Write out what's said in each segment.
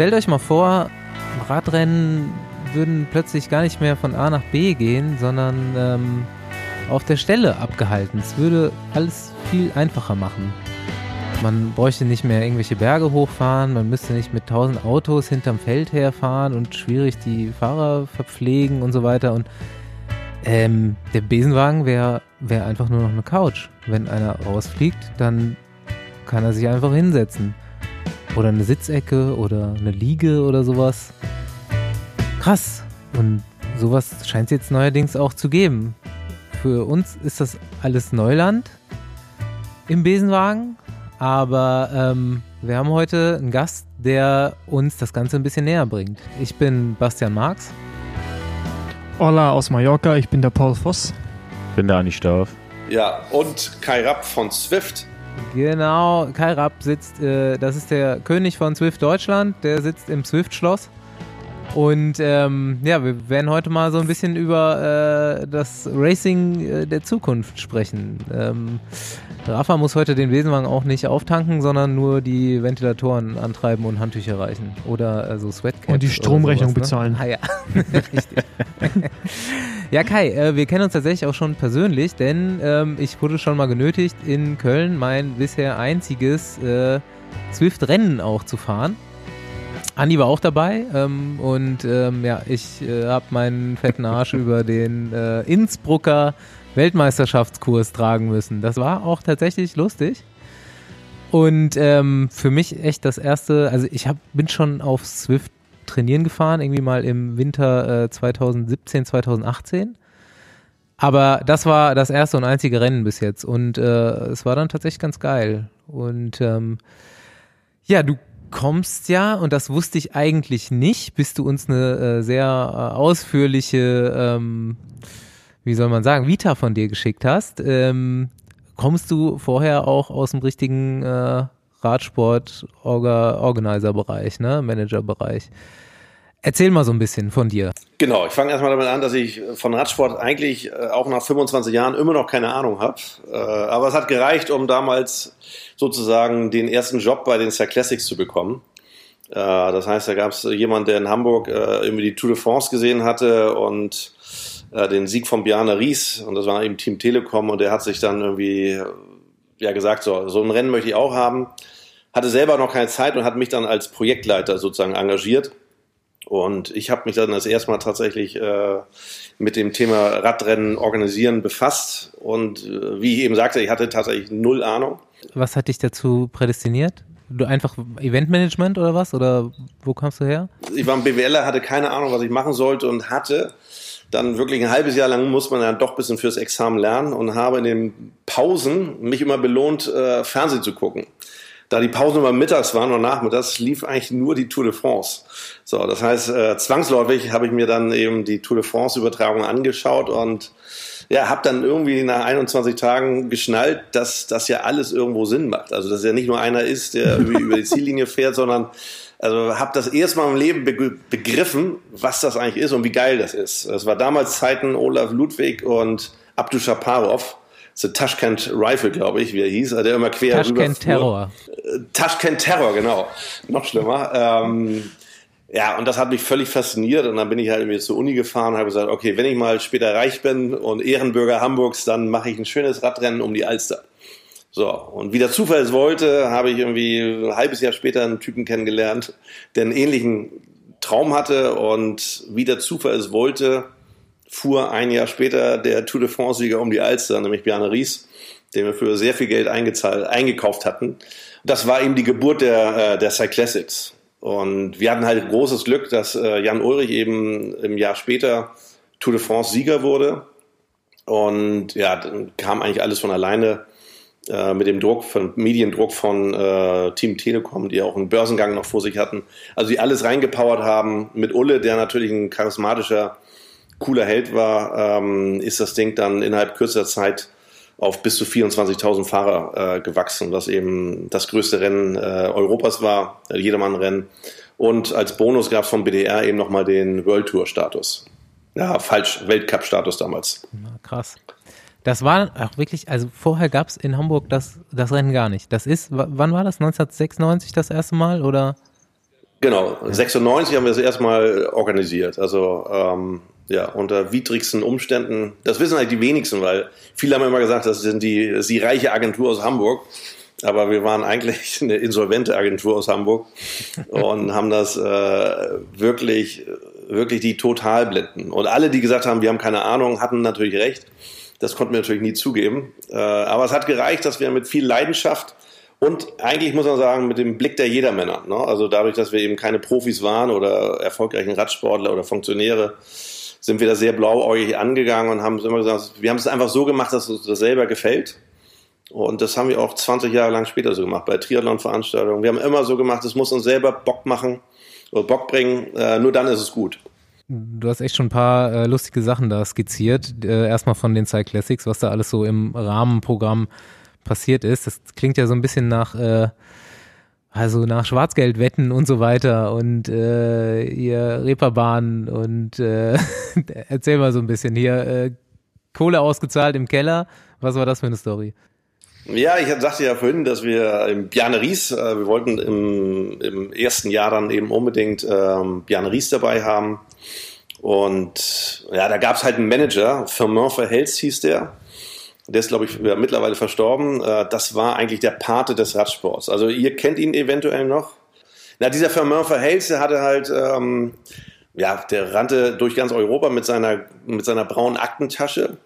stellt euch mal vor, Radrennen würden plötzlich gar nicht mehr von A nach B gehen, sondern ähm, auf der Stelle abgehalten. Es würde alles viel einfacher machen. Man bräuchte nicht mehr irgendwelche Berge hochfahren, man müsste nicht mit tausend Autos hinterm Feld herfahren und schwierig die Fahrer verpflegen und so weiter. Und ähm, der Besenwagen wäre wär einfach nur noch eine Couch. Wenn einer rausfliegt, dann kann er sich einfach hinsetzen. Oder eine Sitzecke oder eine Liege oder sowas. Krass. Und sowas scheint es jetzt neuerdings auch zu geben. Für uns ist das alles Neuland im Besenwagen. Aber ähm, wir haben heute einen Gast, der uns das Ganze ein bisschen näher bringt. Ich bin Bastian Marx. Hola aus Mallorca, ich bin der Paul Voss. Ich bin der Ani Stauf. Ja, und Kai Rapp von Swift. Genau, Kai Rapp sitzt, äh, das ist der König von Swift Deutschland, der sitzt im Swift-Schloss. Und ähm, ja, wir werden heute mal so ein bisschen über äh, das Racing äh, der Zukunft sprechen. Ähm, Rafa muss heute den Besenwagen auch nicht auftanken, sondern nur die Ventilatoren antreiben und Handtücher reichen. Oder also Sweatcaps. Und die Stromrechnung sowas, ne? bezahlen. Ah ja, richtig. ja, Kai, äh, wir kennen uns tatsächlich auch schon persönlich, denn ähm, ich wurde schon mal genötigt, in Köln mein bisher einziges äh, Swift-Rennen auch zu fahren. Andi war auch dabei ähm, und ähm, ja, ich äh, habe meinen fetten Arsch über den äh, Innsbrucker Weltmeisterschaftskurs tragen müssen. Das war auch tatsächlich lustig. Und ähm, für mich echt das erste, also ich hab, bin schon auf Swift trainieren gefahren, irgendwie mal im Winter äh, 2017, 2018. Aber das war das erste und einzige Rennen bis jetzt. Und äh, es war dann tatsächlich ganz geil. Und ähm, ja, du kommst ja, und das wusste ich eigentlich nicht, bis du uns eine äh, sehr äh, ausführliche ähm, wie soll man sagen, Vita von dir geschickt hast, ähm, kommst du vorher auch aus dem richtigen äh, Radsport-Organizer-Bereich, ne? Manager-Bereich. Erzähl mal so ein bisschen von dir. Genau, ich fange erstmal damit an, dass ich von Radsport eigentlich äh, auch nach 25 Jahren immer noch keine Ahnung habe. Äh, aber es hat gereicht, um damals sozusagen den ersten Job bei den Sir Classics zu bekommen. Äh, das heißt, da gab es jemanden, der in Hamburg irgendwie die Tour de France gesehen hatte und den Sieg von Bjarne Ries und das war eben Team Telekom und der hat sich dann irgendwie ja gesagt, so, so ein Rennen möchte ich auch haben. Hatte selber noch keine Zeit und hat mich dann als Projektleiter sozusagen engagiert. Und ich habe mich dann das erste Mal tatsächlich äh, mit dem Thema Radrennen organisieren befasst. Und äh, wie ich eben sagte, ich hatte tatsächlich null Ahnung. Was hat dich dazu prädestiniert? Du einfach Eventmanagement oder was? Oder wo kamst du her? Ich war ein BWLer, hatte keine Ahnung, was ich machen sollte und hatte dann wirklich ein halbes Jahr lang muss man dann doch ein bisschen fürs Examen lernen und habe in den Pausen mich immer belohnt, äh, Fernsehen zu gucken. Da die Pausen immer mittags waren und nachmittags, lief eigentlich nur die Tour de France. So, das heißt, äh, zwangsläufig habe ich mir dann eben die Tour de France-Übertragung angeschaut und ja, habe dann irgendwie nach 21 Tagen geschnallt, dass das ja alles irgendwo Sinn macht. Also, dass ja nicht nur einer ist, der über die Ziellinie fährt, sondern also habe das erste Mal im Leben be begriffen, was das eigentlich ist und wie geil das ist. Es war damals Zeiten Olaf Ludwig und Abdu Shaparov. The Tashkent Rifle, glaube ich, wie er hieß, der immer quer Tashkent rüber. Terror. Äh, Tashkent Terror, genau. Noch schlimmer. Ähm, ja, und das hat mich völlig fasziniert. Und dann bin ich halt irgendwie zur Uni gefahren und habe gesagt, okay, wenn ich mal später reich bin und Ehrenbürger Hamburgs, dann mache ich ein schönes Radrennen um die Alster. So, und wie der Zufall es wollte, habe ich irgendwie ein halbes Jahr später einen Typen kennengelernt, der einen ähnlichen Traum hatte und wie der Zufall es wollte, fuhr ein Jahr später der Tour de France-Sieger um die Alster, nämlich Bjarne Ries, den wir für sehr viel Geld eingezahlt, eingekauft hatten. Das war eben die Geburt der, äh, der Cyclassics. Und wir hatten halt großes Glück, dass äh, Jan Ulrich eben im Jahr später Tour de France-Sieger wurde. Und ja, dann kam eigentlich alles von alleine äh, mit dem Druck von Mediendruck von äh, Team Telekom, die auch einen Börsengang noch vor sich hatten. Also die alles reingepowert haben. Mit Ulle, der natürlich ein charismatischer, cooler Held war, ähm, ist das Ding dann innerhalb kürzester Zeit auf bis zu 24.000 Fahrer äh, gewachsen, was eben das größte Rennen äh, Europas war, äh, Jedermann-Rennen. Und als Bonus gab es vom BDR eben nochmal den World Tour-Status. Ja, falsch, Weltcup-Status damals. krass. Das war auch wirklich, also vorher gab es in Hamburg das, das Rennen gar nicht. Das ist, wann war das? 1996 das erste Mal oder? Genau, 96 haben wir es erstmal organisiert. Also ähm, ja, unter widrigsten Umständen. Das wissen eigentlich die wenigsten, weil viele haben immer gesagt, das sind die, das ist die reiche Agentur aus Hamburg. Aber wir waren eigentlich eine insolvente Agentur aus Hamburg und haben das äh, wirklich, wirklich die Totalblinden. Und alle, die gesagt haben, wir haben keine Ahnung, hatten natürlich recht. Das konnten wir natürlich nie zugeben. Äh, aber es hat gereicht, dass wir mit viel Leidenschaft und eigentlich muss man sagen, mit dem Blick der Jedermänner. Ne? Also dadurch, dass wir eben keine Profis waren oder erfolgreichen Radsportler oder Funktionäre, sind wir da sehr blauäugig angegangen und haben immer gesagt, wir haben es einfach so gemacht, dass uns das selber gefällt. Und das haben wir auch 20 Jahre lang später so gemacht, bei Triathlon-Veranstaltungen. Wir haben immer so gemacht, es muss uns selber Bock machen oder Bock bringen, äh, nur dann ist es gut. Du hast echt schon ein paar äh, lustige Sachen da skizziert. Äh, erstmal von den Cyclassics, Classics, was da alles so im Rahmenprogramm passiert ist. Das klingt ja so ein bisschen nach, äh, also nach Schwarzgeldwetten und so weiter und äh, ihr Reeperbahn und äh, erzähl mal so ein bisschen hier, äh, Kohle ausgezahlt im Keller. Was war das für eine Story? Ja, ich sagte ja vorhin, dass wir im Bjarne Ries, äh, wir wollten im, im, ersten Jahr dann eben unbedingt ähm, Bjarne Ries dabei haben. Und ja, da gab es halt einen Manager, Firmin Verhelst hieß der. Der ist, glaube ich, mittlerweile verstorben. Äh, das war eigentlich der Pate des Radsports. Also ihr kennt ihn eventuell noch. Na, dieser Firmin Verhelst, der hatte halt, ähm, ja, der rannte durch ganz Europa mit seiner, mit seiner braunen Aktentasche.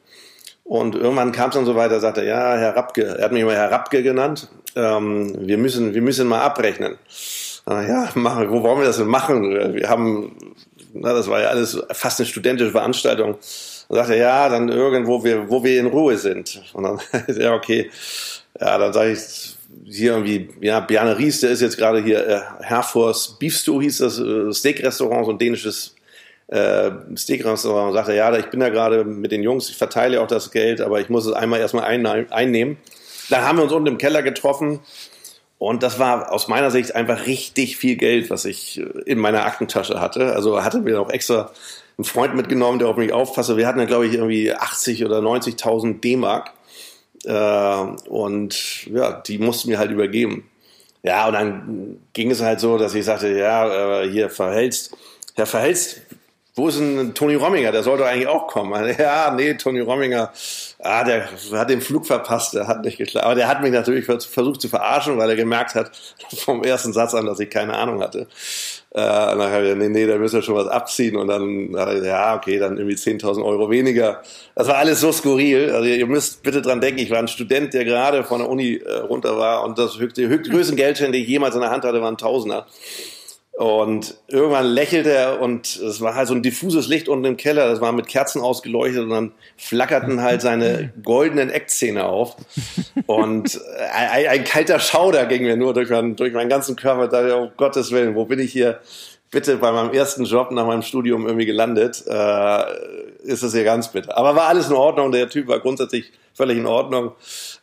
Und irgendwann kam es dann so weiter, sagte ja, Herr Rappke, er hat mich immer Herr Rappke genannt, ähm, wir, müssen, wir müssen mal abrechnen. ja, machen, wo wollen wir das denn machen? Wir haben, na, das war ja alles fast eine studentische Veranstaltung. Dann sagt er, ja, dann irgendwo, wir, wo wir in Ruhe sind. Und dann, ja, okay. Ja, dann sage ich hier irgendwie, ja, Bjarne Ries, der ist jetzt gerade hier, äh, Herfors Beef Stew hieß das äh, Steak-Restaurant, so ein dänisches äh, Steak-Restaurant. Und sagt er, ja, ich bin da gerade mit den Jungs, ich verteile auch das Geld, aber ich muss es einmal erstmal einnehmen. Dann haben wir uns unten im Keller getroffen. Und das war aus meiner Sicht einfach richtig viel Geld, was ich in meiner Aktentasche hatte. Also hatte mir auch extra einen Freund mitgenommen, der auf mich aufpasste. Wir hatten ja, glaube ich, irgendwie 80 oder 90.000 D-Mark. Äh, und ja, die mussten wir halt übergeben. Ja, und dann ging es halt so, dass ich sagte, ja, äh, hier verhältst, Herr Verhältst, wo ist denn Toni Romminger? Der sollte eigentlich auch kommen. Ja, nee, Toni Romminger, ah, der hat den Flug verpasst, der hat nicht geklappt. Aber der hat mich natürlich versucht zu verarschen, weil er gemerkt hat vom ersten Satz an, dass ich keine Ahnung hatte. Äh, dann habe ich, nee, nee, da müssen wir schon was abziehen. Und dann, ja, okay, dann irgendwie 10.000 Euro weniger. Das war alles so skurril. Also ihr müsst bitte dran denken, ich war ein Student, der gerade von der Uni äh, runter war und das höchste, höchste Geldschein, den ich jemals in der Hand hatte, waren Tausender. Und irgendwann lächelte er und es war halt so ein diffuses Licht unten im Keller, das war mit Kerzen ausgeleuchtet und dann flackerten halt seine goldenen Eckzähne auf. Und ein, ein, kalter Schauder ging mir nur durch, mein, durch meinen ganzen Körper. Da dachte oh Gottes Willen, wo bin ich hier bitte bei meinem ersten Job nach meinem Studium irgendwie gelandet? Äh, ist es hier ganz bitter. Aber war alles in Ordnung, der Typ war grundsätzlich völlig in Ordnung.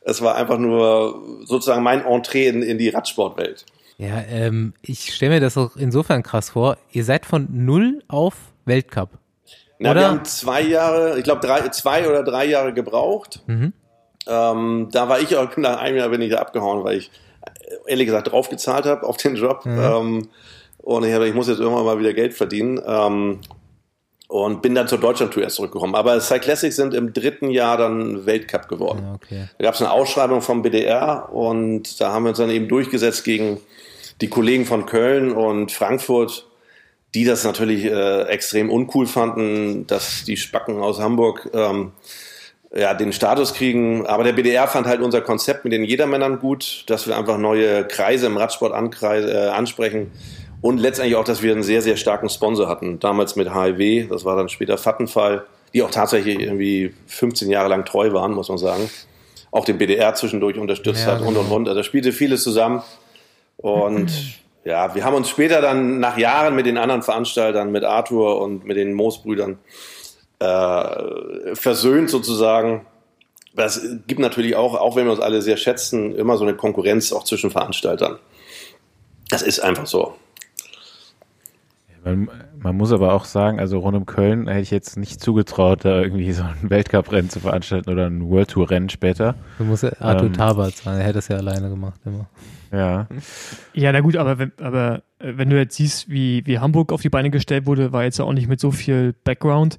Es war einfach nur sozusagen mein Entree in, in die Radsportwelt. Ja, ähm, ich stelle mir das auch insofern krass vor. Ihr seid von null auf Weltcup. Na, oder? wir haben zwei Jahre, ich glaube zwei oder drei Jahre gebraucht. Mhm. Ähm, da war ich auch nach einem Jahr bin ich da abgehauen, weil ich ehrlich gesagt draufgezahlt habe auf den Job. Mhm. Ähm, und ich, ich muss jetzt irgendwann mal wieder Geld verdienen. Ähm, und bin dann zur Deutschlandtour erst zurückgekommen. Aber Cyclassics sind im dritten Jahr dann Weltcup geworden. Okay. Da gab es eine Ausschreibung vom BDR und da haben wir uns dann eben durchgesetzt gegen die Kollegen von Köln und Frankfurt, die das natürlich äh, extrem uncool fanden, dass die Spacken aus Hamburg ähm, ja, den Status kriegen. Aber der BDR fand halt unser Konzept mit den Jedermännern gut, dass wir einfach neue Kreise im Radsport äh, ansprechen und letztendlich auch, dass wir einen sehr, sehr starken Sponsor hatten. Damals mit HIW, das war dann später Vattenfall, die auch tatsächlich irgendwie 15 Jahre lang treu waren, muss man sagen. Auch den BDR zwischendurch unterstützt ja, hat und, und, genau. und. Also da spielte vieles zusammen. Und ja, wir haben uns später dann nach Jahren mit den anderen Veranstaltern, mit Arthur und mit den Moosbrüdern äh, versöhnt sozusagen. Das gibt natürlich auch, auch wenn wir uns alle sehr schätzen, immer so eine Konkurrenz auch zwischen Veranstaltern. Das ist einfach so. Man, man, muss aber auch sagen, also rund um Köln hätte ich jetzt nicht zugetraut, da irgendwie so ein Weltcuprennen zu veranstalten oder ein World Tour Rennen später. Du musst Arthur ähm, Tabat sagen, er hätte es ja alleine gemacht immer. Ja. Ja, na gut, aber wenn, aber äh, wenn du jetzt siehst, wie, wie Hamburg auf die Beine gestellt wurde, war jetzt auch nicht mit so viel Background.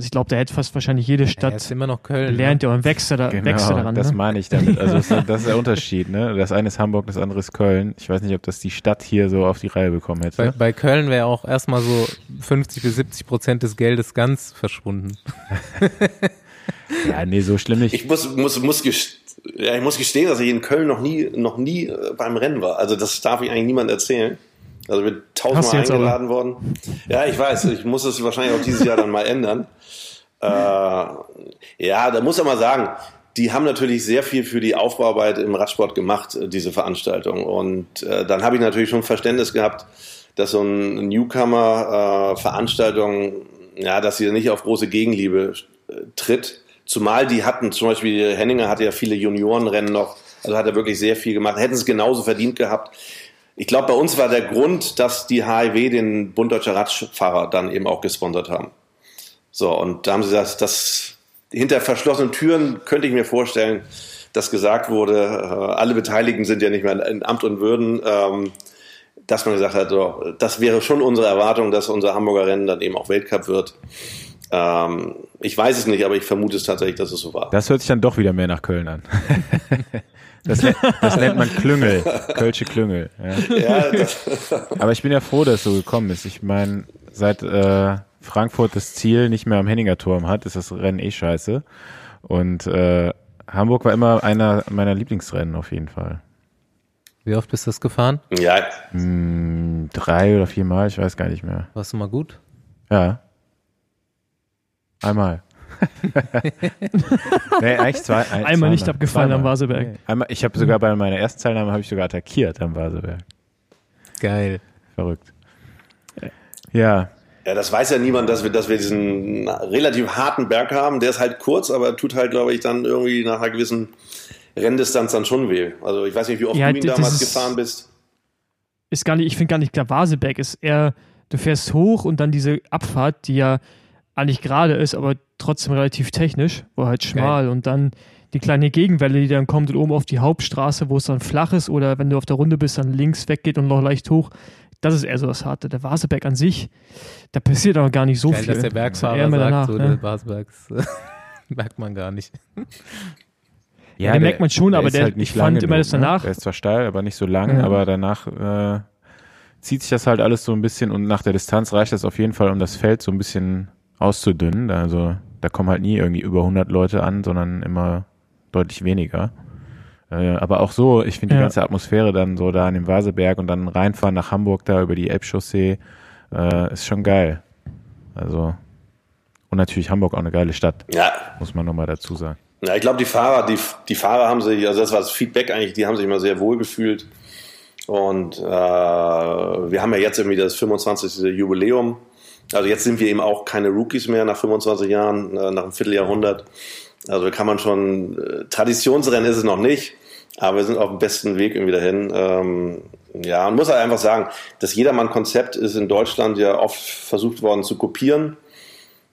Also ich glaube, da hätte fast wahrscheinlich jede Stadt ja, ist immer noch Köln, lernt ne? ja und wächst, da, genau, wächst daran. Das ne? meine ich damit. Also das, das, ist der Unterschied. Ne? Das eine ist Hamburg, das andere ist Köln. Ich weiß nicht, ob das die Stadt hier so auf die Reihe bekommen hätte. Bei, bei Köln wäre auch erstmal so 50 bis 70 Prozent des Geldes ganz verschwunden. ja, nee, so schlimm nicht. Ich muss, muss, muss, ja, ich muss gestehen, dass ich in Köln noch nie, noch nie äh, beim Rennen war. Also das darf ich eigentlich niemand erzählen. Also wird tausendmal eingeladen aber. worden. Ja, ich weiß. Ich muss es wahrscheinlich auch dieses Jahr dann mal ändern. Äh, ja, da muss man mal sagen, die haben natürlich sehr viel für die Aufbauarbeit im Radsport gemacht, äh, diese Veranstaltung. Und äh, dann habe ich natürlich schon Verständnis gehabt, dass so ein Newcomer-Veranstaltung, äh, ja, dass sie nicht auf große Gegenliebe äh, tritt. Zumal die hatten, zum Beispiel Henninger hatte ja viele Juniorenrennen noch, also hat er wirklich sehr viel gemacht, hätten es genauso verdient gehabt. Ich glaube, bei uns war der Grund, dass die HIW den Bund Deutscher Radfahrer dann eben auch gesponsert haben. So, und da haben sie gesagt, das hinter verschlossenen Türen könnte ich mir vorstellen, dass gesagt wurde, äh, alle Beteiligten sind ja nicht mehr in Amt und Würden, ähm, dass man gesagt hat, das wäre schon unsere Erwartung, dass unser Hamburger Rennen dann eben auch Weltcup wird. Ähm, ich weiß es nicht, aber ich vermute es tatsächlich, dass es so war. Das hört sich dann doch wieder mehr nach Köln an. Das, das, nennt man Klüngel, Kölsche Klüngel. Ja. ja aber ich bin ja froh, dass es so gekommen ist. Ich meine, seit äh, Frankfurt das Ziel nicht mehr am Henninger Turm hat, ist das Rennen eh scheiße. Und äh, Hamburg war immer einer meiner Lieblingsrennen auf jeden Fall. Wie oft bist du das gefahren? Ja. Hm, drei oder vier Mal, ich weiß gar nicht mehr. Warst du mal gut? Ja. Einmal. nee, eigentlich zwei. Ein, Einmal nicht abgefallen zweimal. am Vaseberg. Nee. Einmal, ich habe sogar bei meiner ersten Teilnahme habe ich sogar attackiert am Vaseberg. Geil. Verrückt. Ja. Ja, das weiß ja niemand, dass wir, dass wir diesen relativ harten Berg haben. Der ist halt kurz, aber tut halt, glaube ich, dann irgendwie nach einer gewissen Renndistanz dann schon weh. Also ich weiß nicht, wie oft ja, du ihn damals ist, gefahren bist. Ist gar nicht, ich finde gar nicht klar, Vaseberg ist eher, du fährst hoch und dann diese Abfahrt, die ja eigentlich gerade ist, aber trotzdem relativ technisch, wo halt schmal okay. und dann die kleine Gegenwelle, die dann kommt und oben auf die Hauptstraße, wo es dann flach ist oder wenn du auf der Runde bist, dann links weggeht und noch leicht hoch. Das ist eher so das Harte. Der Vaseberg an sich, da passiert aber gar nicht so Geil, viel. dass der Bergfahrer sagt, danach, so, ne? der Vasebergs merkt man gar nicht. Ja, ja den merkt man schon, aber der, halt nicht ich fand genug, immer das ne? danach. Der ist zwar steil, aber nicht so lang, ja. aber danach äh, zieht sich das halt alles so ein bisschen und nach der Distanz reicht das auf jeden Fall, um das Feld so ein bisschen auszudünnen. Also da kommen halt nie irgendwie über 100 Leute an, sondern immer deutlich weniger. Äh, aber auch so, ich finde ja. die ganze Atmosphäre dann so da an dem Vaseberg und dann reinfahren nach Hamburg da über die Elbchaussee, äh, ist schon geil. Also, und natürlich Hamburg auch eine geile Stadt. Ja. Muss man nochmal dazu sagen. Ja, ich glaube, die Fahrer, die, die Fahrer haben sich, also das war das Feedback eigentlich, die haben sich immer sehr wohl gefühlt. Und äh, wir haben ja jetzt irgendwie das 25. Jubiläum. Also jetzt sind wir eben auch keine Rookies mehr nach 25 Jahren, äh, nach einem Vierteljahrhundert. Also kann man schon, äh, Traditionsrennen ist es noch nicht, aber wir sind auf dem besten Weg irgendwie dahin. Ähm, ja, und muss halt einfach sagen, das Jedermann-Konzept ist in Deutschland ja oft versucht worden zu kopieren.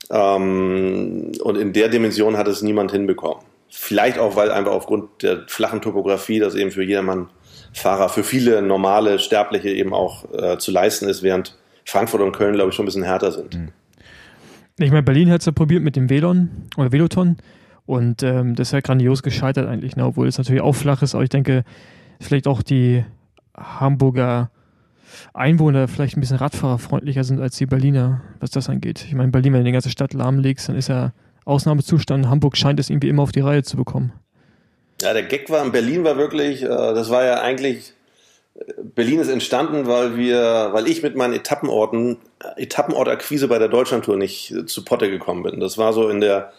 Ähm, und in der Dimension hat es niemand hinbekommen. Vielleicht auch, weil einfach aufgrund der flachen Topografie das eben für jedermann Fahrer, für viele normale Sterbliche eben auch äh, zu leisten ist, während Frankfurt und Köln, glaube ich, schon ein bisschen härter sind. Mhm. Ich meine, Berlin hat es ja probiert mit dem Velon oder Veloton. Und ähm, das ist ja grandios gescheitert eigentlich, ne? obwohl es natürlich auch flach ist, aber ich denke, vielleicht auch die Hamburger Einwohner vielleicht ein bisschen radfahrerfreundlicher sind als die Berliner, was das angeht. Ich meine, Berlin, wenn du die ganze Stadt lahmlegst, dann ist ja Ausnahmezustand. Hamburg scheint es irgendwie immer auf die Reihe zu bekommen. Ja, der Gag war in Berlin war wirklich, äh, das war ja eigentlich, Berlin ist entstanden, weil wir, weil ich mit meinen Etappenorten, Etappenortakquise bei der Deutschlandtour nicht zu Potte gekommen bin. Das war so in der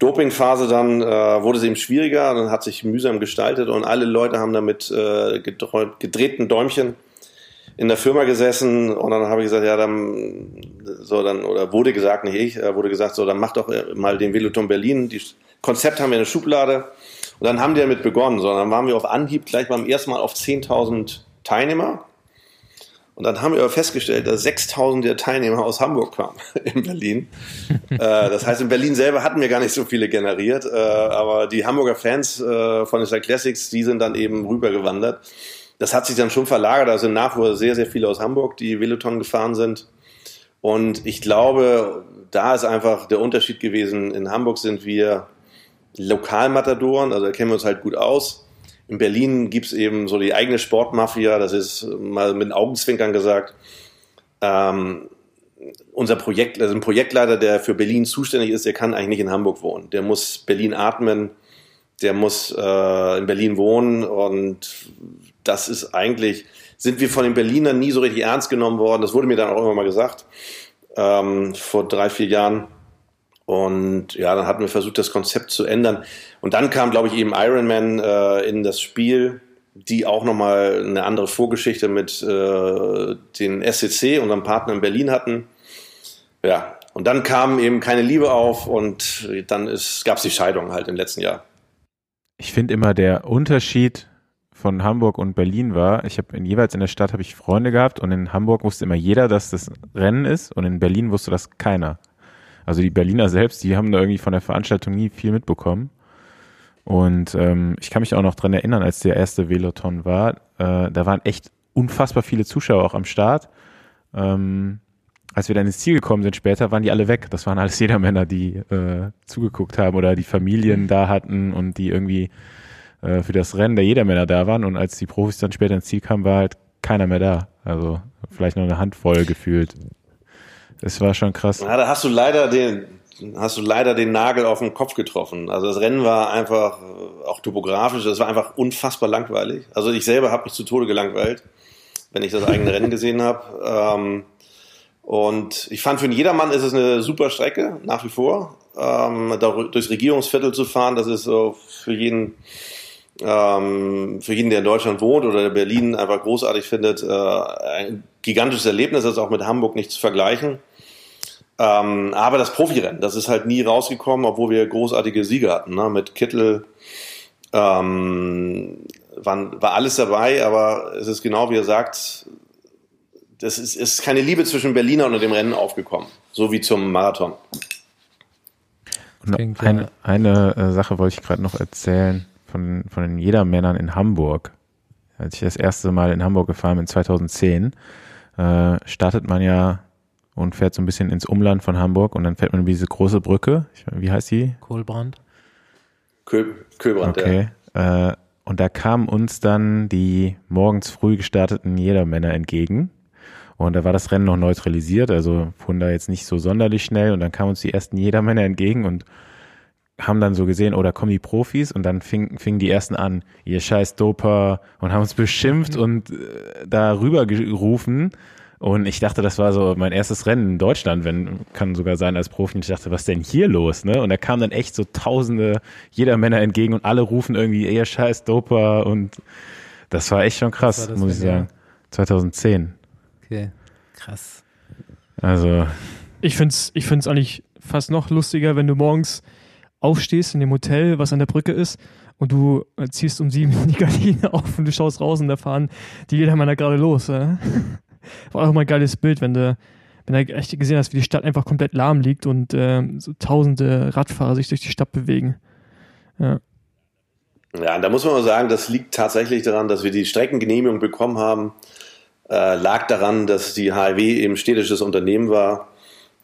Dopingphase dann äh, wurde es eben schwieriger, dann hat sich mühsam gestaltet und alle Leute haben damit äh, gedrehten Däumchen in der Firma gesessen und dann habe ich gesagt, ja, dann so dann oder wurde gesagt, nicht ich, äh, wurde gesagt, so dann mach doch äh, mal den Veloton Berlin. Die Konzept haben wir in der Schublade und dann haben die damit begonnen. So, dann waren wir auf Anhieb gleich beim ersten Mal auf 10.000 Teilnehmer Und dann haben wir aber festgestellt, dass 6000 der Teilnehmer aus Hamburg kamen in Berlin. äh, das heißt, in Berlin selber hatten wir gar nicht so viele generiert, äh, aber die Hamburger Fans äh, von den Classics, die sind dann eben rübergewandert. Das hat sich dann schon verlagert. Da sind nach wie sehr, sehr viele aus Hamburg, die Veloton gefahren sind. Und ich glaube, da ist einfach der Unterschied gewesen. In Hamburg sind wir Lokalmatadoren, also da kennen wir uns halt gut aus. In Berlin gibt es eben so die eigene Sportmafia, das ist mal mit Augenzwinkern gesagt. Ähm, unser Projekt, also ein Projektleiter, der für Berlin zuständig ist, der kann eigentlich nicht in Hamburg wohnen. Der muss Berlin atmen, der muss äh, in Berlin wohnen und das ist eigentlich, sind wir von den Berlinern nie so richtig ernst genommen worden. Das wurde mir dann auch immer mal gesagt, ähm, vor drei, vier Jahren. Und ja, dann hatten wir versucht, das Konzept zu ändern. Und dann kam, glaube ich, eben Iron Man äh, in das Spiel, die auch nochmal eine andere Vorgeschichte mit äh, den SCC, unserem Partner in Berlin hatten. Ja, und dann kam eben keine Liebe auf und dann gab es die Scheidung halt im letzten Jahr. Ich finde immer der Unterschied von Hamburg und Berlin war, ich habe in jeweils in der Stadt habe ich Freunde gehabt und in Hamburg wusste immer jeder, dass das Rennen ist und in Berlin wusste das keiner. Also die Berliner selbst, die haben da irgendwie von der Veranstaltung nie viel mitbekommen. Und ähm, ich kann mich auch noch dran erinnern, als der erste Veloton war, äh, da waren echt unfassbar viele Zuschauer auch am Start. Ähm, als wir dann ins Ziel gekommen sind später, waren die alle weg. Das waren alles Jedermänner, die äh, zugeguckt haben oder die Familien da hatten und die irgendwie äh, für das Rennen der Jedermänner da waren. Und als die Profis dann später ins Ziel kamen, war halt keiner mehr da. Also vielleicht nur eine Handvoll gefühlt. Es war schon krass. Ja, da hast du leider den, hast du leider den Nagel auf den Kopf getroffen. Also das Rennen war einfach, äh, auch topografisch, das war einfach unfassbar langweilig. Also ich selber habe mich zu Tode gelangweilt, wenn ich das eigene Rennen gesehen habe. Ähm, und ich fand, für jedermann ist es eine super Strecke, nach wie vor. Ähm, durchs Regierungsviertel zu fahren, das ist so für jeden, ähm, für jeden, der in Deutschland wohnt oder der Berlin einfach großartig findet, äh, ein gigantisches Erlebnis, das ist auch mit Hamburg nicht zu vergleichen. Ähm, aber das Profirennen, das ist halt nie rausgekommen, obwohl wir großartige Siege hatten. Ne? Mit Kittel ähm, waren, war alles dabei, aber es ist genau wie er sagt, das ist, ist keine Liebe zwischen Berliner und dem Rennen aufgekommen, so wie zum Marathon. Eine, eine äh, Sache wollte ich gerade noch erzählen von, von den Jedermännern in Hamburg. Als ich das erste Mal in Hamburg gefahren bin, 2010, äh, startet man ja und fährt so ein bisschen ins Umland von Hamburg und dann fährt man über diese große Brücke. Ich, wie heißt die? Kohlbrand. Köhl, Köhlbrand, okay. ja. Äh, und da kamen uns dann die morgens früh gestarteten Jedermänner entgegen. Und da war das Rennen noch neutralisiert, also fuhren da jetzt nicht so sonderlich schnell. Und dann kamen uns die ersten Jedermänner entgegen und haben dann so gesehen, oh, da kommen die Profis und dann fingen fing die ersten an, ihr scheiß Doper und haben uns beschimpft und äh, da rüber gerufen und ich dachte, das war so mein erstes Rennen in Deutschland, wenn, kann sogar sein als Profi. Und ich dachte, was ist denn hier los, ne? Und da kamen dann echt so tausende jeder Männer entgegen und alle rufen irgendwie, eher scheiß Doper und das war echt schon krass, muss ich sagen. Jahr? 2010. Okay, krass. Also. Ich find's, ich find's eigentlich fast noch lustiger, wenn du morgens aufstehst in dem Hotel, was an der Brücke ist, und du ziehst um sieben die Gardine auf und du schaust raus und da fahren die Jedermänner gerade los. Ja? War auch mal ein geiles Bild, wenn du, wenn du echt gesehen hast, wie die Stadt einfach komplett lahm liegt und äh, so tausende Radfahrer sich durch die Stadt bewegen. Ja. Ja, da muss man mal sagen, das liegt tatsächlich daran, dass wir die Streckengenehmigung bekommen haben. Äh, lag daran, dass die HIW eben städtisches Unternehmen war.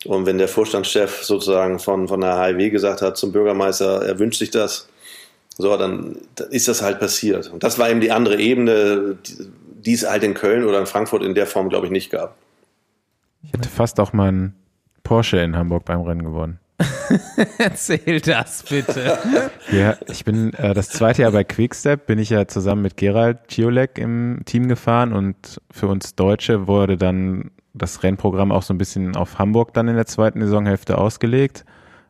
Und wenn der Vorstandschef sozusagen von, von der HIW gesagt hat zum Bürgermeister, er wünscht sich das, so, dann ist das halt passiert. Und das war eben die andere Ebene, es halt in Köln oder in Frankfurt in der Form, glaube ich, nicht gab. Ich hätte fast auch mal einen Porsche in Hamburg beim Rennen gewonnen. Erzähl das bitte. ja, ich bin äh, das zweite Jahr bei Quickstep, bin ich ja zusammen mit Gerald Ciolek im Team gefahren und für uns Deutsche wurde dann das Rennprogramm auch so ein bisschen auf Hamburg dann in der zweiten Saisonhälfte ausgelegt.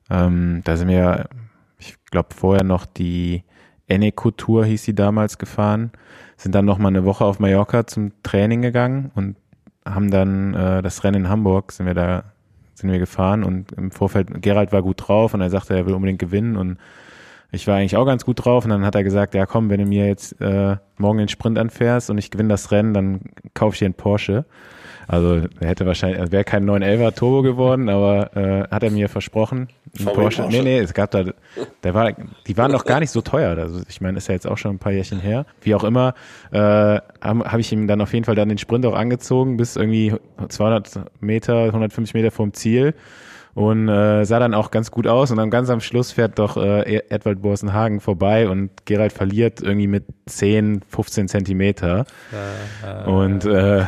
Ähm, da sind wir, ich glaube, vorher noch die Eneco-Tour hieß sie damals gefahren sind dann noch mal eine Woche auf Mallorca zum Training gegangen und haben dann äh, das Rennen in Hamburg sind wir da sind wir gefahren und im Vorfeld Gerald war gut drauf und er sagte, er will unbedingt gewinnen und ich war eigentlich auch ganz gut drauf und dann hat er gesagt, ja komm, wenn du mir jetzt äh, morgen den Sprint anfährst und ich gewinne das Rennen, dann kaufe ich dir einen Porsche. Also er hätte wahrscheinlich, wäre kein 911er Turbo geworden, aber äh, hat er mir versprochen. Porsche. Porsche. Nee, nee, es gab da, der war, die waren noch gar nicht so teuer. Also ich meine, ist ja jetzt auch schon ein paar Jährchen her. Wie auch immer, äh, habe hab ich ihm dann auf jeden Fall dann den Sprint auch angezogen bis irgendwie 200 Meter, 150 Meter vom Ziel und äh, sah dann auch ganz gut aus und dann ganz am Schluss fährt doch äh, e- Edward Borsenhagen vorbei und Gerald verliert irgendwie mit 10, 15 Zentimeter äh, äh, und äh,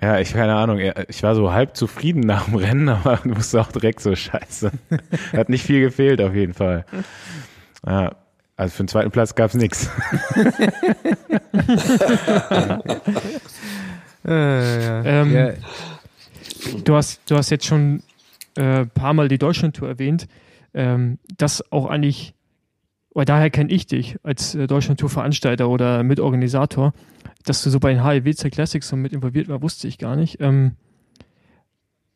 ja, ich keine Ahnung, ich war so halb zufrieden nach dem Rennen, aber wusste auch direkt so scheiße. Hat nicht viel gefehlt auf jeden Fall. Ja, also für den zweiten Platz gab es nichts. Ähm, du, hast, du hast jetzt schon ein äh, paar Mal die Deutschlandtour erwähnt. Ähm, das auch eigentlich, weil daher kenne ich dich als äh, Deutschlandtour-Veranstalter oder Mitorganisator dass du so bei den HIWC Classics so mit involviert war, wusste ich gar nicht. Ähm,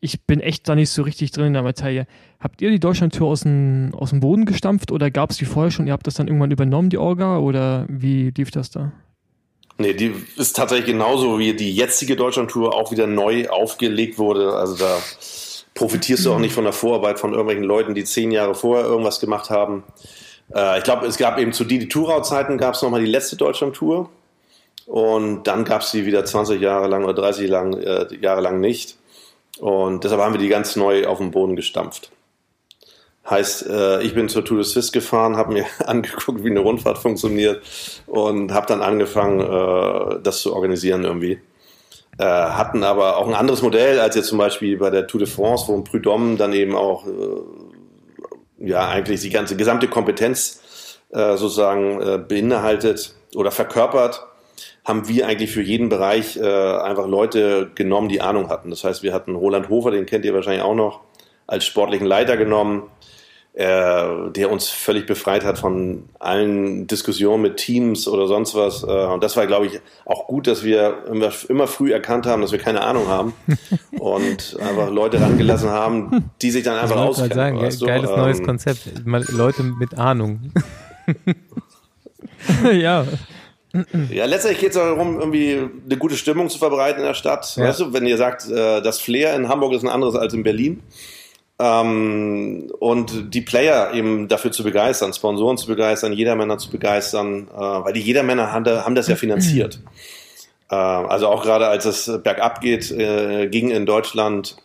ich bin echt da nicht so richtig drin in der Materie. Habt ihr die Deutschlandtour aus dem, aus dem Boden gestampft oder gab es die vorher schon? Ihr habt das dann irgendwann übernommen, die Orga, oder wie lief das da? Nee, die ist tatsächlich genauso wie die jetzige Deutschlandtour auch wieder neu aufgelegt wurde. Also da profitierst du auch nicht von der Vorarbeit von irgendwelchen Leuten, die zehn Jahre vorher irgendwas gemacht haben. Äh, ich glaube, es gab eben zu Didi Tourau-Zeiten gab es nochmal die letzte Deutschlandtour. Und dann gab es die wieder 20 Jahre lang oder 30 lang, äh, Jahre lang nicht. Und deshalb haben wir die ganz neu auf den Boden gestampft. Heißt, äh, ich bin zur Tour de Suisse gefahren, habe mir angeguckt, wie eine Rundfahrt funktioniert und habe dann angefangen, äh, das zu organisieren irgendwie. Äh, hatten aber auch ein anderes Modell als jetzt zum Beispiel bei der Tour de France, wo ein Prud'homme dann eben auch äh, ja eigentlich die ganze gesamte Kompetenz äh, sozusagen äh, beinhaltet oder verkörpert haben wir eigentlich für jeden Bereich äh, einfach Leute genommen, die Ahnung hatten. Das heißt, wir hatten Roland Hofer, den kennt ihr wahrscheinlich auch noch, als sportlichen Leiter genommen, äh, der uns völlig befreit hat von allen Diskussionen mit Teams oder sonst was. Äh, und das war, glaube ich, auch gut, dass wir immer, immer früh erkannt haben, dass wir keine Ahnung haben und einfach Leute rangelassen haben, die sich dann einfach ich auskennen. Sagen, ge geiles ähm, neues Konzept. Leute mit Ahnung. ja. Ja, letztendlich geht es darum, irgendwie eine gute Stimmung zu verbreiten in der Stadt. Ja. Weißt du, wenn ihr sagt, äh, das Flair in Hamburg ist ein anderes als in Berlin. Ähm, und die Player eben dafür zu begeistern, Sponsoren zu begeistern, Jedermänner zu begeistern, äh, weil die Jedermänner haben, haben das ja finanziert. äh, also auch gerade als es bergab geht, äh, ging in Deutschland,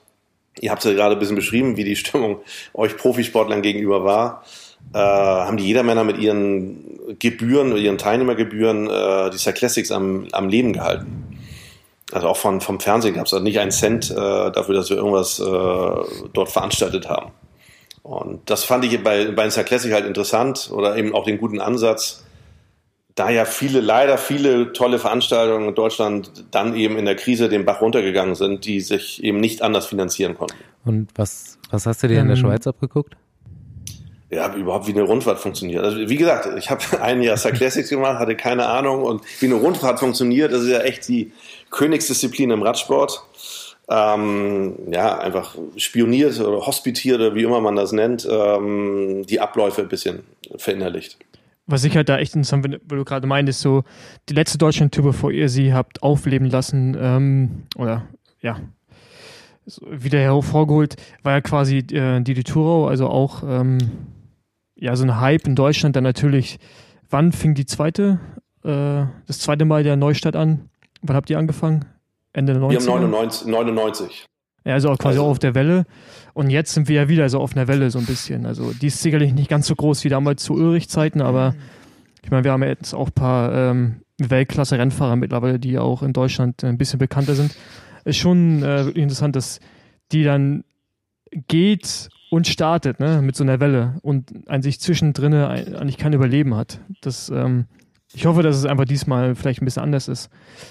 ihr habt es ja gerade ein bisschen beschrieben, wie die Stimmung euch Profisportlern gegenüber war äh, haben die Jedermänner mit ihren Gebühren, ihren Teilnehmergebühren äh, die Star Classics am, am Leben gehalten. Also auch von, vom Fernsehen gab es also nicht einen Cent äh, dafür, dass wir irgendwas äh, dort veranstaltet haben. Und das fand ich bei, bei Star Classic halt interessant oder eben auch den guten Ansatz, da ja viele, leider viele tolle Veranstaltungen in Deutschland dann eben in der Krise den Bach runtergegangen sind, die sich eben nicht anders finanzieren konnten. Und was, was hast du dir in der ähm, Schweiz abgeguckt? ja, überhaupt wie eine Rundfahrt funktioniert. Also wie gesagt, ich habe ein Jahr Star Classics gemacht, hatte keine Ahnung und wie eine Rundfahrt funktioniert, das ist ja echt die Königsdisziplin im Radsport. Ähm, ja, einfach spioniert oder hospitiert oder wie immer man das nennt, ähm, die Abläufe ein bisschen verinnerlicht. Was ich halt da echt interessant finde, weil du gerade meintest, so die letzte Deutschland-Tour, bevor ihr sie habt aufleben lassen, ähm, oder ja, wieder hervorgeholt, war ja quasi äh, die Tourau, also auch ähm, ja, so ein Hype in Deutschland dann natürlich. Wann fing die zweite, äh, das zweite Mal der Neustadt an? Wann habt ihr angefangen? Ende der 90er? Wir haben 99. 99. Ja, also auch quasi also. auch auf der Welle. Und jetzt sind wir ja wieder so auf einer Welle so ein bisschen. Also die ist sicherlich nicht ganz so groß wie damals zu Ulrich-Zeiten, aber ich meine, wir haben ja jetzt auch ein paar ähm, Weltklasse-Rennfahrer mittlerweile, die auch in Deutschland ein bisschen bekannter sind. Ist schon äh, wirklich interessant, dass die dann geht und startet, ne, mit so einer Welle und an sich zwischendrin eigentlich kein Überleben hat. Das, ähm, ich hoffe, dass es einfach diesmal vielleicht ein bisschen anders ist.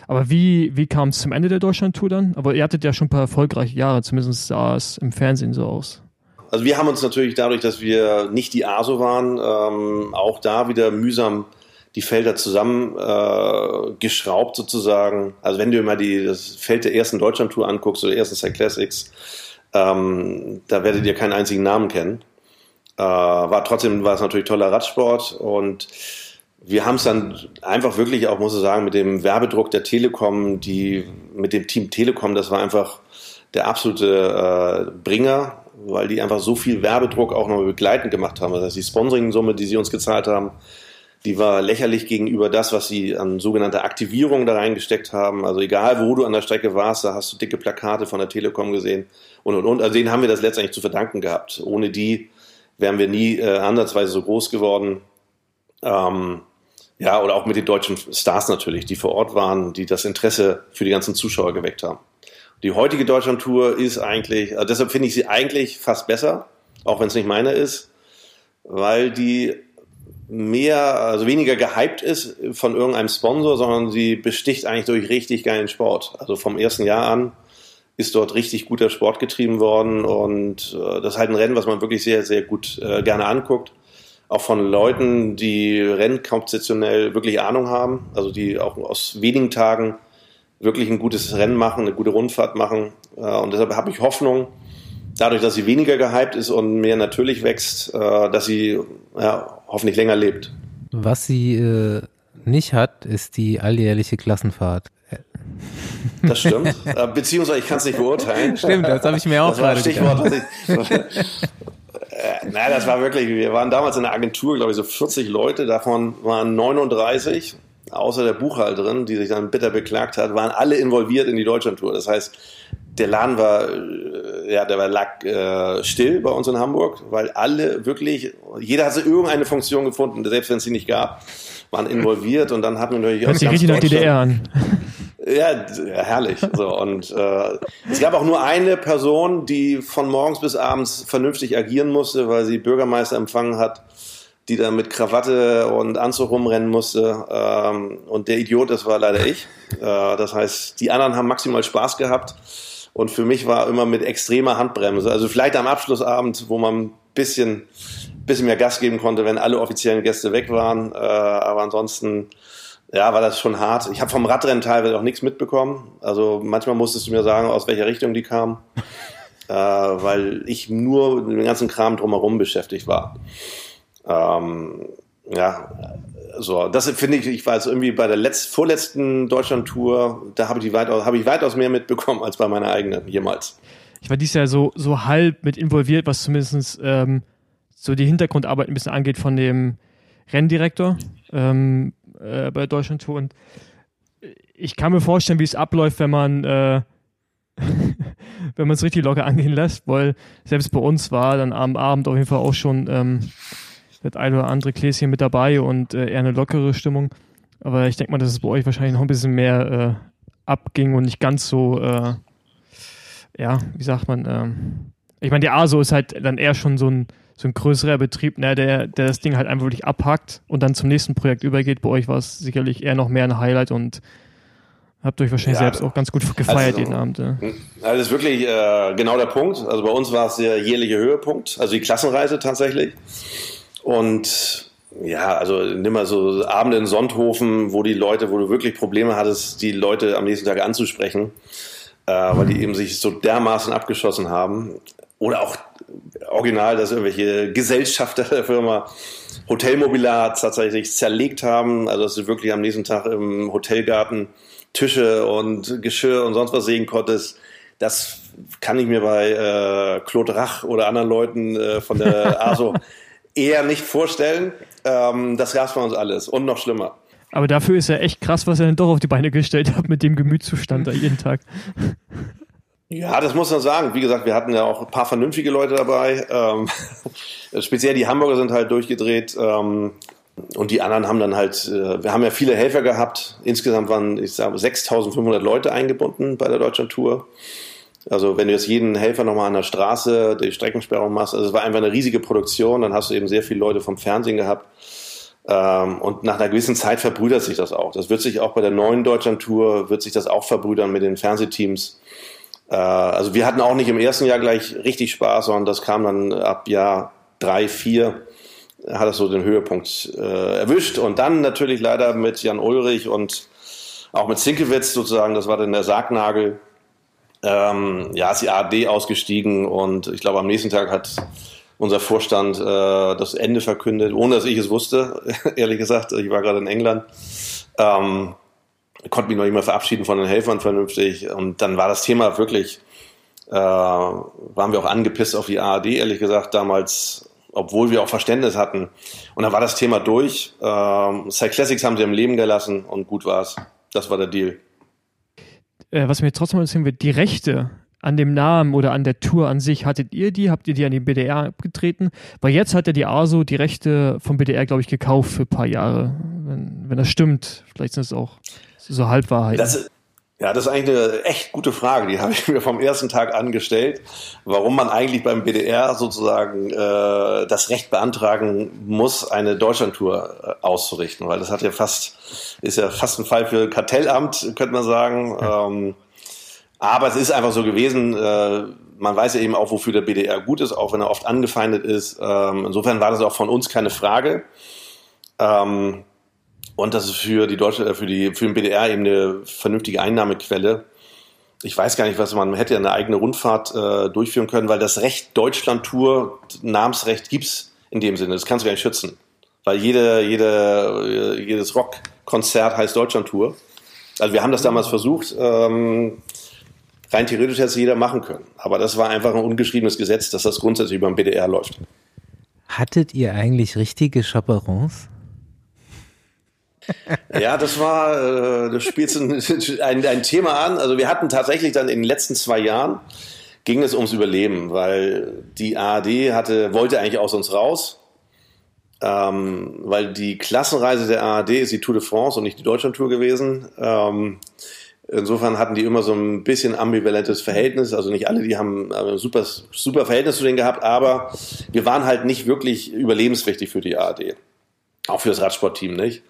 Aber wie, wie kam es zum Ende der Deutschland-Tour dann? Aber ihr hattet ja schon ein paar erfolgreiche Jahre, zumindest sah es im Fernsehen so aus. Also wir haben uns natürlich dadurch, dass wir nicht die ASO waren, ähm, auch da wieder mühsam die Felder zusammengeschraubt äh, sozusagen. Also wenn du immer die, das Feld der ersten Deutschland-Tour anguckst oder ersten Cyclassics, ähm, da werdet ihr keinen einzigen Namen kennen. Äh, war trotzdem war es natürlich toller Radsport und wir haben es dann einfach wirklich auch, muss ich sagen, mit dem Werbedruck der Telekom, die mit dem Team Telekom, das war einfach der absolute äh, Bringer, weil die einfach so viel Werbedruck auch noch begleitend gemacht haben. Das heißt, die Sponsoring-Summe, die sie uns gezahlt haben, die war lächerlich gegenüber das, was sie an sogenannter Aktivierung da reingesteckt haben. Also egal, wo du an der Strecke warst, da hast du dicke Plakate von der Telekom gesehen und und und. Also denen haben wir das letztendlich zu verdanken gehabt. Ohne die wären wir nie äh, ansatzweise so groß geworden. Ähm, ja, oder auch mit den deutschen Stars natürlich, die vor Ort waren, die das Interesse für die ganzen Zuschauer geweckt haben. Die heutige Deutschland-Tour ist eigentlich, also deshalb finde ich sie eigentlich fast besser, auch wenn es nicht meine ist, weil die mehr, also weniger gehypt ist von irgendeinem Sponsor, sondern sie besticht eigentlich durch richtig geilen Sport. Also vom ersten Jahr an ist dort richtig guter Sport getrieben worden und äh, das ist halt ein Rennen, was man wirklich sehr, sehr gut äh, gerne anguckt auch von Leuten, die Rennen konzeptionell wirklich Ahnung haben, also die auch aus wenigen Tagen wirklich ein gutes Rennen machen, eine gute Rundfahrt machen. Äh, und deshalb habe ich Hoffnung, dadurch, dass sie weniger gehypt ist und mehr natürlich wächst, äh, dass sie ja, hoffentlich länger lebt. Was sie äh, nicht hat, ist die alljährliche Klassenfahrt. Das stimmt. Beziehungsweise ich kann es nicht beurteilen. Stimmt, das habe ich mir auch das gerade Stichwort, was ich, äh, naja, das war wirklich, wir waren damals in der Agentur, glaube ich, so 40 Leute, davon waren 39, außer der Buchhalterin, die sich dann bitter beklagt hat, waren alle involviert in die Deutschlandtour. Das heißt, der Laden war, äh, ja, der war, lag äh, still bei uns in Hamburg, weil alle wirklich, jeder hatte irgendeine Funktion gefunden, selbst wenn es sie nicht gab, waren involviert und dann hatten wir natürlich Hört sich richtig nach DDR an. Ja, herrlich. So, und äh, es gab auch nur eine Person, die von morgens bis abends vernünftig agieren musste, weil sie Bürgermeister empfangen hat, die da mit Krawatte und Anzug rumrennen musste. Ähm, und der Idiot, das war leider ich. Äh, das heißt, die anderen haben maximal Spaß gehabt. Und für mich war immer mit extremer Handbremse. Also vielleicht am Abschlussabend, wo man ein bisschen, bisschen mehr Gas geben konnte, wenn alle offiziellen Gäste weg waren. Äh, aber ansonsten ja, war das schon hart. Ich habe vom Radrennen teilweise auch nichts mitbekommen. Also manchmal musstest du mir sagen, aus welcher Richtung die kamen, äh, weil ich nur mit dem ganzen Kram drumherum beschäftigt war. Ähm, ja, so, das finde ich, ich war jetzt irgendwie bei der letzt, vorletzten Deutschland-Tour, da habe ich, weitaus, hab ich weitaus mehr mitbekommen als bei meiner eigenen jemals. Ich war dieses Jahr so, so halb mit involviert, was zumindest ähm, so die Hintergrundarbeit ein bisschen angeht von dem Renndirektor. Ähm, äh, bei Deutschland Tour. Und ich kann mir vorstellen, wie es abläuft, wenn man äh, wenn man es richtig locker angehen lässt, weil selbst bei uns war dann am Abend auf jeden Fall auch schon ähm, das ein oder andere Gläschen mit dabei und äh, eher eine lockere Stimmung. Aber ich denke mal, dass es bei euch wahrscheinlich noch ein bisschen mehr äh, abging und nicht ganz so, äh, ja, wie sagt man, ähm, ich meine, die ASO ist halt dann eher schon so ein so ein größerer Betrieb, ne, der, der das Ding halt einfach wirklich abhackt und dann zum nächsten Projekt übergeht. Bei euch war es sicherlich eher noch mehr ein Highlight und habt euch wahrscheinlich ja, selbst auch ganz gut gefeiert also, jeden Abend. Ja. Das ist wirklich äh, genau der Punkt. Also bei uns war es der jährliche Höhepunkt, also die Klassenreise tatsächlich. Und ja, also nimm mal so Abende in Sonthofen, wo die Leute, wo du wirklich Probleme hattest, die Leute am nächsten Tag anzusprechen, äh, weil die eben sich so dermaßen abgeschossen haben. Oder auch original, dass irgendwelche Gesellschafter der Firma Hotelmobiliar tatsächlich zerlegt haben. Also dass du wirklich am nächsten Tag im Hotelgarten Tische und Geschirr und sonst was sehen konntest. Das kann ich mir bei äh, Claude Rach oder anderen Leuten äh, von der ASO eher nicht vorstellen. Ähm, das es bei uns alles und noch schlimmer. Aber dafür ist ja echt krass, was er dann doch auf die Beine gestellt hat mit dem Gemütszustand da jeden Tag. Ja, das muss man sagen. Wie gesagt, wir hatten ja auch ein paar vernünftige Leute dabei. Ähm, speziell die Hamburger sind halt durchgedreht. Ähm, und die anderen haben dann halt, äh, wir haben ja viele Helfer gehabt. Insgesamt waren, ich sage, 6500 Leute eingebunden bei der Deutschland Tour. Also wenn du jetzt jeden Helfer nochmal an der Straße die Streckensperrung machst, also es war einfach eine riesige Produktion, dann hast du eben sehr viele Leute vom Fernsehen gehabt. Ähm, und nach einer gewissen Zeit verbrüdert sich das auch. Das wird sich auch bei der neuen Deutschland Tour, wird sich das auch verbrüdern mit den Fernsehteams. Äh, also wir hatten auch nicht im ersten Jahr gleich richtig Spaß, sondern das kam dann ab Jahr drei, vier, hat es so den Höhepunkt äh, erwischt. Und dann natürlich leider mit Jan Ulrich und auch mit Zinkewitz sozusagen, das war dann der Sargnagel. Ähm, ja, ist die ARD ausgestiegen und ich glaube am nächsten Tag hat unser Vorstand äh, das Ende verkündet, ohne dass ich es wusste, ehrlich gesagt. Ich war gerade in England. Ähm, konnte mich noch nicht mal verabschieden von den Helfern vernünftig. Und dann war das Thema wirklich, äh, waren wir auch angepisst auf die ARD, ehrlich gesagt, damals, obwohl wir auch Verständnis hatten. Und dann war das Thema durch. Äh, Side Classics haben sie im Leben gelassen und gut war's. Das war der Deal. Äh, was mir trotzdem interessieren wird, die Rechte an dem Namen oder an der Tour an sich, hattet ihr die? Habt ihr die an den BDR abgetreten? Weil jetzt hat ja die ASO die Rechte vom BDR, glaube ich, gekauft für ein paar Jahre. Wenn, wenn das stimmt, vielleicht sind es auch so Halbwahrheiten. Das, ja, das ist eigentlich eine echt gute Frage. Die habe ich mir vom ersten Tag angestellt, warum man eigentlich beim BDR sozusagen äh, das Recht beantragen muss, eine Deutschlandtour äh, auszurichten, weil das hat ja fast ist ja fast ein Fall für Kartellamt, könnte man sagen. Ja. Ähm, aber es ist einfach so gewesen. Äh, man weiß ja eben auch, wofür der BDR gut ist, auch wenn er oft angefeindet ist. Ähm, insofern war das auch von uns keine Frage. Ähm, und das ist für die deutsche, äh, für die, für den BDR eben eine vernünftige Einnahmequelle. Ich weiß gar nicht, was man, hätte eine eigene Rundfahrt äh, durchführen können, weil das Recht Deutschland-Tour, Namensrecht gibt's in dem Sinne. Das kannst du gar nicht schützen. Weil jede, jede, jedes Rockkonzert heißt Deutschland-Tour. Also wir haben das damals versucht. Ähm, rein theoretisch hätte es jeder machen können. Aber das war einfach ein ungeschriebenes Gesetz, dass das grundsätzlich über den BDR läuft. Hattet ihr eigentlich richtige Chaperons? Ja, das war, äh, das spielt ein, ein Thema an. Also wir hatten tatsächlich dann in den letzten zwei Jahren ging es ums Überleben, weil die ARD hatte, wollte eigentlich aus uns raus, ähm, weil die Klassenreise der ARD ist die Tour de France und nicht die Deutschlandtour gewesen. Ähm, insofern hatten die immer so ein bisschen ambivalentes Verhältnis. Also nicht alle, die haben ein super, super Verhältnis zu denen gehabt, aber wir waren halt nicht wirklich überlebenswichtig für die ARD. Auch für das Radsportteam nicht.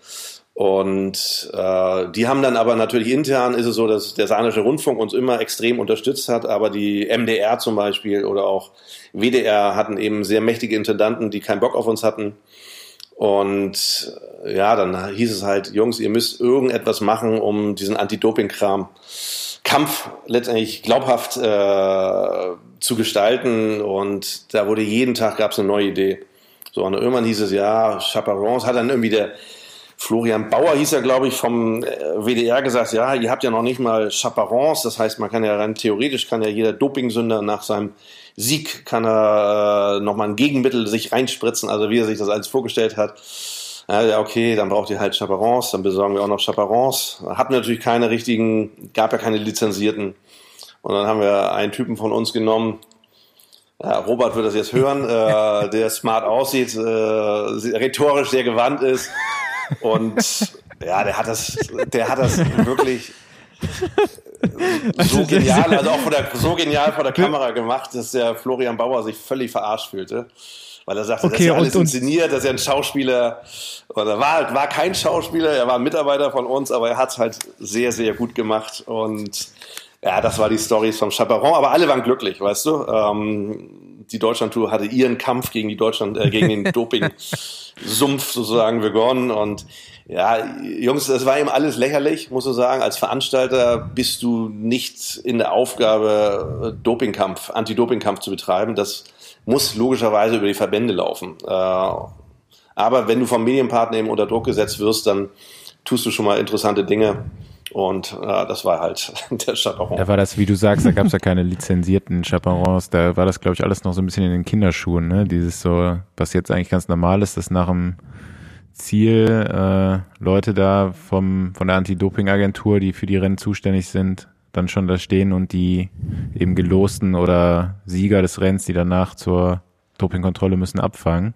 Und äh, die haben dann aber natürlich intern ist es so, dass der Sahnische Rundfunk uns immer extrem unterstützt hat, aber die MDR zum Beispiel oder auch WDR hatten eben sehr mächtige Intendanten, die keinen Bock auf uns hatten. Und ja, dann hieß es halt, Jungs, ihr müsst irgendetwas machen, um diesen Anti-Doping-Kram Kampf letztendlich glaubhaft äh, zu gestalten. Und da wurde jeden Tag gab es eine neue Idee. So, und irgendwann hieß es, ja, Chaperons hat dann irgendwie der Florian Bauer hieß ja, glaube ich, vom äh, WDR gesagt, ja, ihr habt ja noch nicht mal Chaperons, das heißt, man kann ja rein theoretisch, kann ja jeder Dopingsünder nach seinem Sieg, kann er äh, nochmal ein Gegenmittel sich reinspritzen, also wie er sich das alles vorgestellt hat. Ja, okay, dann braucht ihr halt Chaperons, dann besorgen wir auch noch Chaperons. Hatten natürlich keine richtigen, gab ja keine lizenzierten. Und dann haben wir einen Typen von uns genommen, ja, Robert wird das jetzt hören, äh, der smart aussieht, äh, rhetorisch sehr gewandt ist und ja, der hat das, der hat das wirklich so genial, also auch vor der, so genial vor der Kamera gemacht, dass der Florian Bauer sich völlig verarscht fühlte. Weil er sagte, okay, das ist ja alles und, inszeniert, dass er ein Schauspieler, oder war war kein Schauspieler, er war ein Mitarbeiter von uns, aber er hat es halt sehr, sehr gut gemacht und ja, das war die Story vom Chaperon, aber alle waren glücklich, weißt du. Ähm, die Deutschlandtour hatte ihren Kampf gegen die Deutschland, äh, gegen den Doping-Sumpf sozusagen begonnen und ja, Jungs, das war eben alles lächerlich, muss du sagen. Als Veranstalter bist du nicht in der Aufgabe, Dopingkampf, Anti-Doping-Kampf zu betreiben. Das muss logischerweise über die Verbände laufen. Äh, aber wenn du vom Medienpartner eben unter Druck gesetzt wirst, dann tust du schon mal interessante Dinge. Und äh, das war halt der Chaperon. Da war das, wie du sagst, da gab es ja keine lizenzierten Chaperons. Da war das, glaube ich, alles noch so ein bisschen in den Kinderschuhen. Ne? Dieses so, was jetzt eigentlich ganz normal ist, dass nach dem Ziel äh, Leute da vom von der Anti-Doping-Agentur, die für die Rennen zuständig sind, dann schon da stehen und die eben gelosten oder Sieger des Rennens, die danach zur Dopingkontrolle müssen, abfangen.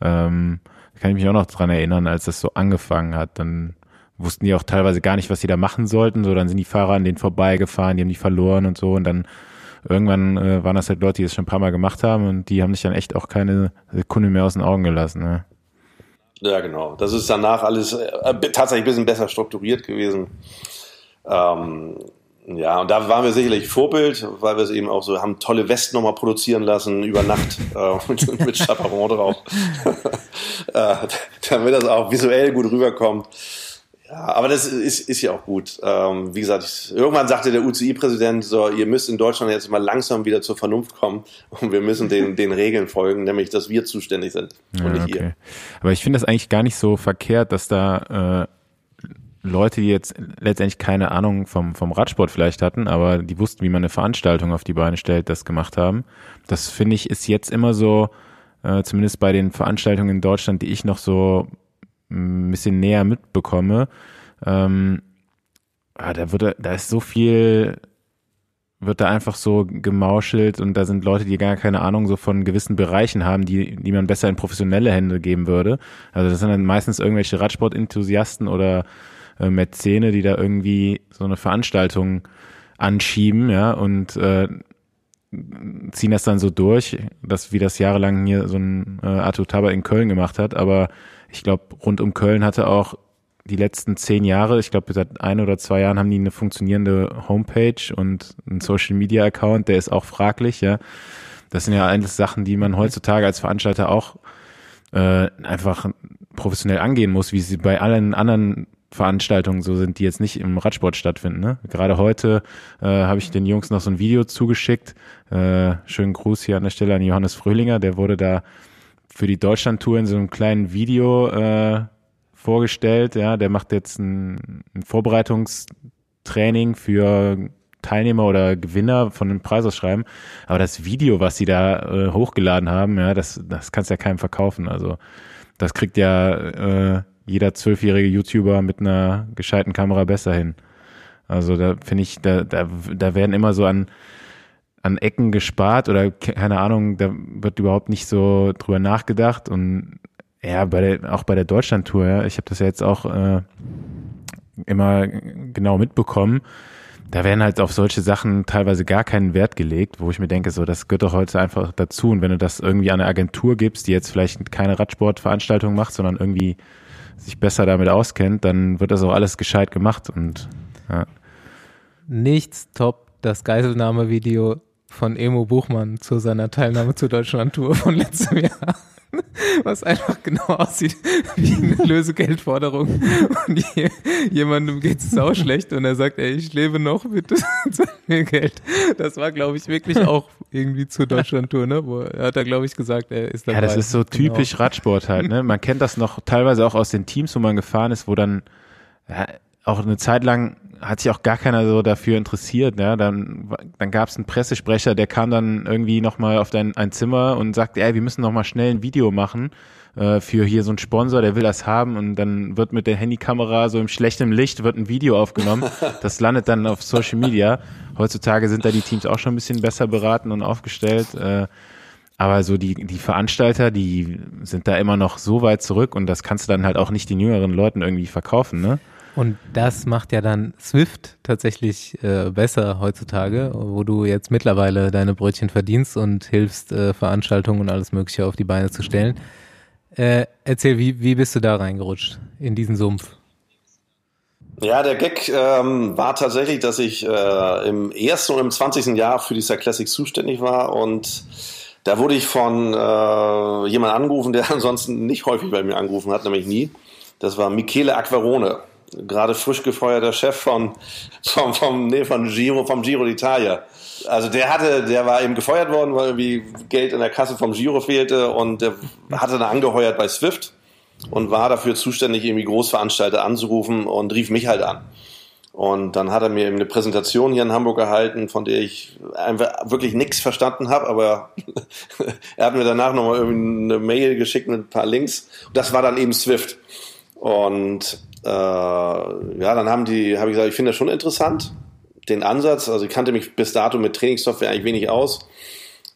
Ähm, kann ich mich auch noch dran erinnern, als das so angefangen hat. Dann wussten die auch teilweise gar nicht, was sie da machen sollten. So, dann sind die Fahrer an denen vorbeigefahren, die haben die verloren und so. Und dann irgendwann äh, waren das halt Leute, die das schon ein paar Mal gemacht haben und die haben sich dann echt auch keine Sekunde mehr aus den Augen gelassen. Ne? Ja, genau. Das ist danach alles äh, tatsächlich ein bisschen besser strukturiert gewesen. Ähm, ja, und da waren wir sicherlich Vorbild, weil wir es eben auch so haben tolle Westen nochmal produzieren lassen über Nacht äh, mit, mit Chaperon drauf, äh, damit das auch visuell gut rüberkommt. Ja, aber das ist, ist ja auch gut. Ähm, wie gesagt, ich, irgendwann sagte der UCI-Präsident so, ihr müsst in Deutschland jetzt mal langsam wieder zur Vernunft kommen und wir müssen den, den Regeln folgen, nämlich, dass wir zuständig sind und ja, nicht okay. ihr. Aber ich finde das eigentlich gar nicht so verkehrt, dass da äh, Leute, die jetzt letztendlich keine Ahnung vom, vom Radsport vielleicht hatten, aber die wussten, wie man eine Veranstaltung auf die Beine stellt, das gemacht haben. Das finde ich ist jetzt immer so, äh, zumindest bei den Veranstaltungen in Deutschland, die ich noch so ein bisschen näher mitbekomme, ähm, ah, da wird da ist so viel wird da einfach so gemauschelt und da sind Leute, die gar keine Ahnung so von gewissen Bereichen haben, die, die man besser in professionelle Hände geben würde. Also das sind dann meistens irgendwelche Radsport-Enthusiasten oder äh, Mäzene, die da irgendwie so eine Veranstaltung anschieben, ja, und äh, ziehen das dann so durch, dass wie das jahrelang hier so ein äh, Arthur Taber in Köln gemacht hat, aber ich glaube, rund um Köln hatte auch die letzten zehn Jahre, ich glaube, seit ein oder zwei Jahren haben die eine funktionierende Homepage und einen Social Media Account, der ist auch fraglich, ja. Das sind ja eigentlich Sachen, die man heutzutage als Veranstalter auch äh, einfach professionell angehen muss, wie sie bei allen anderen Veranstaltungen so sind, die jetzt nicht im Radsport stattfinden. Ne? Gerade heute äh, habe ich den Jungs noch so ein Video zugeschickt. Äh, schönen Gruß hier an der Stelle an Johannes Fröhlinger, der wurde da für die Deutschlandtour in so einem kleinen Video äh, vorgestellt. Ja, der macht jetzt ein, ein Vorbereitungstraining für Teilnehmer oder Gewinner von dem Preisausschreiben. Aber das Video, was sie da äh, hochgeladen haben, ja, das, das kannst ja keinem verkaufen. Also das kriegt ja äh, jeder zwölfjährige YouTuber mit einer gescheiten Kamera besser hin. Also da finde ich, da, da, da werden immer so an an Ecken gespart oder keine Ahnung, da wird überhaupt nicht so drüber nachgedacht und ja, bei der, auch bei der Deutschlandtour, ja, ich habe das ja jetzt auch äh, immer genau mitbekommen. Da werden halt auf solche Sachen teilweise gar keinen Wert gelegt, wo ich mir denke, so, das gehört doch heute einfach dazu. Und wenn du das irgendwie an eine Agentur gibst, die jetzt vielleicht keine Radsportveranstaltung macht, sondern irgendwie sich besser damit auskennt, dann wird das auch alles gescheit gemacht und ja. Nichts top das Geiselnahmevideo von Emo Buchmann zu seiner Teilnahme zur Deutschland-Tour von letztem Jahr. Was einfach genau aussieht wie eine Lösegeldforderung. Und jemandem geht es auch schlecht und er sagt, ey, ich lebe noch, bitte zahl mir Geld. Das war, glaube ich, wirklich auch irgendwie zur Deutschland-Tour, ne? Wo er hat da, glaube ich, gesagt, er ist dabei. Ja, das ist so genau. typisch Radsport halt, ne? Man kennt das noch teilweise auch aus den Teams, wo man gefahren ist, wo dann ja, auch eine Zeit lang hat sich auch gar keiner so dafür interessiert. Ja? Dann, dann gab es einen Pressesprecher, der kam dann irgendwie nochmal auf dein ein Zimmer und sagte, ey, wir müssen nochmal schnell ein Video machen äh, für hier so einen Sponsor, der will das haben und dann wird mit der Handykamera so im schlechten Licht wird ein Video aufgenommen. Das landet dann auf Social Media. Heutzutage sind da die Teams auch schon ein bisschen besser beraten und aufgestellt. Äh, aber so die, die Veranstalter, die sind da immer noch so weit zurück und das kannst du dann halt auch nicht den jüngeren Leuten irgendwie verkaufen, ne? Und das macht ja dann Swift tatsächlich äh, besser heutzutage, wo du jetzt mittlerweile deine Brötchen verdienst und hilfst, äh, Veranstaltungen und alles Mögliche auf die Beine zu stellen. Äh, erzähl, wie, wie bist du da reingerutscht in diesen Sumpf? Ja, der Gag ähm, war tatsächlich, dass ich äh, im ersten und im 20. Jahr für die Star Classics zuständig war und da wurde ich von äh, jemandem angerufen, der ansonsten nicht häufig bei mir angerufen hat, nämlich nie. Das war Michele Aquarone gerade frisch gefeuerter Chef von, vom, vom, nee, von Giro, vom Giro d'Italia. Also der hatte, der war eben gefeuert worden, weil irgendwie Geld in der Kasse vom Giro fehlte und der hatte dann angeheuert bei Swift und war dafür zuständig, irgendwie Großveranstalter anzurufen und rief mich halt an. Und dann hat er mir eben eine Präsentation hier in Hamburg gehalten, von der ich einfach wirklich nichts verstanden habe, aber er hat mir danach nochmal irgendwie eine Mail geschickt mit ein paar Links. Das war dann eben Swift. Und äh, ja, dann haben die, habe ich gesagt, ich finde das schon interessant, den Ansatz. Also ich kannte mich bis dato mit Trainingssoftware eigentlich wenig aus.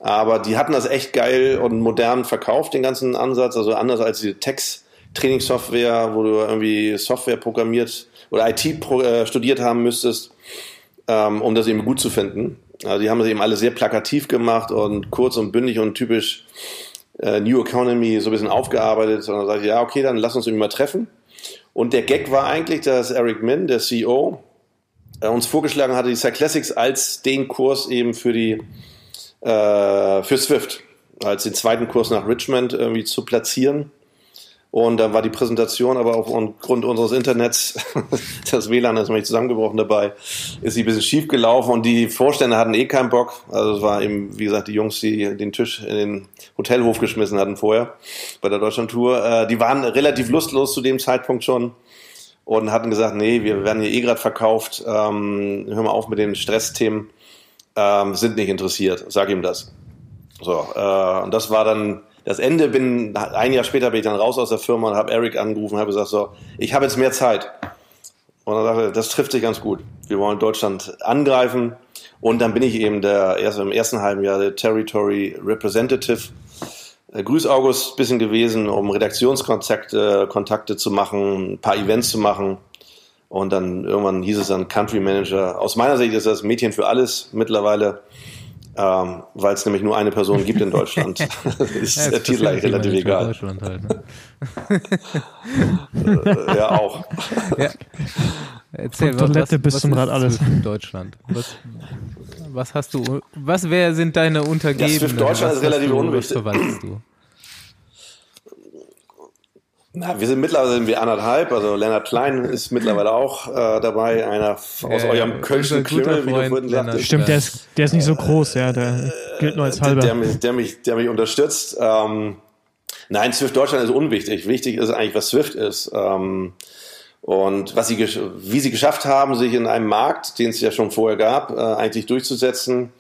Aber die hatten das echt geil und modern verkauft, den ganzen Ansatz. Also anders als die Text-Trainingssoftware, wo du irgendwie Software programmiert oder IT äh, studiert haben müsstest, ähm, um das eben gut zu finden. Also die haben das eben alle sehr plakativ gemacht und kurz und bündig und typisch äh, New Economy so ein bisschen aufgearbeitet. Und dann sage ich, ja, okay, dann lass uns irgendwie mal treffen. Und der Gag war eigentlich, dass Eric Min, der CEO, äh, uns vorgeschlagen hatte, die Star Classics als den Kurs eben für die äh, für Swift, als den zweiten Kurs nach Richmond irgendwie zu platzieren. Und dann war die Präsentation, aber aufgrund unseres Internets, das WLAN ist nämlich zusammengebrochen dabei, ist sie ein bisschen schief gelaufen und die Vorstände hatten eh keinen Bock. Also es war eben, wie gesagt, die Jungs, die den Tisch in den Hotelhof geschmissen hatten vorher bei der Deutschlandtour. Äh, die waren relativ lustlos zu dem Zeitpunkt schon und hatten gesagt, nee, wir werden hier eh gerade verkauft, ähm, hör mal auf mit den Stressthemen, ähm, sind nicht interessiert, sag ihm das. So, äh, und das war dann das Ende. Bin ein Jahr später bin ich dann raus aus der Firma und habe Eric angerufen, habe gesagt so, ich habe jetzt mehr Zeit. Und dann sagte er, das trifft sich ganz gut. Wir wollen Deutschland angreifen. Und dann bin ich eben der erst im ersten halben Jahr der Territory Representative äh, Grüß August bisschen gewesen, um Redaktionskontakte Kontakte zu machen, ein paar Events zu machen. Und dann irgendwann hieß es dann Country Manager. Aus meiner Sicht ist das Mädchen für alles mittlerweile, ähm, weil es nämlich nur eine Person gibt in Deutschland. ist ja, der Titel eigentlich relativ egal. Deutschland halt, ne? ja, auch. Ja. Erzähl, Von Toilette was, bis was zum Rad alles. Deutschland. Was, was hast du, was wer sind deine Untergebenen? Ja, Swift Deutschland was ist relativ unwichtig. Na, wir sind mittlerweile sind wir anderthalb, also Lennart Klein ist mittlerweile auch äh, dabei, einer aus äh, eurem Kölschen Klüngel, wie du vorhin sagtest. Stimmt, der ist, der ist nicht so groß, ja, der gilt nur als halber. Der, der, mich, der, mich, der mich unterstützt. Ähm, nein, Swift Deutschland ist unwichtig. Wichtig ist eigentlich, was Swift ist. Ähm, und was sie, wie sie geschafft haben, sich in einem Markt, den es ja schon vorher gab, äh, eigentlich durchzusetzen.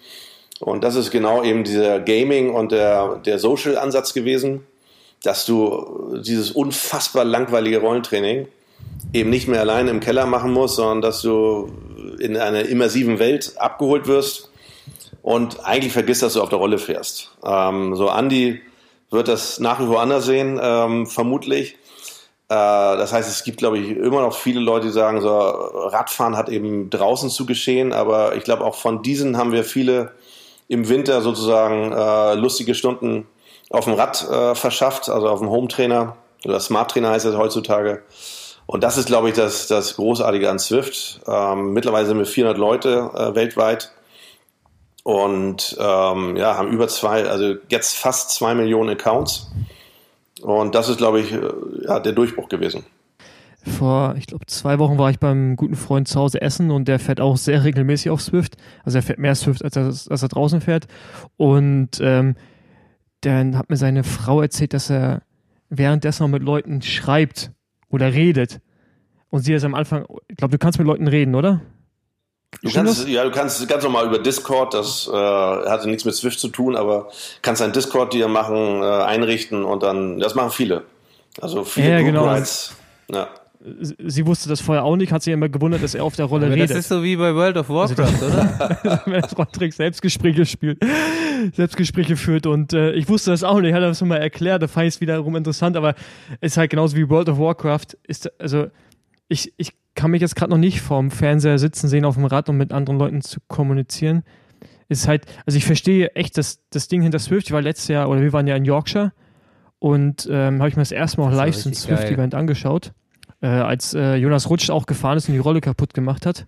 Und das ist genau eben dieser Gaming und der, der Social-Ansatz gewesen, dass du dieses unfassbar langweilige Rollentraining eben nicht mehr alleine im Keller machen musst, sondern dass du in einer immersiven Welt abgeholt wirst und eigentlich vergisst, dass du auf der Rolle fährst. Ähm, so Andy wird das nach wie vor anders sehen, ähm, vermutlich. Äh, das heißt, es gibt, glaube ich, immer noch viele Leute, die sagen, so Radfahren hat eben draußen zu geschehen, aber ich glaube, auch von diesen haben wir viele im Winter sozusagen äh, lustige Stunden auf dem Rad äh, verschafft, also auf dem Home Trainer oder Smart Trainer heißt es heutzutage. Und das ist, glaube ich, das, das Großartige an Swift. Ähm, mittlerweile sind wir 400 Leute äh, weltweit und ähm, ja, haben über zwei, also jetzt fast zwei Millionen Accounts. Und das ist, glaube ich, äh, ja, der Durchbruch gewesen. Vor, ich glaube, zwei Wochen war ich beim guten Freund zu Hause essen und der fährt auch sehr regelmäßig auf Swift. Also er fährt mehr Swift, als er, als er draußen fährt. Und ähm, dann hat mir seine Frau erzählt, dass er währenddessen noch mit Leuten schreibt oder redet. Und sie ist am Anfang, ich glaube, du kannst mit Leuten reden, oder? Du kannst, ja, du kannst ganz normal über Discord, das äh, hatte nichts mit Swift zu tun, aber kannst ein Discord dir machen, äh, einrichten und dann, das machen viele. Also viele ja, genau. Rights, ja. Sie wusste das vorher auch nicht, hat sich immer gewundert, dass er auf der Rolle aber redet. Das ist so wie bei World of Warcraft, also, oder? Wenn Roderick Selbstgespräche spielt, Selbstgespräche führt und äh, ich wusste das auch nicht, hat er das mal erklärt, da fand ich es wiederum interessant, aber es ist halt genauso wie World of Warcraft, ist, also ich, ich kann mich jetzt gerade noch nicht vorm Fernseher sitzen sehen auf dem Rad, um mit anderen Leuten zu kommunizieren. Ist halt, also ich verstehe echt das, das Ding hinter Swift. Ich war letztes Jahr, oder wir waren ja in Yorkshire und ähm, habe ich mir das erste Mal auch live so ein Swift-Event angeschaut, äh, als äh, Jonas Rutsch auch gefahren ist und die Rolle kaputt gemacht hat.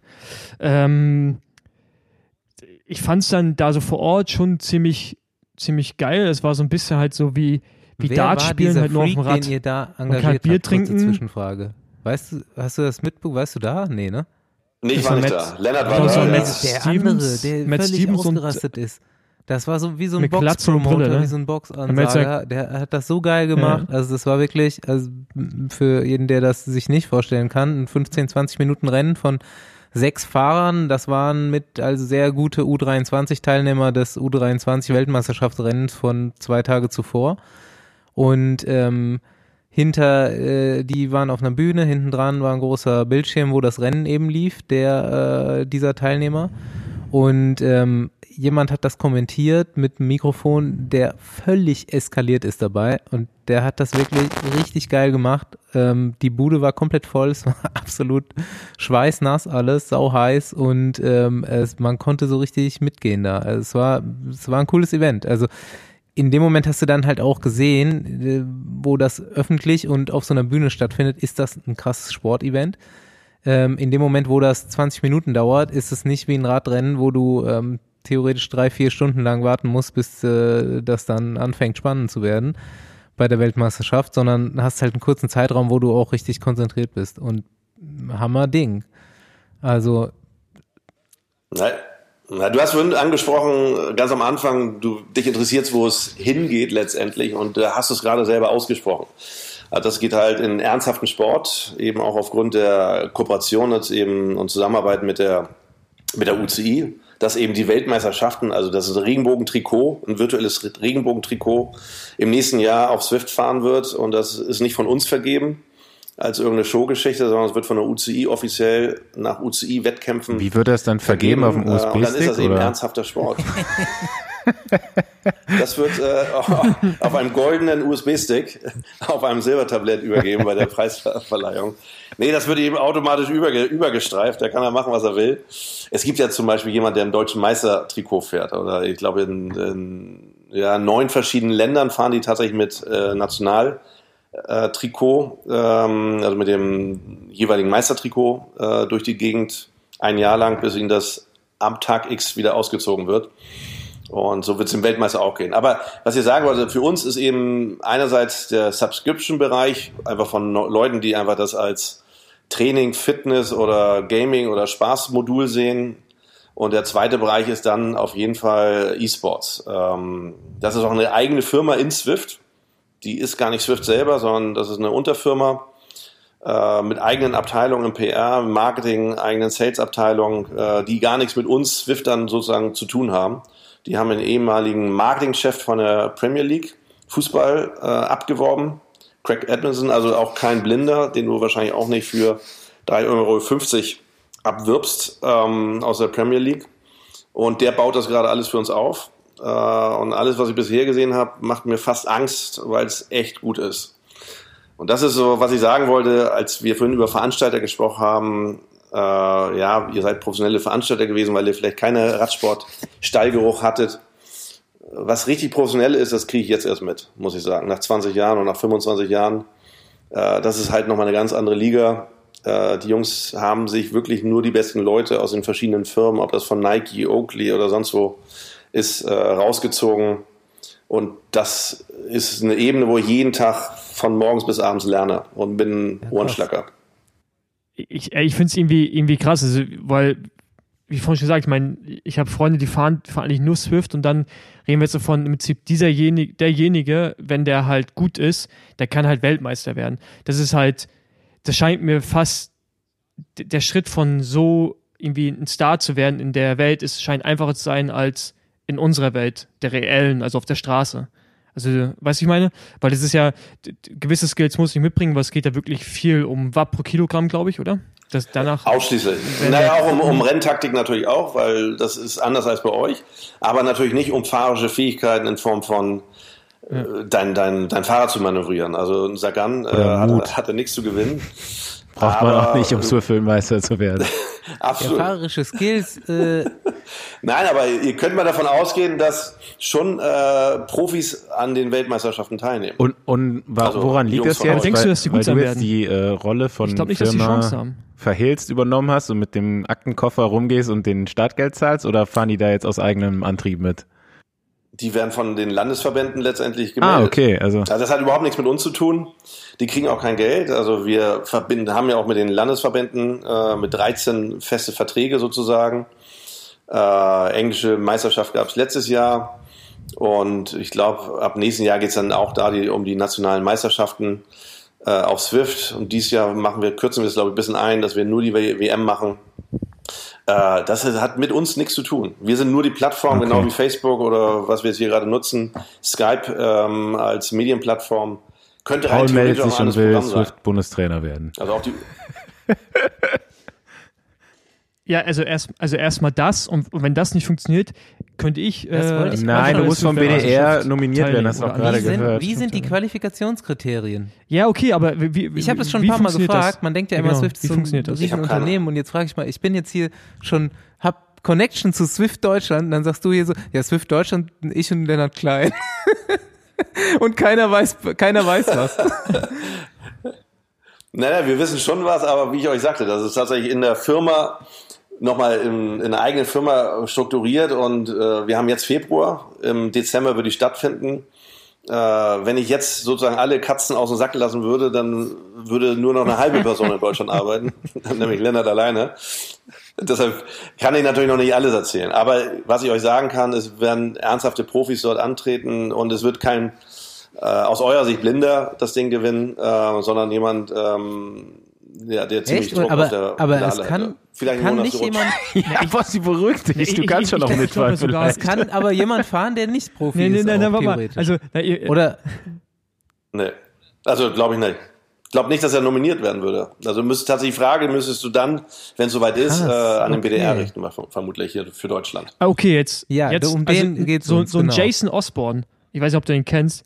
Ähm, ich fand es dann da so vor Ort schon ziemlich, ziemlich geil. Es war so ein bisschen halt so wie, wie Dart spielen, halt nur auf dem Rad. Den ihr da engagiert Man kann Bier habt, trinken. Zwischenfrage. Weißt du, hast du das mitbekommen? Weißt du da? Nee, ne? Nee, ich war nicht Matt, da. Lennart war da. der Stevens, andere, der Matt völlig Stevens ausgerastet ist. Das war so wie so ein Box-Promoter, ne? wie so ein Box-Ansager. Der hat das so geil gemacht. Ja. Also das war wirklich, also für jeden, der das sich nicht vorstellen kann, ein 15, 20 Minuten Rennen von sechs Fahrern. Das waren mit also sehr gute U23-Teilnehmer des U23-Weltmeisterschaftsrennens von zwei Tage zuvor. Und ähm, hinter, äh, die waren auf einer Bühne, hinten dran war ein großer Bildschirm, wo das Rennen eben lief, der äh, dieser Teilnehmer. Und ähm, jemand hat das kommentiert mit einem Mikrofon, der völlig eskaliert ist dabei und der hat das wirklich richtig geil gemacht. Ähm, die Bude war komplett voll, es war absolut schweißnass alles, sau heiß und ähm, es, man konnte so richtig mitgehen da. Also es war, es war ein cooles Event. Also in dem Moment hast du dann halt auch gesehen, äh, wo das öffentlich und auf so einer Bühne stattfindet, ist das ein krasses Sportevent. Ähm, in dem Moment, wo das 20 Minuten dauert, ist es nicht wie ein Radrennen, wo du ähm, theoretisch drei, vier Stunden lang warten musst, bis äh, das dann anfängt spannend zu werden. bei der Weltmeisterschaft, sondern hast halt einen kurzen Zeitraum, wo du auch richtig konzentriert bist. Und Hammer Ding. Also. Nein. Na, du hast vorhin angesprochen, ganz am Anfang, du dich interessierst, wo es hingeht letztendlich und äh, hast es gerade selber ausgesprochen. Also das geht halt in ernsthaften Sport, eben auch aufgrund der Kooperation jetzt eben und Zusammenarbeit mit der, mit der UCI, dass eben die Weltmeisterschaften, also das Regenbogentrikot, ein virtuelles Regenbogentrikot im nächsten Jahr auf Swift fahren wird und das ist nicht von uns vergeben als irgendeine Showgeschichte, sondern es wird von der UCI offiziell nach UCI-Wettkämpfen. Wie wird das dann vergeben, vergeben auf dem USB-Stick? Und dann ist das eben ernsthafter Sport. das wird äh, auf einem goldenen USB-Stick auf einem Silbertablett übergeben bei der Preisverleihung. Nee, das wird eben automatisch überge übergestreift. Der kann ja machen, was er will. Es gibt ja zum Beispiel jemand, der im deutschen Meistertrikot fährt. Oder ich glaube, in, in ja, neun verschiedenen Ländern fahren die tatsächlich mit äh, National äh, Trikot, ähm, also mit dem jeweiligen Meistertrikot äh, durch die Gegend ein Jahr lang, bis ihnen das am Tag X wieder ausgezogen wird. Und so wird es im Weltmeister auch gehen. Aber was ich sagen wollte, für uns ist eben einerseits der Subscription-Bereich einfach von Leuten, die einfach das als Training, Fitness oder Gaming oder Spaßmodul sehen. Und der zweite Bereich ist dann auf jeden Fall E-Sports. Ähm, das ist auch eine eigene Firma in Swift die ist gar nicht Swift selber, sondern das ist eine Unterfirma äh, mit eigenen Abteilungen im PR, Marketing, eigenen Sales-Abteilungen, äh, die gar nichts mit uns Swift dann sozusagen zu tun haben. Die haben einen ehemaligen Marketingchef von der Premier League Fußball äh, abgeworben, Craig Edmondson, also auch kein Blinder, den du wahrscheinlich auch nicht für 3,50 Euro abwirbst ähm, aus der Premier League. Und der baut das gerade alles für uns auf. Äh, und alles, was ich bisher gesehen habe, macht mir fast Angst, weil es echt gut ist. Und das ist so, was ich sagen wollte, als wir vorhin über Veranstalter gesprochen haben. Äh, ja, ihr seid professionelle Veranstalter gewesen, weil ihr vielleicht keine Radsport-Stallgeruch hattet. Was richtig professionell ist, das kriege ich jetzt erst mit, muss ich sagen. Nach 20 Jahren und nach 25 Jahren. Äh, das ist halt nochmal eine ganz andere Liga. Äh, die Jungs haben sich wirklich nur die besten Leute aus den verschiedenen Firmen, ob das von Nike, Oakley oder sonst wo ist äh, rausgezogen. Und das ist eine Ebene, wo ich jeden Tag von morgens bis abends lerne und bin ja, Ohrenschlacker. Ich, ich finde es irgendwie, irgendwie krass, also, weil, wie vorhin schon gesagt, ich meine, ich habe Freunde, die fahren, fahren eigentlich nur Swift und dann reden wir jetzt so von im Prinzip dieserjenige, derjenige, wenn der halt gut ist, der kann halt Weltmeister werden. Das ist halt, das scheint mir fast der Schritt von so irgendwie ein Star zu werden in der Welt ist, scheint einfacher zu sein als in unserer Welt, der reellen, also auf der Straße. Also, weißt du, ich meine? Weil das ist ja, gewisse Skills muss ich mitbringen, weil es geht ja wirklich viel um Watt pro Kilogramm, glaube ich, oder? Das danach. Ausschließlich. Naja, auch um, um Renntaktik natürlich auch, weil das ist anders als bei euch. Aber natürlich nicht um fahrische Fähigkeiten in Form von ja. äh, dein, dein, dein Fahrrad zu manövrieren. Also Sagan äh, hatte, hatte nichts zu gewinnen. Braucht man auch nicht, um Surfilmmeister zu werden. Absolut. Fahrerische Skills. Äh Nein, aber ihr könnt mal davon ausgehen, dass schon äh, Profis an den Weltmeisterschaften teilnehmen. Und, und also, woran liegt das jetzt? Denkst du, dass die gut weil du jetzt die äh, Rolle von ich nicht, Firma Verhehlst übernommen hast und mit dem Aktenkoffer rumgehst und den Startgeld zahlst oder fahren die da jetzt aus eigenem Antrieb mit? Die werden von den Landesverbänden letztendlich gemeldet. Ah, okay. Also. also das hat überhaupt nichts mit uns zu tun. Die kriegen auch kein Geld. Also wir verbinden, haben ja auch mit den Landesverbänden äh, mit 13 feste Verträge sozusagen. Äh, englische Meisterschaft gab es letztes Jahr. Und ich glaube, ab nächsten Jahr geht es dann auch da die, um die nationalen Meisterschaften äh, auf Swift. Und dieses Jahr machen wir, kürzen wir es, glaube ich, ein bisschen ein, dass wir nur die WM machen. Äh, das hat mit uns nichts zu tun. Wir sind nur die Plattform, okay. genau wie Facebook oder was wir jetzt hier gerade nutzen, Skype ähm, als Medienplattform könnte Paul meldet sich und will Swift-Bundestrainer werden. Also auch die. Ja, also erst also erstmal das und wenn das nicht funktioniert, könnte ich. Äh, ich Nein, du musst vom BDR nominiert werden, hast du auch gerade gehört. Wie sind die Qualifikationskriterien? Ja, okay, aber wie, ich habe das schon ein paar Mal gefragt. Das? Man denkt ja immer, genau. Swift ist so ein riesen Unternehmen und jetzt frage ich mal, ich bin jetzt hier schon hab Connection zu Swift Deutschland, und dann sagst du hier so, ja Swift Deutschland, ich und Lennart Klein. und keiner weiß, keiner weiß was. naja, wir wissen schon was, aber wie ich euch sagte, das ist tatsächlich in der Firma nochmal in, in einer eigenen Firma strukturiert und äh, wir haben jetzt Februar, im Dezember wird die stattfinden. äh, wenn ich jetzt sozusagen alle Katzen aus dem Sack lassen würde, dann würde nur noch eine halbe Person in Deutschland arbeiten, nämlich Lennart alleine. Deshalb kann ich natürlich noch nicht alles erzählen. Aber was ich euch sagen kann, es werden ernsthafte Profis dort antreten und es wird kein äh, aus eurer Sicht Blinder das Ding gewinnen, äh, sondern jemand, ähm, ja, der ziemlich Echt? Druck aber, auf der aber es kann, hätte. Vielleicht kann nicht jemand, Ja, was sie beruhigt dich. Du kannst ich- schon noch mitfahren sogar, es kann aber jemand fahren, der nicht Profi Nee, nee, ist. nein, auch nein, warte mal. theoretisch. Also, na, ihr, Oder Nee. Also glaube ich nicht. Ich glaube nicht, dass er nominiert werden würde. Also müsste tatsächlich die Frage, müsstest du dann, wenn es soweit ist, Krass, äh, an den okay. BDR richten, vermutlich hier für Deutschland. Ah, Okay, jetzt. Ja, jetzt, um den geht's so, uns, so ein genau. Jason Osborne, ich weiß nicht, ob du den kennst,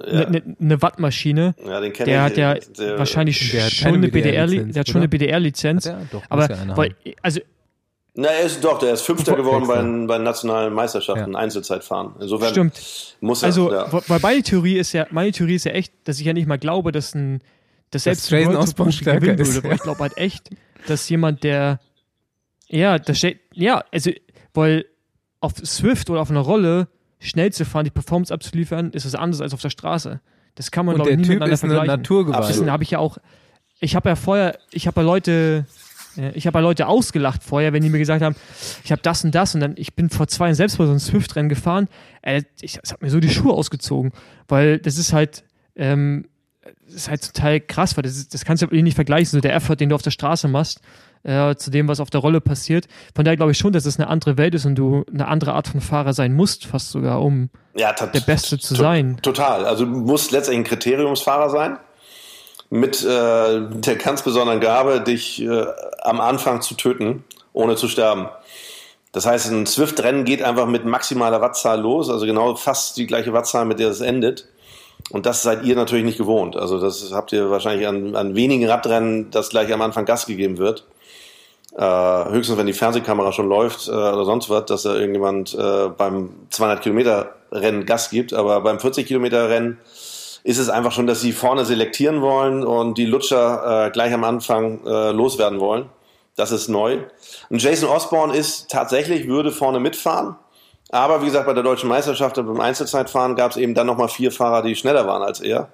eine Ja, ne, ne Wattmaschine. ja den kenne Der ich. hat ja der, wahrscheinlich der hat schon eine BDR, BDR-Lizenz, der hat schon eine? BDR-Lizenz. Ja, Aber, ja weil, also, Na, er ist doch, der ist Fünfter geworden bei, bei nationalen Meisterschaften, Einzelzeitfahren. Insofern stimmt. muss er. Also, ja. weil meine Theorie ist ja, meine Theorie ist ja echt, dass ich ja nicht mal glaube, dass ein, dass selbst ein Jason World Tour Osborne gewinnen ist, würde. ja. Weil ich glaube halt echt, dass jemand, der, ja, das, steht- ja, also, weil auf Swift oder auf einer Rolle schnell zu fahren, die Performance abzuliefern, ist was anderes als auf der Straße. Das kann man, glaube ich, nie Typ miteinander ist eine vergleichen. Naturgewalt. Wissen, habe ich ja auch, ich habe ja vorher, ich habe ja Leute, äh, ich habe ja Leute ausgelacht vorher, wenn die mir gesagt haben, ich habe das und das und dann, ich bin vor zwei Jahren selbst mal so ein Swift-Rennen gefahren, äh, ich, das hat mir so die Schuhe ausgezogen, weil das ist halt, ähm, das ist halt total krass, weil das, das kannst du nicht vergleichen, so der Effort, den du auf der Straße machst, äh, zu dem, was auf der Rolle passiert. Von daher glaube ich schon, dass es eine andere Welt ist und du eine andere Art von Fahrer sein musst, fast sogar, um ja, der Beste zu sein. Total. Also du musst letztendlich ein Kriteriumsfahrer sein. Mit äh, der ganz besonderen Gabe, dich äh, am Anfang zu töten, ohne zu sterben. Das heißt, ein Swift-Rennen geht einfach mit maximaler Wattzahl los, also genau fast die gleiche Wattzahl, mit der es endet. Und das seid ihr natürlich nicht gewohnt. Also das habt ihr wahrscheinlich an, an wenigen Radrennen, dass gleich am Anfang Gas gegeben wird. Äh, höchstens, wenn die Fernsehkamera schon läuft äh, oder sonst was, dass da irgendjemand äh, beim 200 Kilometer Rennen Gas gibt. Aber beim 40 Kilometer Rennen ist es einfach schon, dass sie vorne selektieren wollen und die Lutscher äh, gleich am Anfang äh, loswerden wollen. Das ist neu. Und Jason Osborne ist tatsächlich, würde vorne mitfahren. Aber wie gesagt, bei der deutschen Meisterschaft und beim Einzelzeitfahren gab es eben dann nochmal vier Fahrer, die schneller waren als er.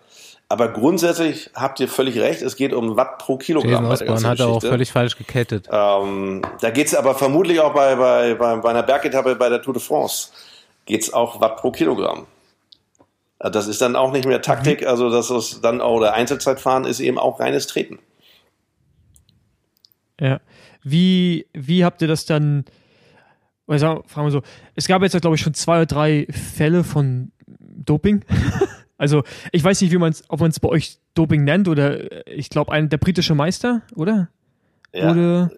Aber grundsätzlich habt ihr völlig recht, es geht um Watt pro Kilogramm Jason Osborne hat er auch völlig falsch gekettet. Ähm, da geht's aber vermutlich auch bei, bei, bei, bei einer Bergetappe bei der Tour de France, geht's auch Watt pro Kilogramm. Also Das ist dann auch nicht mehr Taktik, also das ist dann auch der Einzelzeitfahren ist eben auch reines Treten. Ja. Wie, wie habt ihr das dann, oder sagen, wir- fragen wir so, es gab jetzt, glaube ich, schon zwei oder drei Fälle von Doping. also, ich weiß nicht, wie man es, ob man es bei euch Doping nennt oder äh, ich glaube, ein der britische Meister, oder? Ja. Oder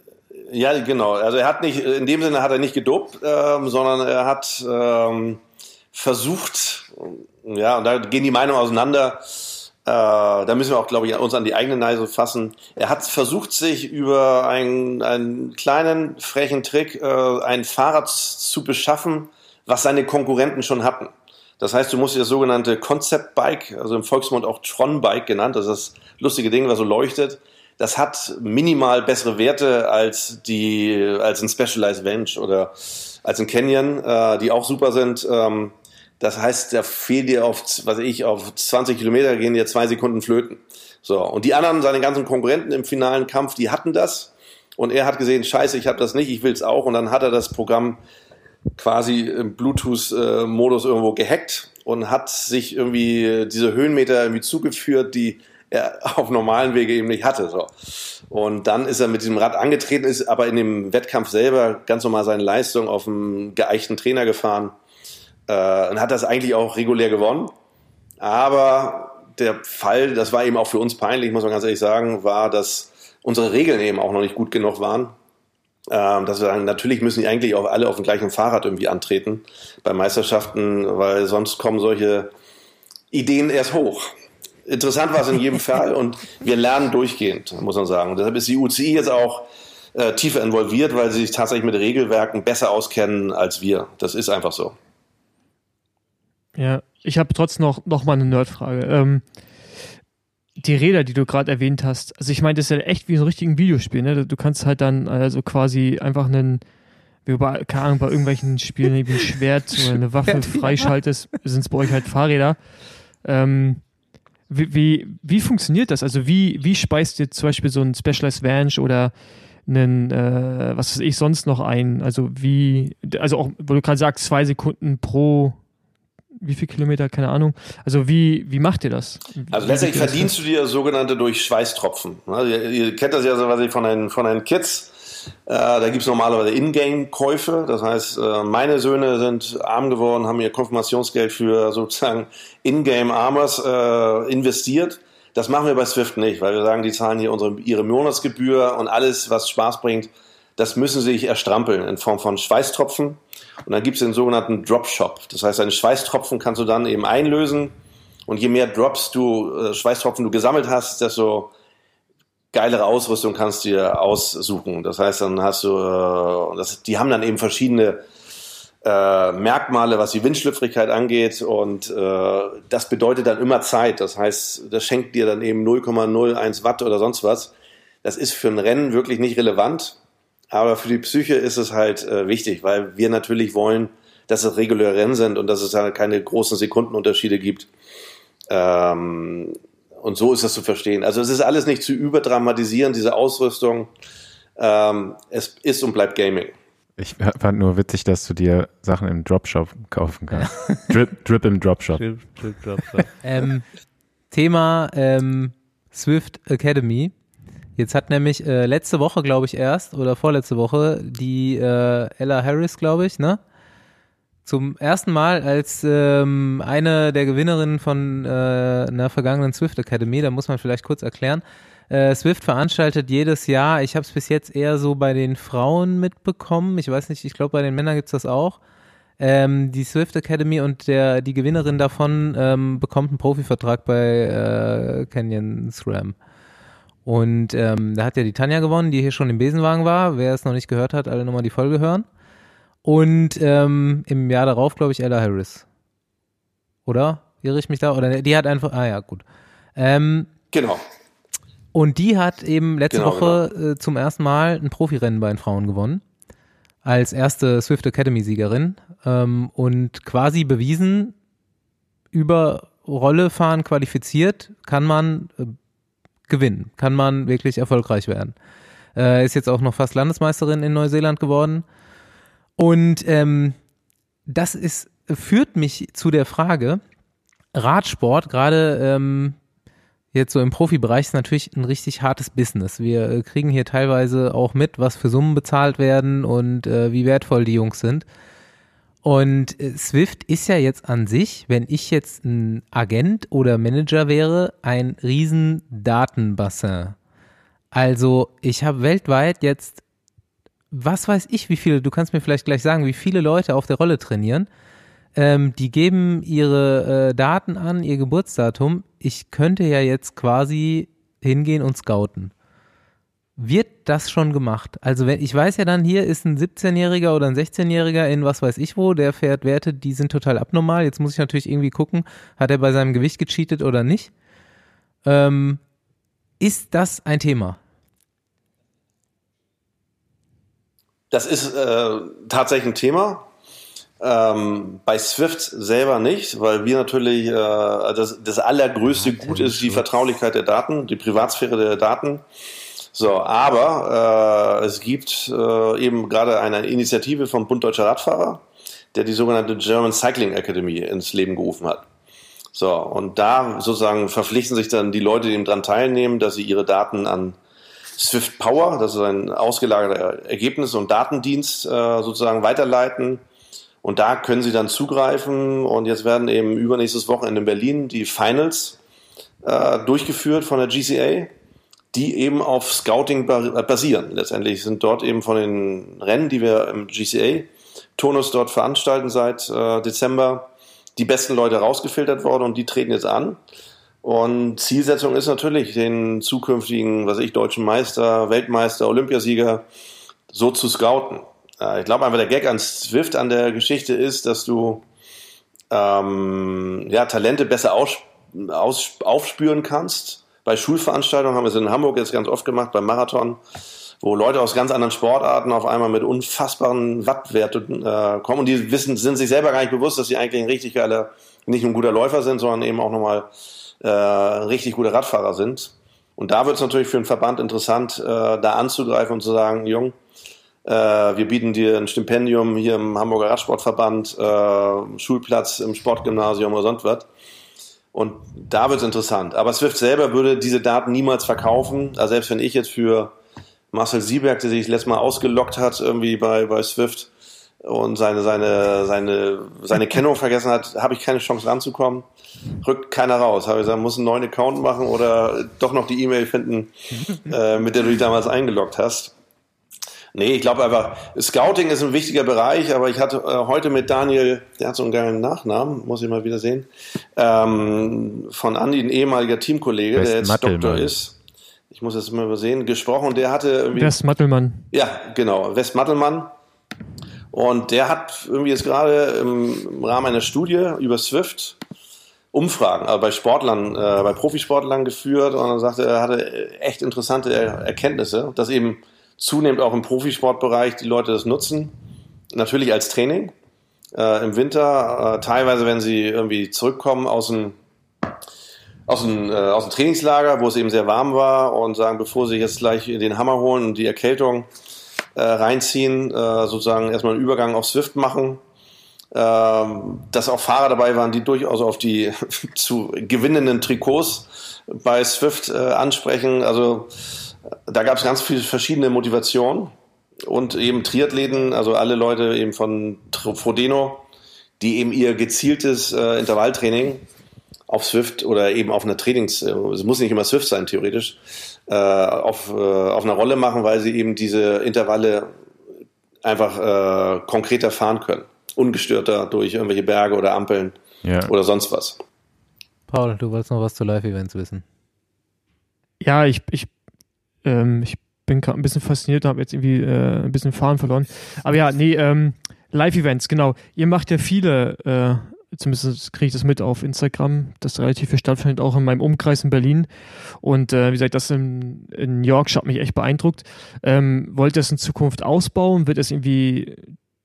Ja, genau. Also er hat nicht, in dem Sinne hat er nicht gedopt, ähm, sondern er hat ähm, versucht, ja, und da gehen die Meinungen auseinander. Äh, da müssen wir auch, glaube ich, uns an die eigene Nase fassen. Er hat versucht, sich über einen, einen kleinen, frechen Trick äh, ein Fahrrad zu beschaffen, was seine Konkurrenten schon hatten. Das heißt, du musst dir das sogenannte Concept Bike, also im Volksmund auch Tron Bike genannt, das ist das lustige Ding, was so leuchtet. Das hat minimal bessere Werte als die, als ein Specialized Venge oder als ein Canyon, äh, die auch super sind. Ähm, das heißt, da fehlt dir auf, was ich, auf 20 Kilometer gehen dir zwei Sekunden flöten. So. Und die anderen, seine ganzen Konkurrenten im finalen Kampf, die hatten das. Und er hat gesehen, scheiße, ich habe das nicht, ich will's auch. Und dann hat er das Programm quasi im Bluetooth-Modus irgendwo gehackt und hat sich irgendwie diese Höhenmeter irgendwie zugeführt, die er auf normalen Wege eben nicht hatte. So. Und dann ist er mit diesem Rad angetreten, ist aber in dem Wettkampf selber ganz normal seine Leistung auf einem geeichten Trainer gefahren äh, und hat das eigentlich auch regulär gewonnen. Aber der Fall, das war eben auch für uns peinlich, muss man ganz ehrlich sagen, war, dass unsere Regeln eben auch noch nicht gut genug waren. Ähm, dass wir sagen, natürlich müssen die eigentlich auch alle auf dem gleichen Fahrrad irgendwie antreten bei Meisterschaften, weil sonst kommen solche Ideen erst hoch. Interessant war es in jedem Fall und wir lernen durchgehend, muss man sagen. Und deshalb ist die UCI jetzt auch äh, tiefer involviert, weil sie sich tatsächlich mit Regelwerken besser auskennen als wir. Das ist einfach so. Ja, ich habe trotzdem noch, noch mal eine Nerdfrage. Ähm, die Räder, die du gerade erwähnt hast, also ich meine, das ist ja echt wie so ein richtiges Videospiel, ne? Du kannst halt dann also quasi einfach einen, wie bei, keine Ahnung, bei irgendwelchen Spielen irgendwie ein Schwert oder eine Waffe freischaltest, sind es bei euch halt Fahrräder. Ähm, wie, wie, wie funktioniert das? Also wie, wie speist ihr zum Beispiel so ein Specialized Vanch oder einen, äh, was weiß ich, sonst noch ein? Also wie, also auch, wo du gerade sagst, zwei Sekunden pro wie viel Kilometer, keine Ahnung. Also wie, wie macht ihr das? Also letztendlich verdienst du dir sogenannte durch Schweißtropfen. Also ihr, ihr, kennt das ja so was von den, von den Kids. Äh, da gibt es normalerweise Ingame-Käufe. Das heißt, äh, meine Söhne sind arm geworden, haben ihr Konfirmationsgeld für sozusagen Ingame-Armors äh, investiert. Das machen wir bei Swift nicht, weil wir sagen, die zahlen hier unsere, ihre Monatsgebühr und alles, was Spaß bringt, das müssen sie sich erstrampeln in Form von Schweißtropfen. Und dann gibt es den sogenannten Drop-Shop. Das heißt, deine Schweißtropfen kannst du dann eben einlösen. Und je mehr Drops du, äh, Schweißtropfen du gesammelt hast, desto geilere Ausrüstung kannst du dir aussuchen. Das heißt, dann hast du, äh, das, die haben dann eben verschiedene äh, Merkmale, was die Windschlüpfrigkeit angeht und äh, das bedeutet dann immer Zeit. Das heißt, das schenkt dir dann eben 0,01 Watt oder sonst was. Das ist für ein Rennen wirklich nicht relevant. Aber für die Psyche ist es halt äh, wichtig, weil wir natürlich wollen, dass es reguläre Rennen sind und dass es halt keine großen Sekundenunterschiede gibt. Ähm, und so ist das zu verstehen. Also es ist alles nicht zu überdramatisieren, diese Ausrüstung. Ähm, es ist und bleibt Gaming. Ich fand nur witzig, dass du dir Sachen im Dropshop kaufen kannst. Drip, Drip im Dropshop. Drip, Drip Dropshop. ähm, Thema ähm, Swift Academy. Jetzt hat nämlich äh, letzte Woche, glaube ich, erst oder vorletzte Woche die äh, Ella Harris, glaube ich, ne? Zum ersten Mal als ähm, eine der Gewinnerinnen von äh, einer vergangenen Swift Academy, da muss man vielleicht kurz erklären. Äh, Swift veranstaltet jedes Jahr, ich habe es bis jetzt eher so bei den Frauen mitbekommen, ich weiß nicht, ich glaube bei den Männern gibt's das auch. Ähm, die Swift Academy und der die Gewinnerin davon ähm, bekommt einen Profivertrag bei äh, Canyon SRAM. Und ähm, da hat ja die Tanja gewonnen, die hier schon im Besenwagen war. Wer es noch nicht gehört hat, alle nochmal die Folge hören. Und ähm, im Jahr darauf, glaube ich, Ella Harris. Oder? Irre ich mich da? Oder die hat einfach. Ah ja, gut. Ähm, genau. Und die hat eben letzte genau, Woche genau. Äh, zum ersten Mal ein Profirennen bei den Frauen gewonnen. Als erste Swift Academy-Siegerin. Ähm, und quasi bewiesen, über Rolle fahren qualifiziert, kann man äh, gewinnen, kann man wirklich erfolgreich werden. Äh, ist jetzt auch noch fast Landesmeisterin in Neuseeland geworden. Und ähm, das ist, führt mich zu der Frage, Radsport, gerade ähm, jetzt so im Profibereich, ist natürlich ein richtig hartes Business. Wir äh, kriegen hier teilweise auch mit, was für Summen bezahlt werden und äh, wie wertvoll die Jungs sind. Und äh, Swift ist ja jetzt an sich, wenn ich jetzt ein Agent oder Manager wäre, ein riesen Datenbassin. Also ich habe weltweit jetzt, was weiß ich, wie viele, du kannst mir vielleicht gleich sagen, wie viele Leute auf der Rolle trainieren. Ähm, die geben ihre äh, Daten an, ihr Geburtsdatum. Ich könnte ja jetzt quasi hingehen und scouten wird das schon gemacht? Also wenn ich weiß ja dann, hier ist ein 17-Jähriger oder ein 16-Jähriger in was weiß ich wo, der fährt Werte, die sind total abnormal. Jetzt muss ich natürlich irgendwie gucken, hat er bei seinem Gewicht gecheatet oder nicht. Ähm, ist das ein Thema? Das ist äh, tatsächlich ein Thema. Ähm, bei Swift selber nicht, weil wir natürlich äh, das, das allergrößte Gut ist die Vertraulichkeit der Daten, die Privatsphäre der Daten. So, aber äh, es gibt äh, eben gerade eine Initiative vom Bund Deutscher Radfahrer, der die sogenannte German Cycling Academy ins Leben gerufen hat. So, und da sozusagen verpflichten sich dann die Leute, die daran teilnehmen, dass sie ihre Daten an Swift Power, das ist ein ausgelagerter Ergebnis- und Datendienst, äh, sozusagen weiterleiten. Und da können sie dann zugreifen. Und jetzt werden eben übernächstes Wochenende in Berlin die Finals äh, durchgeführt von der GCA die eben auf Scouting basieren. Letztendlich sind dort eben von den Rennen, die wir im GCA-Tonus dort veranstalten seit äh, Dezember, die besten Leute rausgefiltert worden und die treten jetzt an. Und Zielsetzung ist natürlich, den zukünftigen, was ich, deutschen Meister, Weltmeister, Olympiasieger so zu scouten. Äh, ich glaube einfach, der Gag an Swift an der Geschichte ist, dass du ähm, ja, Talente besser aus, aus, aufspüren kannst bei Schulveranstaltungen haben wir es in Hamburg jetzt ganz oft gemacht, beim Marathon, wo Leute aus ganz anderen Sportarten auf einmal mit unfassbaren Wattwerten äh, kommen und die wissen, sind sich selber gar nicht bewusst, dass sie eigentlich ein richtig geiler, nicht nur ein guter Läufer sind, sondern eben auch nochmal äh, richtig gute Radfahrer sind. Und da wird es natürlich für einen Verband interessant, äh, da anzugreifen und zu sagen, Jung, äh, wir bieten dir ein Stipendium hier im Hamburger Radsportverband, äh, Schulplatz im Sportgymnasium oder sonst was. Und da wird es interessant. Aber Swift selber würde diese Daten niemals verkaufen. Also selbst wenn ich jetzt für Marcel Sieberg, der sich letztes Mal ausgelockt hat, irgendwie bei, bei Swift und seine, seine, seine, seine Kennung vergessen hat, habe ich keine Chance ranzukommen. Rückt keiner raus. Habe ich gesagt, muss einen neuen Account machen oder doch noch die E-Mail finden, äh, mit der du dich damals eingeloggt hast. Nee, ich glaube einfach, Scouting ist ein wichtiger Bereich, aber ich hatte äh, heute mit Daniel, der hat so einen geilen Nachnamen, muss ich mal wieder sehen, ähm, von Andi, ein ehemaliger Teamkollege, West der jetzt Mattelmann. Doktor ist. Ich muss jetzt mal übersehen, gesprochen der hatte irgendwie. West Mattelmann. Ja, genau, West Mattelmann. Und der hat irgendwie jetzt gerade im Rahmen einer Studie über Swift Umfragen, also bei Sportlern, äh, bei Profisportlern geführt und er sagte, er hatte echt interessante Erkenntnisse, dass eben zunehmend auch im Profisportbereich die Leute das nutzen. Natürlich als Training. Äh, Im Winter, äh, teilweise, wenn sie irgendwie zurückkommen aus dem, aus, dem, äh, aus dem Trainingslager, wo es eben sehr warm war und sagen, bevor sie jetzt gleich den Hammer holen und die Erkältung äh, reinziehen, äh, sozusagen erstmal einen Übergang auf Swift machen. Ähm, dass auch Fahrer dabei waren, die durchaus auf die zu gewinnenden Trikots bei Swift äh, ansprechen. Also da gab es ganz viele verschiedene Motivationen und eben Triathleten, also alle Leute eben von Frodeno, die eben ihr gezieltes äh, Intervalltraining auf Swift oder eben auf einer Trainings, äh, es muss nicht immer Swift sein, theoretisch, äh, auf, äh, auf einer Rolle machen, weil sie eben diese Intervalle einfach äh, konkreter fahren können. Ungestörter durch irgendwelche Berge oder Ampeln ja. oder sonst was. Paul, du wolltest noch was zu Live-Events wissen. Ja, ich, ich ähm, ich bin gerade ein bisschen fasziniert, habe jetzt irgendwie äh, ein bisschen Fahren verloren. Aber ja, nee, ähm, Live-Events, genau. Ihr macht ja viele, äh, zumindest kriege ich das mit auf Instagram, das relativ viel stattfindet, auch in meinem Umkreis in Berlin. Und äh, wie gesagt, das in, in New York hat mich echt beeindruckt. Ähm, wollt ihr es in Zukunft ausbauen? Wird es irgendwie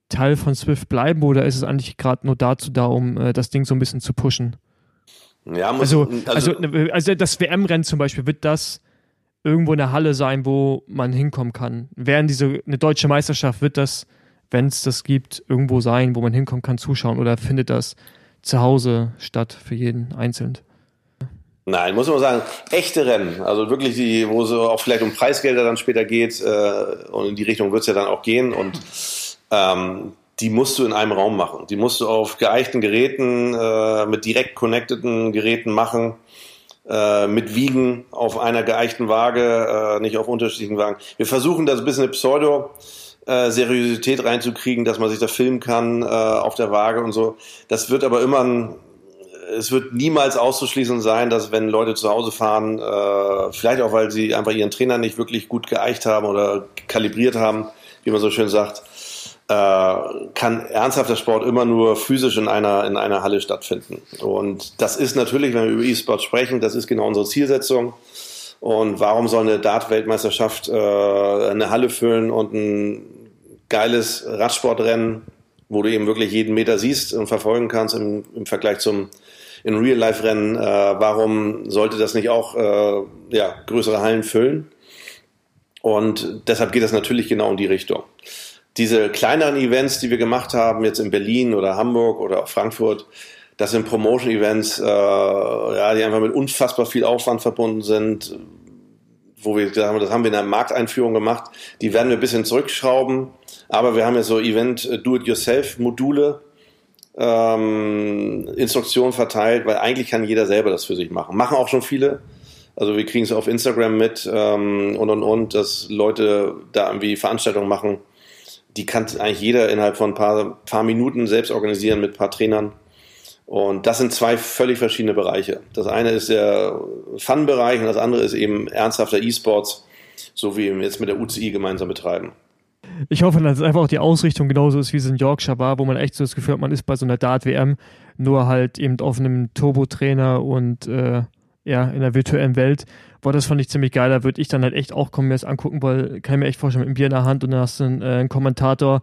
Teil von Swift bleiben oder ist es eigentlich gerade nur dazu da, um äh, das Ding so ein bisschen zu pushen? Ja, muss, also, also, also, also das WM-Rennen zum Beispiel, wird das irgendwo in der Halle sein, wo man hinkommen kann. Während diese eine deutsche Meisterschaft wird das, wenn es das gibt, irgendwo sein, wo man hinkommen kann, zuschauen oder findet das zu Hause statt für jeden einzeln? Nein, muss man sagen, echte Rennen, also wirklich die, wo es auch vielleicht um Preisgelder dann später geht äh, und in die Richtung wird es ja dann auch gehen und ähm, die musst du in einem Raum machen. Die musst du auf geeichten Geräten, äh, mit direkt connecteden Geräten machen äh, mit Wiegen auf einer geeichten Waage, äh, nicht auf unterschiedlichen Wagen. Wir versuchen das ein bisschen eine Pseudo- äh, Seriosität reinzukriegen, dass man sich da filmen kann äh, auf der Waage und so. Das wird aber immer ein, es wird niemals auszuschließen sein, dass wenn Leute zu Hause fahren, äh, vielleicht auch weil sie einfach ihren Trainer nicht wirklich gut geeicht haben oder kalibriert haben, wie man so schön sagt, kann ernsthafter Sport immer nur physisch in einer, in einer Halle stattfinden. Und das ist natürlich, wenn wir über E-Sport sprechen, das ist genau unsere Zielsetzung. Und warum soll eine Dart-Weltmeisterschaft äh, eine Halle füllen und ein geiles Radsportrennen, wo du eben wirklich jeden Meter siehst und verfolgen kannst im, im Vergleich zum in Real-Life-Rennen, äh, warum sollte das nicht auch äh, ja, größere Hallen füllen? Und deshalb geht es natürlich genau in die Richtung diese kleineren Events, die wir gemacht haben, jetzt in Berlin oder Hamburg oder Frankfurt, das sind Promotion-Events, äh, ja, die einfach mit unfassbar viel Aufwand verbunden sind, wo wir gesagt haben, das haben wir in der Markteinführung gemacht. Die werden wir ein bisschen zurückschrauben, aber wir haben ja so Event-Do-it-yourself-Module, ähm, Instruktionen verteilt, weil eigentlich kann jeder selber das für sich machen. Machen auch schon viele. Also wir kriegen es auf Instagram mit ähm, und und und, dass Leute da irgendwie Veranstaltungen machen die kann eigentlich jeder innerhalb von ein paar, paar Minuten selbst organisieren mit ein paar Trainern. Und das sind zwei völlig verschiedene Bereiche. Das eine ist der Fun-Bereich und das andere ist eben ernsthafter E-Sports, so wie wir jetzt mit der UCI gemeinsam betreiben. Ich hoffe, dass einfach auch die Ausrichtung genauso ist, wie es in Yorkshire war, wo man echt so das Gefühl hat, man ist bei so einer Dart-WM, nur halt eben auf einem Turbo-Trainer und äh, ja, in der virtuellen Welt. Boah, das fand ich ziemlich geil. Da würde ich dann halt echt auch kommen, mir das angucken, weil kann ich mir echt vorstellen, mit einem Bier in der Hand und dann hast du einen, äh, einen Kommentator,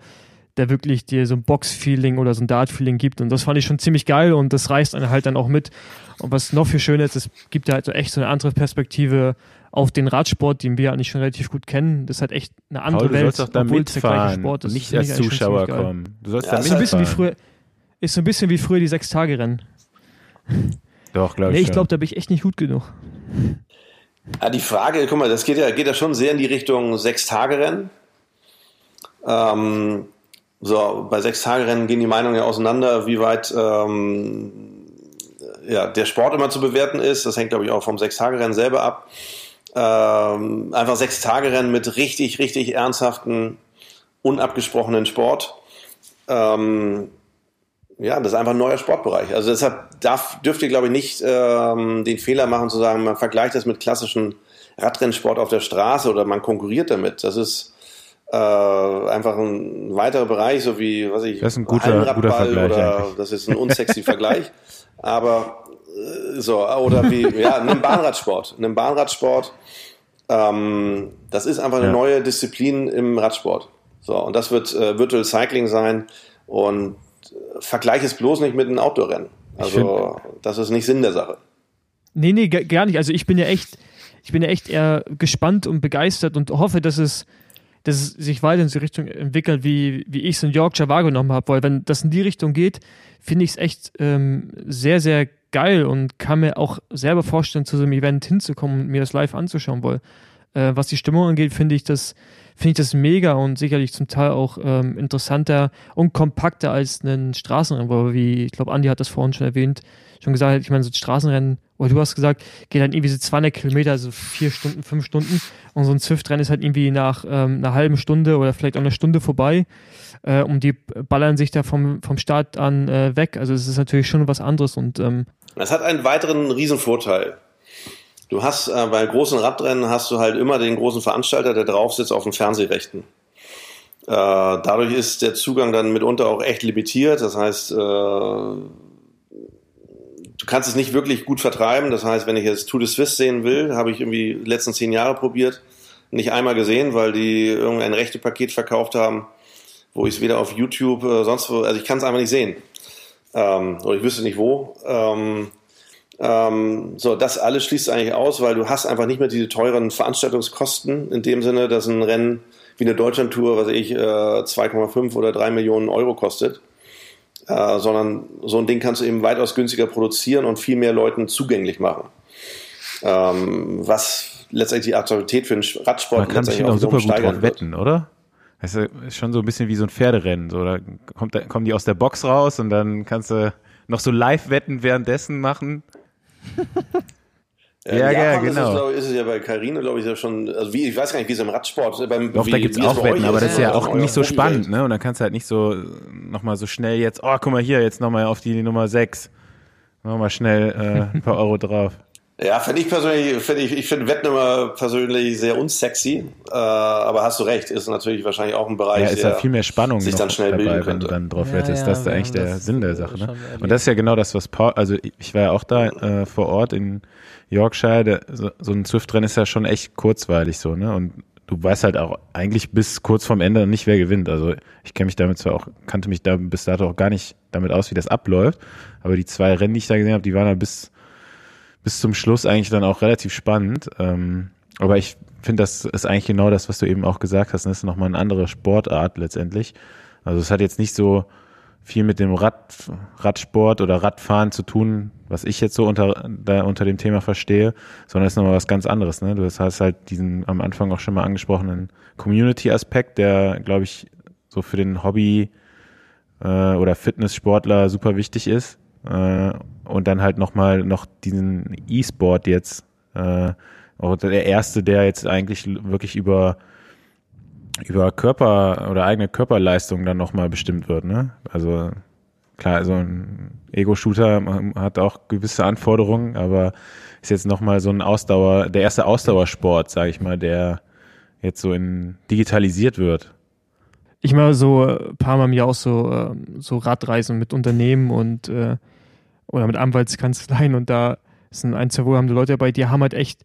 der wirklich dir so ein Box-Feeling oder so ein Dart-Feeling gibt. Und das fand ich schon ziemlich geil und das reißt einen halt dann auch mit. Und was noch viel schöner ist, es gibt ja halt so echt so eine andere Perspektive auf den Radsport, den wir eigentlich schon relativ gut kennen. Das ist halt echt eine andere Paul, du Welt, sollst da obwohl es der gleiche mitfahren Sport ist. nicht als Zuschauer kommen. Du sollst Ja, da ist Ist so ein bisschen wie mitfahren. früher, ist so ein bisschen wie früher die Sechs-Tage-Rennen. Doch, glaube ich. Nee, ich glaube, da bin ich echt nicht gut genug. Ja, die Frage, guck mal, das geht ja, geht ja schon sehr in die Richtung Sechs-Tage-Rennen. Ähm, so, bei Sechs-Tage-Rennen gehen die Meinungen ja auseinander, wie weit ähm, ja, der Sport immer zu bewerten ist. Das hängt, glaube ich, auch vom Sechs-Tage-Rennen selber ab. Ähm, einfach Sechs-Tage-Rennen mit richtig, richtig ernsthaften, unabgesprochenen Sport. Ähm, ja, das ist einfach ein neuer Sportbereich. Also deshalb darf, dürft ihr, glaube ich, nicht ähm, den Fehler machen zu sagen, man vergleicht das mit klassischen Radrennsport auf der Straße oder man konkurriert damit. Das ist äh, einfach ein weiterer Bereich, so wie, was ich, Das ist ein guter- guter Vergleich oder eigentlich. das ist ein unsexy Vergleich. Aber äh, so, oder wie, ja, nimm Bahnradsport. Nimm Bahnradsport. Ähm, das ist einfach eine Ja. neue Disziplin im Radsport. So, und das wird äh, Virtual Cycling sein. Und äh, vergleich es bloß nicht mit einem Outdoor-Rennen. Also, das ist nicht Sinn der Sache. Nee, nee, ga- gar nicht. Also ich bin ja echt, ich bin ja echt eher gespannt und begeistert und hoffe, dass es, dass es sich weiter in die Richtung entwickelt, wie, wie ich es in Yorkshire wahrgenommen habe. Weil wenn das in die Richtung geht, finde ich es echt ähm, sehr, sehr geil und kann mir auch selber vorstellen, zu so einem Event hinzukommen und mir das live anzuschauen. Weil äh, was die Stimmung angeht, finde ich das finde ich das mega und sicherlich zum Teil auch ähm, interessanter und kompakter als ein Straßenrennen, weil wie, ich glaube, Andi hat das vorhin schon erwähnt, schon gesagt, ich meine, so ein Straßenrennen, oder du hast gesagt, geht dann irgendwie so 200 Kilometer, also vier Stunden, fünf Stunden und so ein Zwift-Rennen ist halt irgendwie nach ähm, einer halben Stunde oder vielleicht auch einer Stunde vorbei äh, und die ballern sich da vom, vom Start an äh, weg, also es ist natürlich schon was anderes und ähm, Das hat einen weiteren Riesenvorteil. Du hast äh, bei großen Radrennen hast du halt immer den großen Veranstalter, der drauf sitzt auf den Fernsehrechten. Äh, dadurch ist der Zugang dann mitunter auch echt limitiert. Das heißt, äh, du kannst es nicht wirklich gut vertreiben. Das heißt, wenn ich jetzt Tour de Suisse sehen will, habe ich irgendwie die letzten zehn Jahre probiert, nicht einmal gesehen, weil die irgendein Rechtepaket verkauft haben, wo ich es weder auf YouTube äh, sonst wo, also ich kann es einfach nicht sehen. Ähm, oder ich wüsste nicht wo. Ähm, ähm, so, das alles schließt eigentlich aus, weil du hast einfach nicht mehr diese teuren Veranstaltungskosten in dem Sinne, dass ein Rennen wie eine Deutschlandtour, was ich, äh, 2,5 oder 3 Millionen Euro kostet. Äh, sondern so ein Ding kannst du eben weitaus günstiger produzieren und viel mehr Leuten zugänglich machen. Ähm, was letztendlich die Attraktivität für den Radsport Man kann sich auch super gut steigern drauf wetten, oder? Das ist schon so ein bisschen wie so ein Pferderennen. So, da, kommt, da kommen die aus der Box raus und dann kannst du noch so Live-Wetten währenddessen machen. Äh, Ja, ja, Ist, genau. es, glaube ist es ja bei Carino, glaube ich, ja schon, also wie, ich weiß gar nicht, wie es im Radsport ist. Beim, Doch, wie, da gibt's wie es auch Wetten, aber das ist ja also auch nicht so spannend, ne? Und dann kannst du halt nicht so nochmal so schnell jetzt, oh, guck mal hier, jetzt nochmal auf die Nummer 6. Nochmal schnell äh, ein paar Euro drauf. Ja, finde ich persönlich, finde ich, ich finde Wetten immer persönlich sehr unsexy, äh, aber hast du recht, ist natürlich wahrscheinlich auch ein Bereich, Ja, ist der ja viel mehr Spannung sich noch dann schnell bilden dabei, wenn du dann drauf Ja, wettest. ja, das ist eigentlich der Sinn der Sache. Ne? Und das ist ja genau das, was Paul, also ich war ja auch da äh, vor Ort in Yorkshire, der, so, so ein Swift-Rennen ist ja schon echt kurzweilig so, ne? Und du weißt halt auch eigentlich bis kurz vorm Ende nicht, wer gewinnt. Also ich kenne mich damit zwar auch, kannte mich da bis dato auch gar nicht damit aus, wie das abläuft, aber die zwei Rennen, die ich da gesehen habe, die waren da bis bis zum Schluss eigentlich dann auch relativ spannend. Ähm, aber ich finde, das ist eigentlich genau das, was du eben auch gesagt hast. ne? Das ist nochmal eine andere Sportart letztendlich. Also es hat jetzt nicht so viel mit dem Rad, Radsport oder Radfahren zu tun, was ich jetzt so unter, da unter dem Thema verstehe, sondern es ist nochmal was ganz anderes. Ne? Du hast halt diesen am Anfang auch schon mal angesprochenen Community-Aspekt, der, glaube ich, so für den Hobby äh, oder Fitnesssportler super wichtig ist. Äh, und dann halt nochmal noch diesen E-Sport jetzt, äh, der erste, der jetzt eigentlich wirklich über über Körper oder eigene Körperleistung dann nochmal bestimmt wird, ne? Also klar, so ein Ego-Shooter hat auch gewisse Anforderungen, aber ist jetzt nochmal so ein Ausdauer, der erste Ausdauersport, sage ich mal, der jetzt so in digitalisiert wird. ich mache so äh, ein paar Mal Jahr auch so, ähm, so Radreisen mit Unternehmen und äh, oder mit Anwaltskanzleien und da sind ein, zwei wohlhabende Leute dabei, die haben halt echt,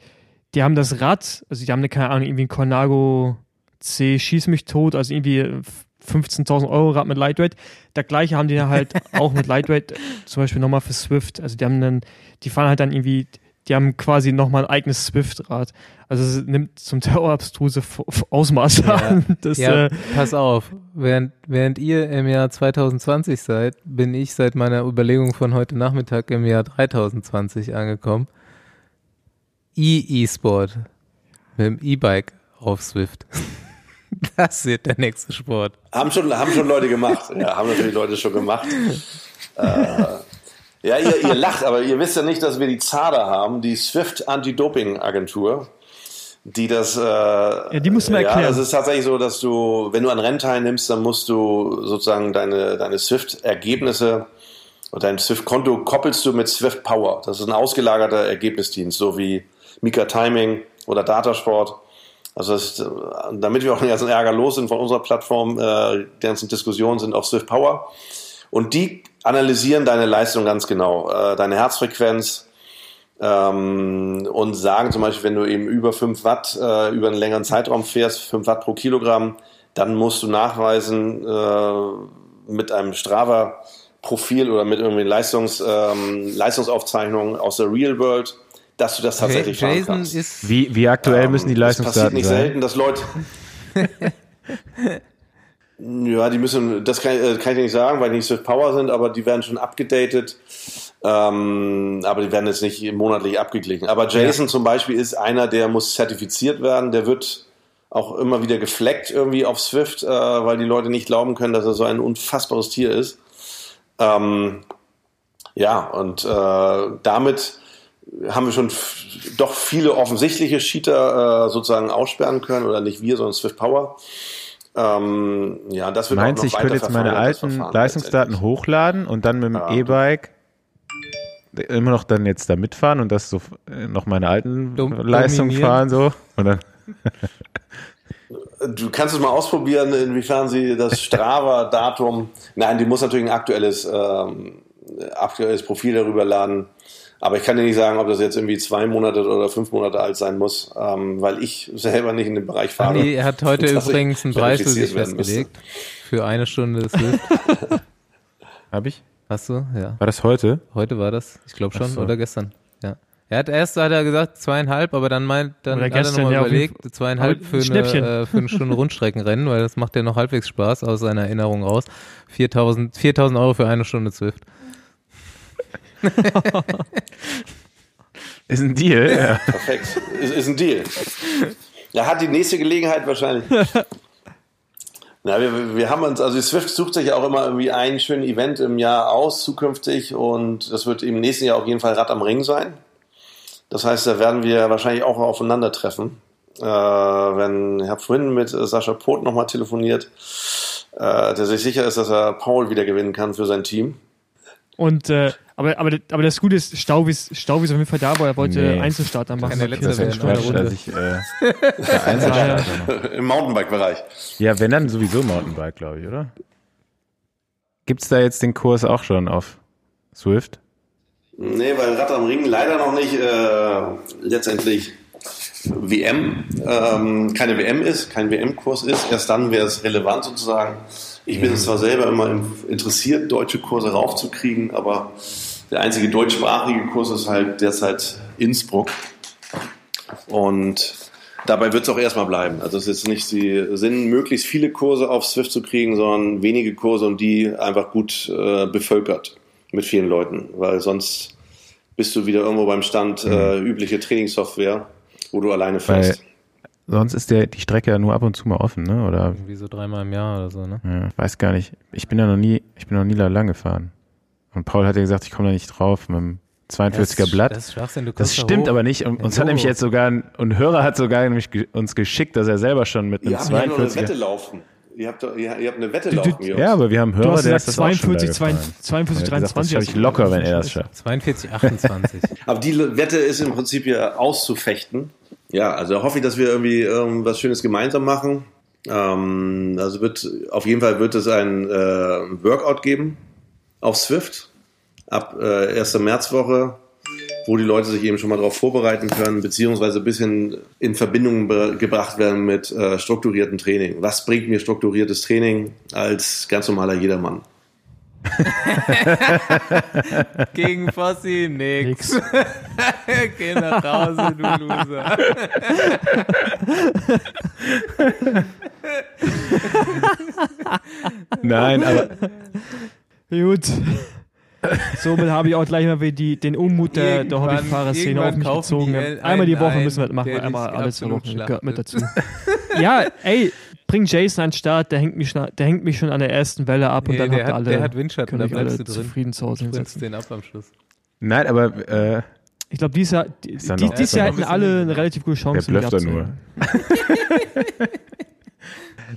die haben das Rad, also die haben eine, keine Ahnung, irgendwie ein Cornago C, schieß mich tot, also irgendwie 15.000 Euro Rad mit Lightweight. Der gleiche haben die halt auch mit Lightweight, zum Beispiel nochmal für Swift. Also die haben dann, die fahren halt dann irgendwie, die haben quasi nochmal ein eigenes Swift-Rad. Also es nimmt zum Terrorabstruse Ausmaße ja. an. Das, ja, äh, pass auf, während, während ihr im Jahr 2020 seid, bin ich seit meiner Überlegung von heute Nachmittag im Jahr 3020 angekommen. E-E-Sport mit dem E-Bike auf Swift. Das wird der nächste Sport. Haben schon, haben schon Leute gemacht. Ja, haben natürlich Leute schon gemacht. äh, ja, ihr, ihr lacht, aber ihr wisst ja nicht, dass wir die ZADA haben, die Swift Anti-Doping-Agentur die das. Äh, ja, die musst du mal erklären. Ja, es ist tatsächlich so, dass du, wenn du an Rennen teilnimmst, dann musst du sozusagen deine, deine Swift-Ergebnisse und dein Swift-Konto koppelst du mit Swift Power. Das ist ein ausgelagerter Ergebnisdienst, so wie Mika Timing oder Datasport. Also ist, damit wir auch den ganzen Ärger los sind von unserer Plattform, äh, die ganzen Diskussionen sind auf Swift Power. Und die analysieren deine Leistung ganz genau, äh, deine Herzfrequenz, ähm, und sagen zum Beispiel, wenn du eben über 5 Watt äh, über einen längeren Zeitraum fährst, 5 Watt pro Kilogramm, dann musst du nachweisen äh, mit einem Strava-Profil oder mit irgendwie Leistungs, ähm, Leistungsaufzeichnungen aus der Real World, dass du das tatsächlich okay, fahren kannst. wie, wie aktuell ähm, müssen die Leistungsdaten sein? Es passiert nicht sein? selten, dass Leute... ja, die müssen, das kann, äh, kann ich nicht sagen, weil die nicht Swift Power sind, aber die werden schon abgedatet. Ähm, aber die werden jetzt nicht monatlich abgeglichen. Aber Jason ja. zum Beispiel ist einer, der muss zertifiziert werden. Der wird auch immer wieder gefleckt irgendwie auf Swift, äh, weil die Leute nicht glauben können, dass er so ein unfassbares Tier ist. Ähm, ja, und äh, damit haben wir schon doch viele offensichtliche Cheater äh, sozusagen aussperren können, oder nicht wir, sondern Swift Power. Ähm, ja, das wird Meinst du, ich könnte jetzt meine alten Leistungsdaten hochladen und dann mit dem ja. E-Bike immer noch dann jetzt da mitfahren und das so äh, noch meine alten Dom Leistungen fahren so und dann Du kannst es mal ausprobieren, inwiefern sie das Strava-Datum. Nein, die muss natürlich ein aktuelles, ähm, aktuelles Profil darüber laden. Aber ich kann dir nicht sagen, ob das jetzt irgendwie zwei Monate oder fünf Monate alt sein muss, ähm, weil ich selber nicht in dem Bereich fahre. Andi hat heute übrigens einen Preis für sich festgelegt. Für eine Stunde Swift. Hab ich? Hast du? Ja. War das heute? Heute war das. Ich glaube schon. So. Oder gestern. Ja. Er hat erst hat er gesagt zweieinhalb, aber dann meint dann oder hat er nochmal ja, überlegt zweieinhalb für eine, äh, für eine Stunde Rundstreckenrennen, weil das macht ja noch halbwegs Spaß aus seiner Erinnerung raus. 4000 4000 Euro für eine Stunde Zwift. ist ein Deal. Ja. Perfekt. Ist, ist ein Deal. Er hat die nächste Gelegenheit wahrscheinlich. Na, wir, wir haben uns, also Swift sucht sich ja auch immer irgendwie ein schönes Event im Jahr aus, zukünftig, und das wird im nächsten Jahr auf jeden Fall Rad am Ring sein. Das heißt, da werden wir wahrscheinlich auch aufeinandertreffen. Äh, wenn, ich habe vorhin mit Sascha Poth nochmal telefoniert, äh, der sich sicher ist, dass er Paul wieder gewinnen kann für sein Team. Und äh, aber, aber, aber das Gute ist, Staubi ist, Staubi ist auf jeden Fall da, aber er wollte nee. Einzelstarter machen. Keine letzte das ist Quatsch, dass ich äh, Einzelstarter Im Mountainbike-Bereich. Ja, wenn dann sowieso Mountainbike, glaube ich, oder? Gibt es da jetzt den Kurs auch schon auf Swift? Nee, weil Rad am Ring leider noch nicht äh, letztendlich WM, ähm, keine WM ist, kein WM-Kurs ist. Erst dann wäre es relevant sozusagen. Ich bin zwar selber immer interessiert, deutsche Kurse raufzukriegen, aber der einzige deutschsprachige Kurs ist halt derzeit Innsbruck. Und dabei wird es auch erstmal bleiben. Also es ist nicht die Sinn, möglichst viele Kurse auf Swift zu kriegen, sondern wenige Kurse und die einfach gut äh, bevölkert mit vielen Leuten, weil sonst bist du wieder irgendwo beim Stand äh, übliche Trainingssoftware, wo du alleine fährst. Sonst ist der, die Strecke ja nur ab und zu mal offen, ne? Oder? Irgendwie so dreimal im Jahr oder so, ne? Ja, weiß gar nicht. Ich bin ja noch nie, ich bin noch nie lang gefahren. Und Paul hat ja gesagt, ich komme da nicht drauf mit dem 42er das, Blatt. Das, du das stimmt da aber nicht. Und uns hat nämlich jetzt sogar, ein, und Hörer hat sogar nämlich uns geschickt, dass er selber schon mit einem ja, 42er. eine Wette laufen. Ihr habt, doch, ihr, ihr habt eine Wette laufen. Du, ja, aber wir haben Hörer, du hast der gesagt, ist 42, 42, 42, 23. Das ich locker, wenn er das schafft. 42, 28. aber die Wette ist im Prinzip ja auszufechten ja, also hoffe ich, dass wir irgendwie ähm, was Schönes gemeinsam machen. Ähm, also wird auf jeden Fall wird es ein äh, Workout geben auf Swift ab äh, 1. Märzwoche, wo die Leute sich eben schon mal darauf vorbereiten können, beziehungsweise ein bisschen in Verbindung gebracht werden mit äh, strukturiertem Training. Was bringt mir strukturiertes Training als ganz normaler Jedermann? Gegen Fossi nix. nix. Geh nach Hause, du Loser. Nein, aber. Gut. Somit habe ich auch gleich mal die, den Unmut der, der Hobbyfahrer-Szene auf mich gezogen. Die einmal die Woche müssen wir das machen, einmal alle zwei Wochen. Gehört mit dazu. ja, ey, bring Jason an den Start, der hängt mich, der hängt mich schon an der ersten Welle ab nee, und dann habt ihr alle, der hat Windschatten, da bleibst du drin. zufrieden zu Hause hinsetzen. den ab am Schluss. Nein, aber äh, ich glaube, dieses Jahr, die, dieses Jahr hätten alle eine relativ gute Chance. Der blöfft da nur.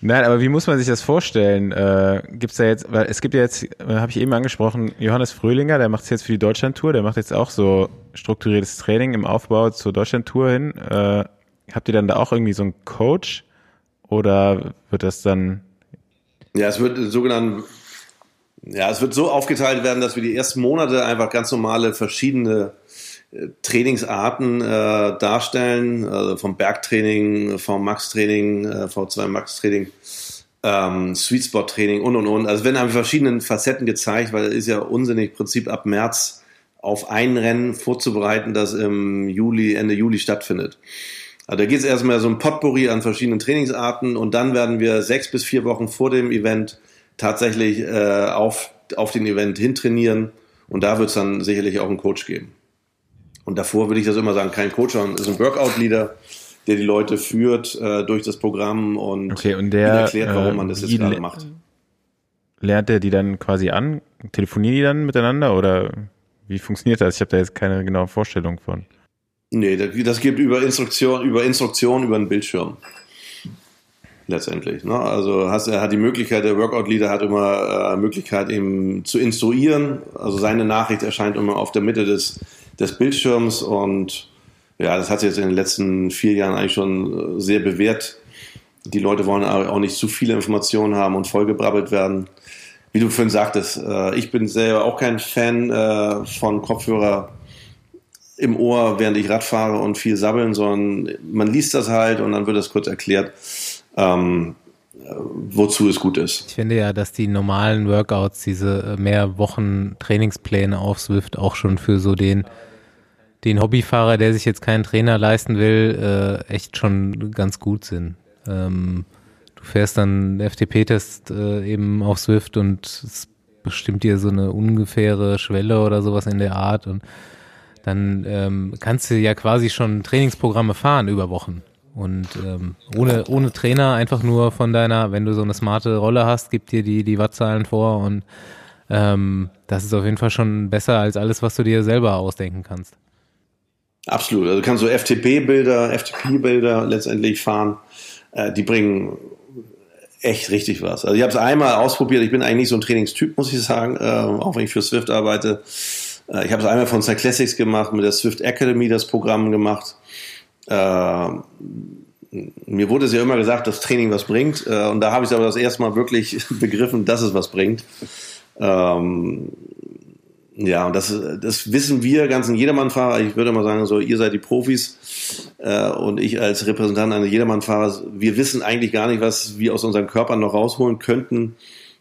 Nein, aber wie muss man sich das vorstellen? Äh, gibt's da jetzt, weil es gibt ja jetzt, äh, habe ich eben angesprochen, Johannes Fröhlinger, der macht es jetzt für die Deutschlandtour, der macht jetzt auch so strukturiertes Training im Aufbau zur Deutschlandtour hin. Äh, habt ihr dann da auch irgendwie so einen Coach oder wird das dann? Ja, es wird sogenannten, ja, es wird so aufgeteilt werden, dass wir die ersten Monate einfach ganz normale verschiedene Trainingsarten äh, darstellen, also vom Bergtraining, vom Max-Training, äh, V2 Max-Training, ähm, Sweet Spot-Training und und und. Also werden einfach verschiedene Facetten gezeigt, weil es ist ja unsinnig, Prinzip ab März auf ein Rennen vorzubereiten, das im Juli, Ende Juli stattfindet. Also da geht es erstmal so ein Potpourri an verschiedenen Trainingsarten und dann werden wir sechs bis vier Wochen vor dem Event tatsächlich äh, auf, auf den Event hintrainieren und da wird es dann sicherlich auch einen Coach geben. Und davor würde ich das immer sagen, kein Coach, sondern ist ein Workout-Leader, der die Leute führt äh, durch das Programm und, okay, und der, erklärt, warum man das jetzt gerade macht. Lernt er die dann quasi an? Telefonieren die dann miteinander oder wie funktioniert das? Ich habe da jetzt keine genaue Vorstellung von. Nee, das gibt über Instruktion, über Instruktion über einen Bildschirm. Letztendlich. Ne? Also hast, er hat die Möglichkeit, der Workout-Leader hat immer äh, Möglichkeit, ihm zu instruieren. Also seine Nachricht erscheint immer auf der Mitte des, des Bildschirms und ja, das hat sich jetzt in den letzten vier Jahren eigentlich schon sehr bewährt. Die Leute wollen auch nicht zu viele Informationen haben und vollgebrabbelt werden. Wie du vorhin sagtest, äh, ich bin selber auch kein Fan äh, von Kopfhörer im Ohr, während ich Rad fahre und viel sabbeln, sondern man liest das halt und dann wird das kurz erklärt, ähm, wozu es gut ist. Ich finde ja, dass die normalen Workouts, diese mehr Wochen Trainingspläne auf Swift auch schon für so den den Hobbyfahrer, der sich jetzt keinen Trainer leisten will, äh, echt schon ganz gut sind. Ähm, du fährst dann FTP-Test äh, eben auf Swift und es bestimmt dir so eine ungefähre Schwelle oder sowas in der Art und dann ähm, kannst du ja quasi schon Trainingsprogramme fahren über Wochen. Und ähm, ohne, ohne Trainer einfach nur von deiner, wenn du so eine smarte Rolle hast, gibt dir die, die Wattzahlen vor und ähm, das ist auf jeden Fall schon besser als alles, was du dir selber ausdenken kannst. Absolut. Also du kannst so FTP-Bilder, FTP-Bilder letztendlich fahren. Äh, die bringen echt richtig was. Also ich habe es einmal ausprobiert. Ich bin eigentlich so ein Trainingstyp, muss ich sagen, äh, auch wenn ich für Swift arbeite. Äh, ich habe es einmal von Cyclassics gemacht, mit der Swift Academy das Programm gemacht. Äh, mir wurde es ja immer gesagt, dass Training was bringt. Äh, und da habe ich aber das erste Mal wirklich begriffen, dass es was bringt. Ähm, ja, und das, das wissen wir ganzen Jedermannfahrer. Ich würde mal sagen, so, ihr seid die Profis äh, und ich als Repräsentant eines Jedermannfahrers, wir wissen eigentlich gar nicht, was wir aus unseren Körpern noch rausholen könnten,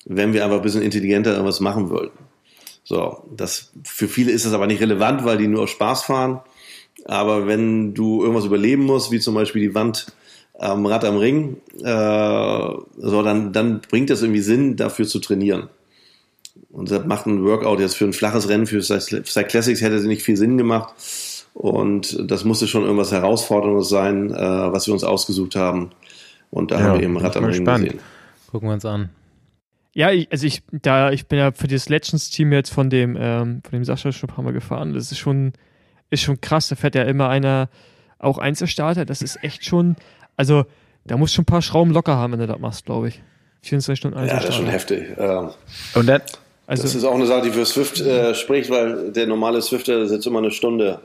wenn wir einfach ein bisschen intelligenter irgendwas machen wollten. So, das, für viele ist das aber nicht relevant, weil die nur aus Spaß fahren. Aber wenn du irgendwas überleben musst, wie zum Beispiel die Wand am Rad am Ring, äh, so, dann, dann bringt das irgendwie Sinn, dafür zu trainieren. Und das macht ein Workout jetzt für ein flaches Rennen, für Cyclassics hätte nicht viel Sinn gemacht. Und das musste schon irgendwas Herausforderndes sein, äh, was wir uns ausgesucht haben. Und da ja, haben wir eben Rad am Ring gesehen. Gucken wir uns an. Ja, ich, also ich, da, ich bin ja für das Legends-Team jetzt von dem, ähm, von dem Sascha schon ein paar Mal gefahren. Das ist schon, ist schon krass. Da fährt ja immer einer auch Einzelstarter. Das ist echt schon, also da muss schon ein paar Schrauben locker haben, wenn du das machst, glaube ich. 24 Stunden Einzelstarter. Ja, das ist schon heftig. Ähm, Und das, also, das ist auch eine Sache, die für Swift äh, spricht, weil der normale Swifter sitzt immer eine Stunde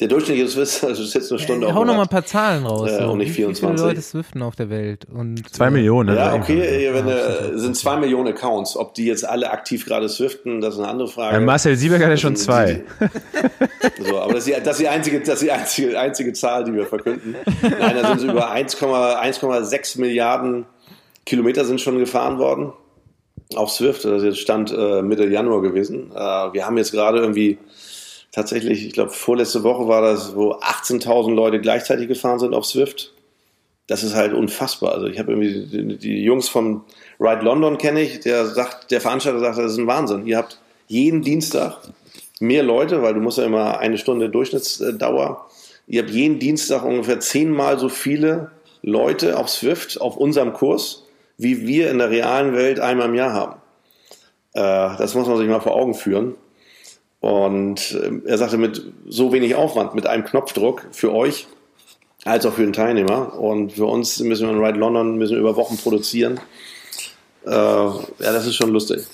Der durchschnittliche Swiss also ist jetzt eine Stunde ja, auf Hau noch mal ein paar Zahlen raus. Äh, so. und nicht Wie viele 24. Leute swiften auf der Welt? Und, Zwei äh, Millionen. Ja, also okay, wenn, Ja, äh, sind zwei Millionen Accounts. Ob die jetzt alle aktiv gerade swiften, das ist eine andere Frage. Äh, Marcel Sieberg hat ja schon zwei. So, aber das ist, die, das ist die einzige, das ist die einzige, einzige Zahl, die wir verkünden. Nein, da sind es über 1,- 1,6 Milliarden Kilometer sind schon gefahren worden auf Swift. Das ist jetzt Stand äh, Mitte Januar gewesen. Äh, wir haben jetzt gerade irgendwie tatsächlich, ich glaube, vorletzte Woche war das, wo 18.000 Leute gleichzeitig gefahren sind auf Swift. Das ist halt unfassbar. Also ich habe irgendwie die, die Jungs von Ride London kenne ich, der sagt, der Veranstalter sagt, das ist ein Wahnsinn. Ihr habt jeden Dienstag mehr Leute, weil du musst ja immer eine Stunde Durchschnittsdauer. Ihr habt jeden Dienstag ungefähr zehnmal so viele Leute auf Swift auf unserem Kurs, wie wir in der realen Welt einmal im Jahr haben. Äh, das muss man sich mal vor Augen führen. Und äh, er sagte, mit so wenig Aufwand, mit einem Knopfdruck für euch, als auch für den Teilnehmer. Und für uns müssen wir in Ride London müssen wir über Wochen produzieren. Äh, ja, das ist schon lustig.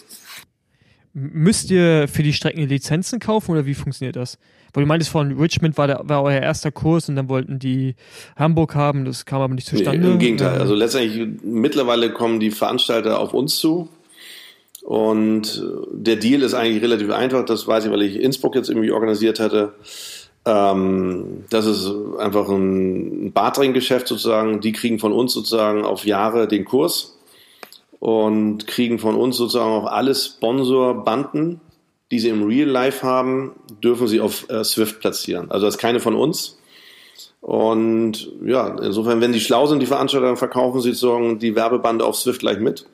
Müsst ihr für die Strecken Lizenzen kaufen oder wie funktioniert das? Weil du meintest von Richmond war, der, war euer erster Kurs und dann wollten die Hamburg haben, das kam aber nicht zustande. Nee, Im Gegenteil. Ähm, Also letztendlich, mittlerweile kommen die Veranstalter auf uns zu. Und äh, der Deal ist eigentlich relativ einfach. Das weiß ich, weil ich Innsbruck jetzt irgendwie organisiert hatte. Ähm, das ist einfach ein Bartering-Geschäft sozusagen. Die kriegen von uns sozusagen auf Jahre den Kurs und kriegen von uns sozusagen auch alle Sponsorbanden, die sie im Real Life haben, dürfen sie auf äh, Swift platzieren. Also das ist keine von uns. Und ja, insofern, wenn die schlau sind, die Veranstalter, verkaufen sie sozusagen die Werbebande auf Swift gleich mit.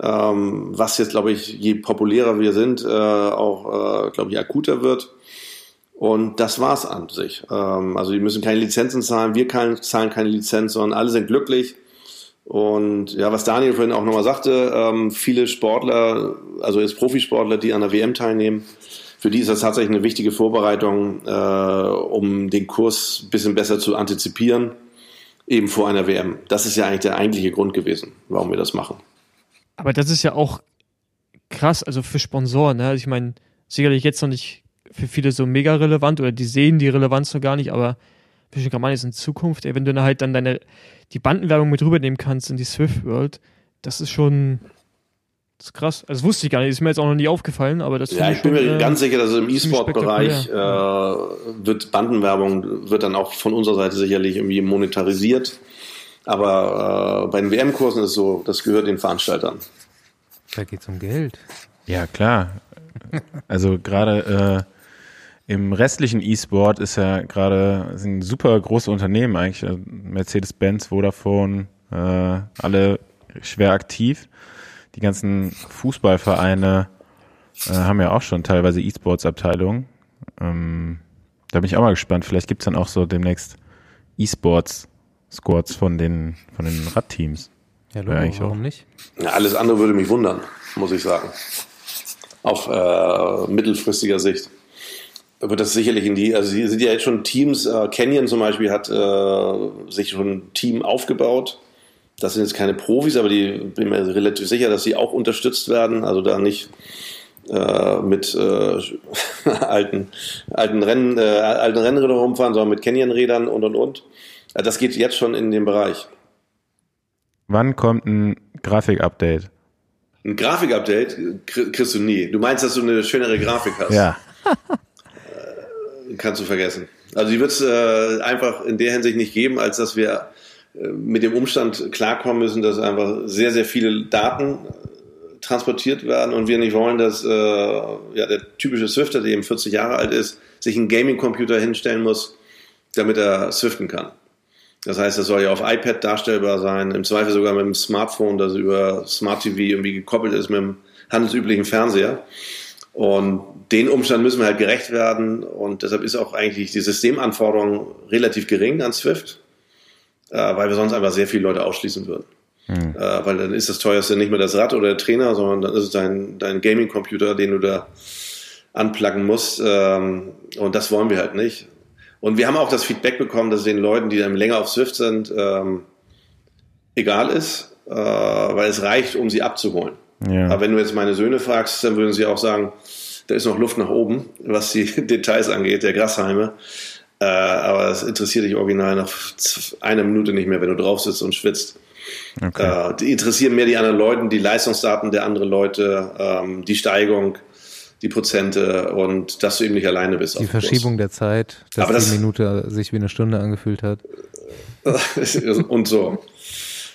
Ähm, was jetzt, glaube ich, je populärer wir sind, äh, auch, äh, glaube ich, akuter wird. Und das war's an sich. Ähm, also die müssen keine Lizenzen zahlen, wir kein, zahlen keine Lizenz, sondern alle sind glücklich. Und ja, was Daniel vorhin auch nochmal sagte, ähm, viele Sportler, also jetzt Profisportler, die an der WM teilnehmen, für die ist das tatsächlich eine wichtige Vorbereitung, äh, um den Kurs ein bisschen besser zu antizipieren, eben vor einer WM. Das ist ja eigentlich der eigentliche Grund gewesen, warum wir das machen. Aber das ist ja auch krass, also für Sponsoren. Ne? Also ich meine, sicherlich jetzt noch nicht für viele so mega relevant oder die sehen die Relevanz noch gar nicht, aber wie schon gerade ist in Zukunft, ey, wenn du dann halt dann deine die Bandenwerbung mit rübernehmen kannst in die Swift World, das ist schon das ist krass. Also das wusste ich gar nicht, ist mir jetzt auch noch nie aufgefallen, aber das Ja, finde ich bin mir äh, ganz sicher, dass im E-Sport-Bereich äh, wird Bandenwerbung wird dann auch von unserer Seite sicherlich irgendwie monetarisiert. Aber äh, bei den WM-Kursen ist es so, das gehört den Veranstaltern. Da geht's um Geld. Ja, klar. Also gerade äh, im restlichen E-Sport ist ja gerade sind super große Unternehmen eigentlich, äh, Mercedes-Benz, Vodafone, äh, alle schwer aktiv. Die ganzen Fußballvereine äh, haben ja auch schon teilweise E-Sports-Abteilungen. Ähm, da bin ich auch mal gespannt. Vielleicht gibt's dann auch so demnächst E-Sports-Squads von den, von den Radteams. Ja, Ja, eigentlich warum auch. nicht? Ja, alles andere würde mich wundern, muss ich sagen. Auf äh, mittelfristiger Sicht wird das sicherlich in die, also sie sind ja jetzt schon Teams, äh, Canyon zum Beispiel hat äh, sich schon ein Team aufgebaut. Das sind jetzt keine Profis, aber die bin mir relativ sicher, dass sie auch unterstützt werden. Also da nicht äh, mit äh, alten, alten, Rennen, äh, alten Rennrädern rumfahren, sondern mit Canyon-Rädern und und und. Äh, Das geht jetzt schon in den Bereich. Wann kommt ein Grafik-Update? Ein Grafikupdate krie- kriegst du nie. Du meinst, dass du eine schönere Grafik hast? Ja. Kannst du vergessen. Also die wird es äh, einfach in der Hinsicht nicht geben, als dass wir äh, mit dem Umstand klarkommen müssen, dass einfach sehr, sehr viele Daten äh, transportiert werden und wir nicht wollen, dass äh, ja, der typische Swifter, der eben 40 Jahre alt ist, sich einen Gaming-Computer hinstellen muss, damit er swiften kann. Das heißt, das soll ja auf iPad darstellbar sein, im Zweifel sogar mit dem Smartphone, das über Smart TV irgendwie gekoppelt ist mit dem handelsüblichen Fernseher. Und den Umstand müssen wir halt gerecht werden und deshalb ist auch eigentlich die Systemanforderung relativ gering an Swift, äh, weil wir sonst einfach sehr viele Leute ausschließen würden. Hm. Äh, weil dann ist das teuerste nicht mehr das Rad oder der Trainer, sondern dann ist es dein, dein Gaming-Computer, den du da anpluggen musst. Ähm, und das wollen wir halt nicht. Und wir haben auch das Feedback bekommen, dass den Leuten, die dann länger auf Swift sind, ähm, egal ist, äh, weil es reicht, um sie abzuholen. Ja. Aber wenn du jetzt meine Söhne fragst, dann würden sie auch sagen, da ist noch Luft nach oben, was die Details angeht, der Grashalme. Äh, aber es interessiert dich original nach einer Minute nicht mehr, wenn du drauf sitzt und schwitzt. Okay. Äh, die interessieren mehr die anderen Leute, die Leistungsdaten der anderen Leute, ähm, die Steigung, die Prozente und dass du eben nicht alleine bist. Die Verschiebung der Zeit, dass Aber das, die Minute sich wie eine Stunde angefühlt hat. und so.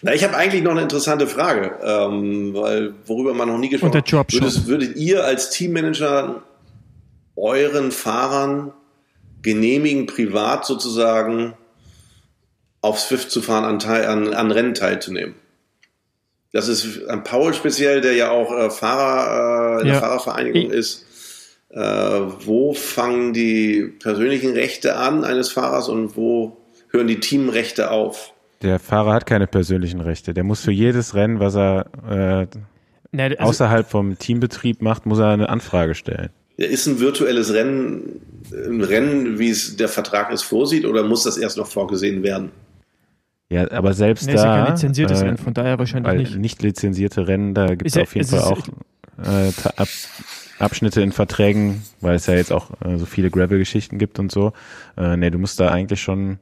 Na, ich habe eigentlich noch eine interessante Frage, ähm, weil worüber man noch nie gesprochen hat. Würdet, würdet ihr als Teammanager euren Fahrern genehmigen, privat sozusagen auf Swift zu fahren, an, an, an Rennen teilzunehmen? Das ist an Paul speziell, der ja auch äh, Fahrer äh, in ja. der Fahrervereinigung ist. Äh, wo fangen die persönlichen Rechte an eines Fahrers und wo hören die Teamrechte auf? Der Fahrer hat keine persönlichen Rechte. Der muss für jedes Rennen, was er äh, Na, also außerhalb vom Teambetrieb macht, muss er eine Anfrage stellen. Ist ein virtuelles Rennen ein Rennen, wie es der Vertrag es vorsieht, oder muss das erst noch vorgesehen werden? Ja, aber selbst nee, da. Ist ja kein lizenziertes äh, Rennen, von daher wahrscheinlich nicht. Nicht lizenzierte Rennen, da gibt es auf jeden Fall auch äh, Ab Abschnitte in Verträgen, weil es ja jetzt auch äh, so viele Gravel-Geschichten gibt und so. Äh, nee, du musst da eigentlich schon,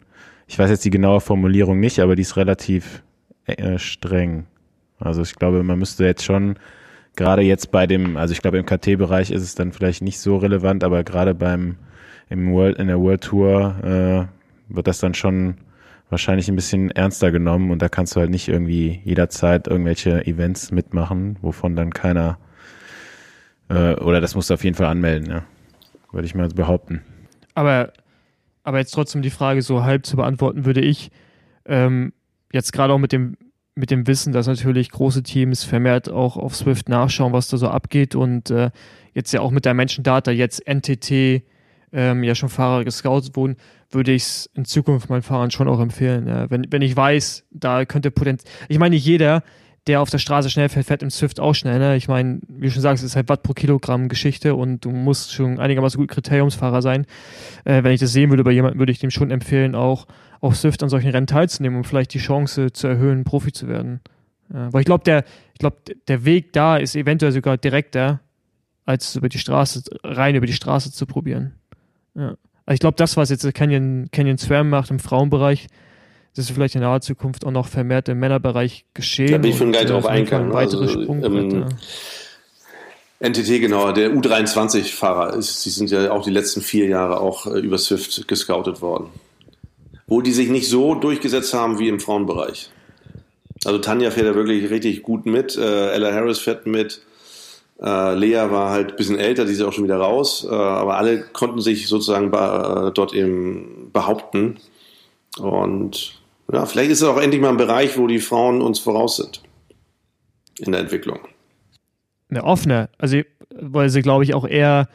ich weiß jetzt die genaue Formulierung nicht, aber die ist relativ äh, streng. Also ich glaube, man müsste jetzt schon, gerade jetzt bei dem, also ich glaube im KT-Bereich ist es dann vielleicht nicht so relevant, aber gerade beim im World, in der World Tour äh, wird das dann schon wahrscheinlich ein bisschen ernster genommen und da kannst du halt nicht irgendwie jederzeit irgendwelche Events mitmachen, wovon dann keiner äh, oder das musst du auf jeden Fall anmelden, ja. Würde ich mal behaupten. Aber, aber jetzt trotzdem die Frage so halb zu beantworten, würde ich ähm, jetzt gerade auch mit dem, mit dem Wissen, dass natürlich große Teams vermehrt auch auf Swift nachschauen, was da so abgeht und äh, jetzt ja auch mit der Menschendata jetzt NTT ähm, ja schon Fahrer gescoutet wurden, würde ich es in Zukunft meinen Fahrern schon auch empfehlen. Ja. Wenn, wenn ich weiß, da könnte Potenzial. Ich meine, nicht jeder, der auf der Straße schnell fährt, fährt im Swift auch schnell. Ne? Ich meine, wie du schon sagst, es ist halt Watt pro Kilogramm Geschichte und du musst schon einigermaßen gut Kriteriumsfahrer sein. Äh, wenn ich das sehen würde bei jemandem, würde ich dem schon empfehlen, auch auf Swift an solchen Rennen teilzunehmen, um vielleicht die Chance zu erhöhen, Profi zu werden. Ja, weil ich glaube, der, ich glaube, der Weg da ist eventuell sogar direkter, als über die Straße, rein über die Straße zu probieren. Ja. Also ich glaube, das, was jetzt Canyon, Canyon Swam macht im Frauenbereich, das ist vielleicht in naher Zukunft auch noch vermehrt im Männerbereich geschehen. Da bin ich schon gleich drauf eingegangen. Weitere also, ähm, NTT, genau, der U23-Fahrer, sie sind ja auch die letzten vier Jahre auch äh, über Swift gescoutet worden. Wo die sich nicht so durchgesetzt haben wie im Frauenbereich. Also Tanja fährt ja wirklich richtig gut mit, äh, Ella Harris fährt mit, äh, Lea war halt ein bisschen älter, die ist auch schon wieder raus, äh, aber alle konnten sich sozusagen äh, dort eben behaupten. Und ja, vielleicht ist es auch endlich mal ein Bereich, wo die Frauen uns voraus sind in der Entwicklung. Eine offene, also weil sie, glaube ich, auch eher,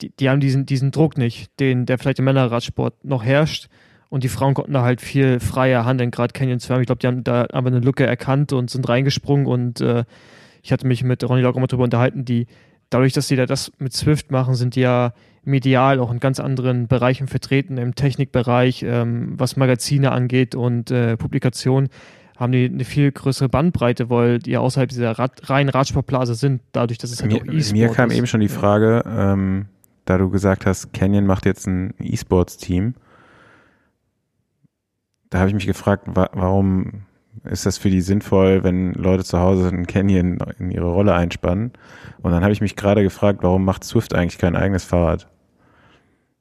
die, die haben diesen, diesen Druck nicht, den, der vielleicht im Männerradsport noch herrscht. Und die Frauen konnten da halt viel freier handeln, gerade Canyon Swam. Ich glaube, die haben da einfach eine Lücke erkannt und sind reingesprungen und äh, ich hatte mich mit Ronny Laug immer darüber unterhalten, die dadurch, dass die da das mit Swift machen, sind die ja medial auch in ganz anderen Bereichen vertreten, im Technikbereich, ähm, was Magazine angeht und äh, Publikationen, haben die eine viel größere Bandbreite, weil die ja außerhalb dieser Rad reinen Radsportblase sind, dadurch, dass es halt mir, auch E-Sport Mir kam ist. eben schon die Frage, ähm, da du gesagt hast, Canyon macht jetzt ein E-Sports-Team, da habe ich mich gefragt, wa warum ist das für die sinnvoll, wenn Leute zu Hause einen Canyon in ihre Rolle einspannen? Und dann habe ich mich gerade gefragt, warum macht Swift eigentlich kein eigenes Fahrrad?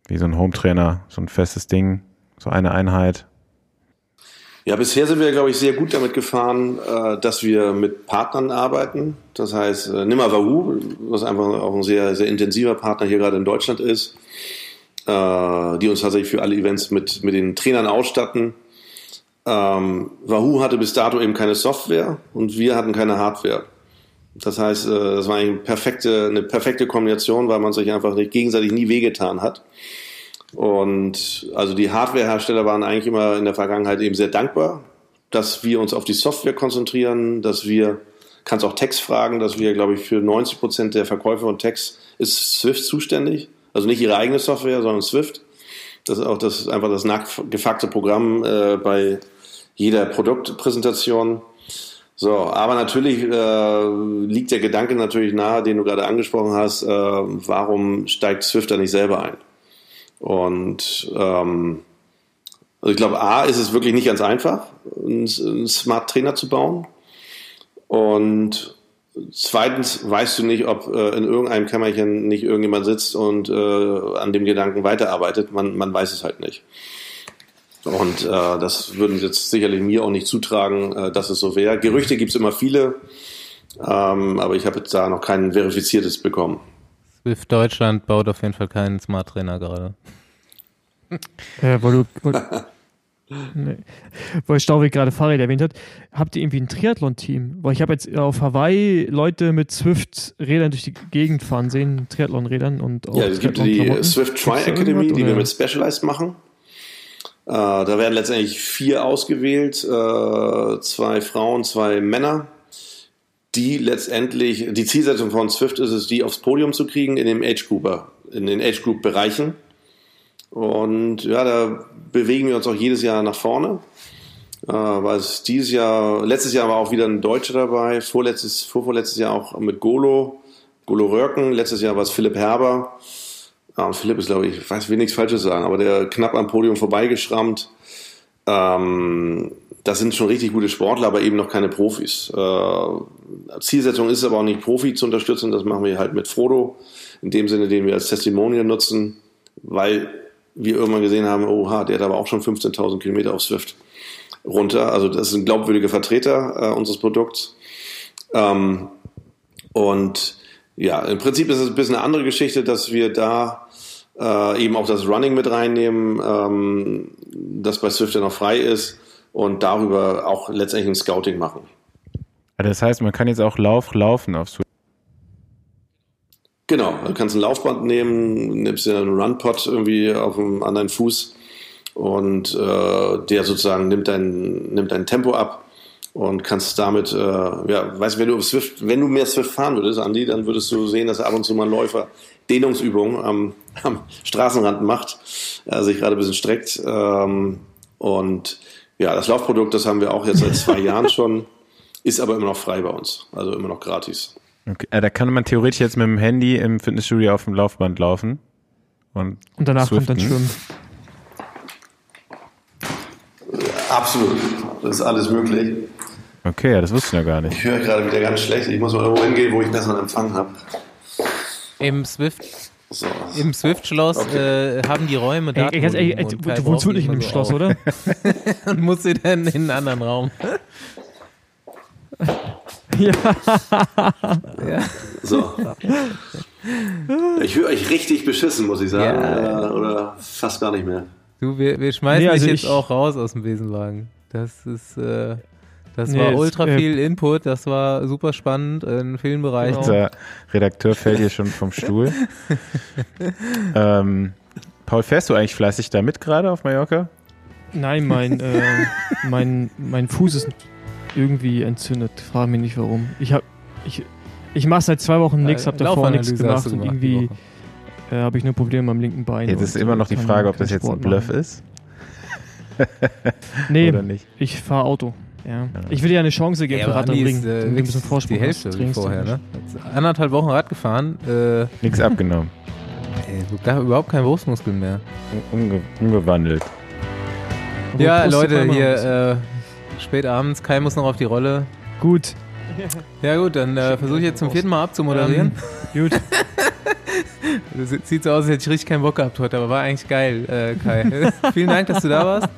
Wie so ein Home-Trainer, so ein festes Ding, so eine Einheit. Ja, bisher sind wir, glaube ich, sehr gut damit gefahren, äh, dass wir mit Partnern arbeiten. Das heißt, äh, Nimmer Wahoo, was einfach auch ein sehr, sehr intensiver Partner hier gerade in Deutschland ist, äh, die uns tatsächlich für alle Events mit, mit den Trainern ausstatten ähm, Wahoo hatte bis dato eben keine Software und wir hatten keine Hardware. Das heißt, äh, das war eine perfekte, eine perfekte Kombination, weil man sich einfach nicht gegenseitig nie wehgetan hat. Und also die Hardwarehersteller waren eigentlich immer in der Vergangenheit eben sehr dankbar, dass wir uns auf die Software konzentrieren, dass wir, kannst auch Text fragen, dass wir, glaube ich, für 90 Prozent der Verkäufe von Text ist Swift zuständig. Also nicht ihre eigene Software, sondern Swift. Das ist auch das einfach das nachgefragte Programm äh, bei jeder Produktpräsentation. So, aber natürlich äh, liegt der Gedanke natürlich nahe, den du gerade angesprochen hast, äh, warum steigt Swift da nicht selber ein? Und ähm, also ich glaube, A ist es wirklich nicht ganz einfach, einen, Smart Trainer zu bauen. Und zweitens weißt du nicht, ob äh, in irgendeinem Kämmerchen nicht irgendjemand sitzt und äh, an dem Gedanken weiterarbeitet. Man, man weiß es halt nicht. Und äh, das würden jetzt sicherlich mir auch nicht zutragen, äh, dass es so wäre. Gerüchte gibt es immer viele, ähm, aber ich habe jetzt da noch kein verifiziertes bekommen. Swift Deutschland baut auf jeden Fall keinen Smart Trainer gerade. Ja, weil du, weil, nee. weil Staubig gerade Fahrrad erwähnt hat, habt ihr irgendwie ein Triathlon-Team? Weil ich habe jetzt auf Hawaii Leute mit Swift-Rädern durch die Gegend fahren sehen, Triathlon-Rädern und auch Ja, es gibt die Swift Tri Academy, die wir mit Specialized machen. Äh, da werden letztendlich vier ausgewählt, äh, zwei Frauen, zwei Männer, die letztendlich, die Zielsetzung von Swift ist es, die aufs Podium zu kriegen in dem Age Grouper, in den Age Group Bereichen. Und ja, da bewegen wir uns auch jedes Jahr nach vorne. Äh, weil es dieses Jahr, letztes Jahr war auch wieder ein Deutscher dabei, vorletztes, vorvorletztes Jahr auch mit Golo, Golo Röhrken, letztes Jahr war es Philipp Herber. Und Philipp ist, glaube ich, ich weiß, will Falsches sagen, aber der knapp am Podium vorbeigeschrammt. Ähm, das sind schon richtig gute Sportler, aber eben noch keine Profis. Äh, Zielsetzung ist aber auch nicht Profi zu unterstützen, das machen wir halt mit Frodo, in dem Sinne, den wir als Testimonial nutzen, weil wir irgendwann gesehen haben, oha, der hat aber auch schon 15.000 Kilometer auf Swift runter. Also das ist ein glaubwürdiger Vertreter äh, unseres Produkts. Ähm, und ja, im Prinzip ist es ein bisschen eine andere Geschichte, dass wir da äh, eben auch das Running mit reinnehmen, ähm, das bei Swift ja noch frei ist und darüber auch letztendlich ein Scouting machen. Das heißt, man kann jetzt auch Lauf laufen auf Swift. Genau, du kannst ein Laufband nehmen, nimmst dir einen Runpod irgendwie auf dem anderen Fuß und äh, der sozusagen nimmt dein, nimmt dein Tempo ab und kannst damit, äh, ja, weißt du, wenn du Swift, wenn du mehr Swift fahren würdest, Andi, dann würdest du sehen, dass ab und zu mal ein Läufer Dehnungsübungen am, am Straßenrand macht, äh, sich gerade ein bisschen streckt. Ähm, und ja, das Laufprodukt, das haben wir auch jetzt seit zwei Jahren schon, ist aber immer noch frei bei uns, also immer noch gratis. Okay, äh, da kann man theoretisch jetzt mit dem Handy im Fitnessstudio auf dem Laufband laufen. Und, und danach Swiften. kommt dann Schwimmen. Absolut. Das ist alles möglich. Okay, ja, das wusste ich ja gar nicht. Ich höre gerade wieder ganz schlecht. Ich muss mal irgendwo hingehen, wo ich besseren Empfang habe. Im Swift. So. Im Swift-Schloss okay. äh, haben die Räume da. Ey, ey, ey, du, du wohnst wirklich in dem Schloss, auf. oder? und musst du dann in einen anderen Raum. ja. ja. So. Ich höre euch richtig beschissen, muss ich sagen. Ja. Oder fast gar nicht mehr. Du, wir, wir schmeißen nee, also dich jetzt auch raus aus dem Besenwagen. Das ist. Äh, das nee, war ultra äh, viel Input, das war super spannend in vielen Bereichen. Der Redakteur fällt hier schon vom Stuhl. ähm, Paul, fährst du eigentlich fleißig da mit gerade auf Mallorca? Nein, mein, äh, mein, mein Fuß ist irgendwie entzündet. Frag mich nicht warum. Ich hab, ich, ich mache seit zwei Wochen nichts, habe davor nichts gemacht, gemacht und irgendwie äh, habe ich nur Probleme am linken Bein. Jetzt ist immer noch die Frage, ob das jetzt ein Bluff machen. ist. nee, Oder nicht? ich fahre Auto. Ja. Ich will dir eine Chance geben ja, für Rad am Ring. Äh, ein bisschen Vorsprung die Hälfte wie vorher, ne? Anderthalb Wochen Rad gefahren. Äh, Nichts abgenommen. Ey, überhaupt kein Brustmuskel mehr. Umge umgewandelt. Ja, Leute, hier äh, spät abends, Kai muss noch auf die Rolle. Gut. Ja gut, dann äh, versuche ich jetzt zum vierten Mal abzumoderieren. Ähm, gut. Das sieht so aus, als hätte ich richtig keinen Bock gehabt heute, aber war eigentlich geil, äh, Kai. Vielen Dank, dass du da warst.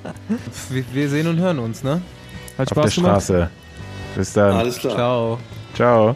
Wir, wir sehen und hören uns, ne? Hat Spaß auf der gemacht. Straße. Bis dann. Alles klar. Ciao. Ciao.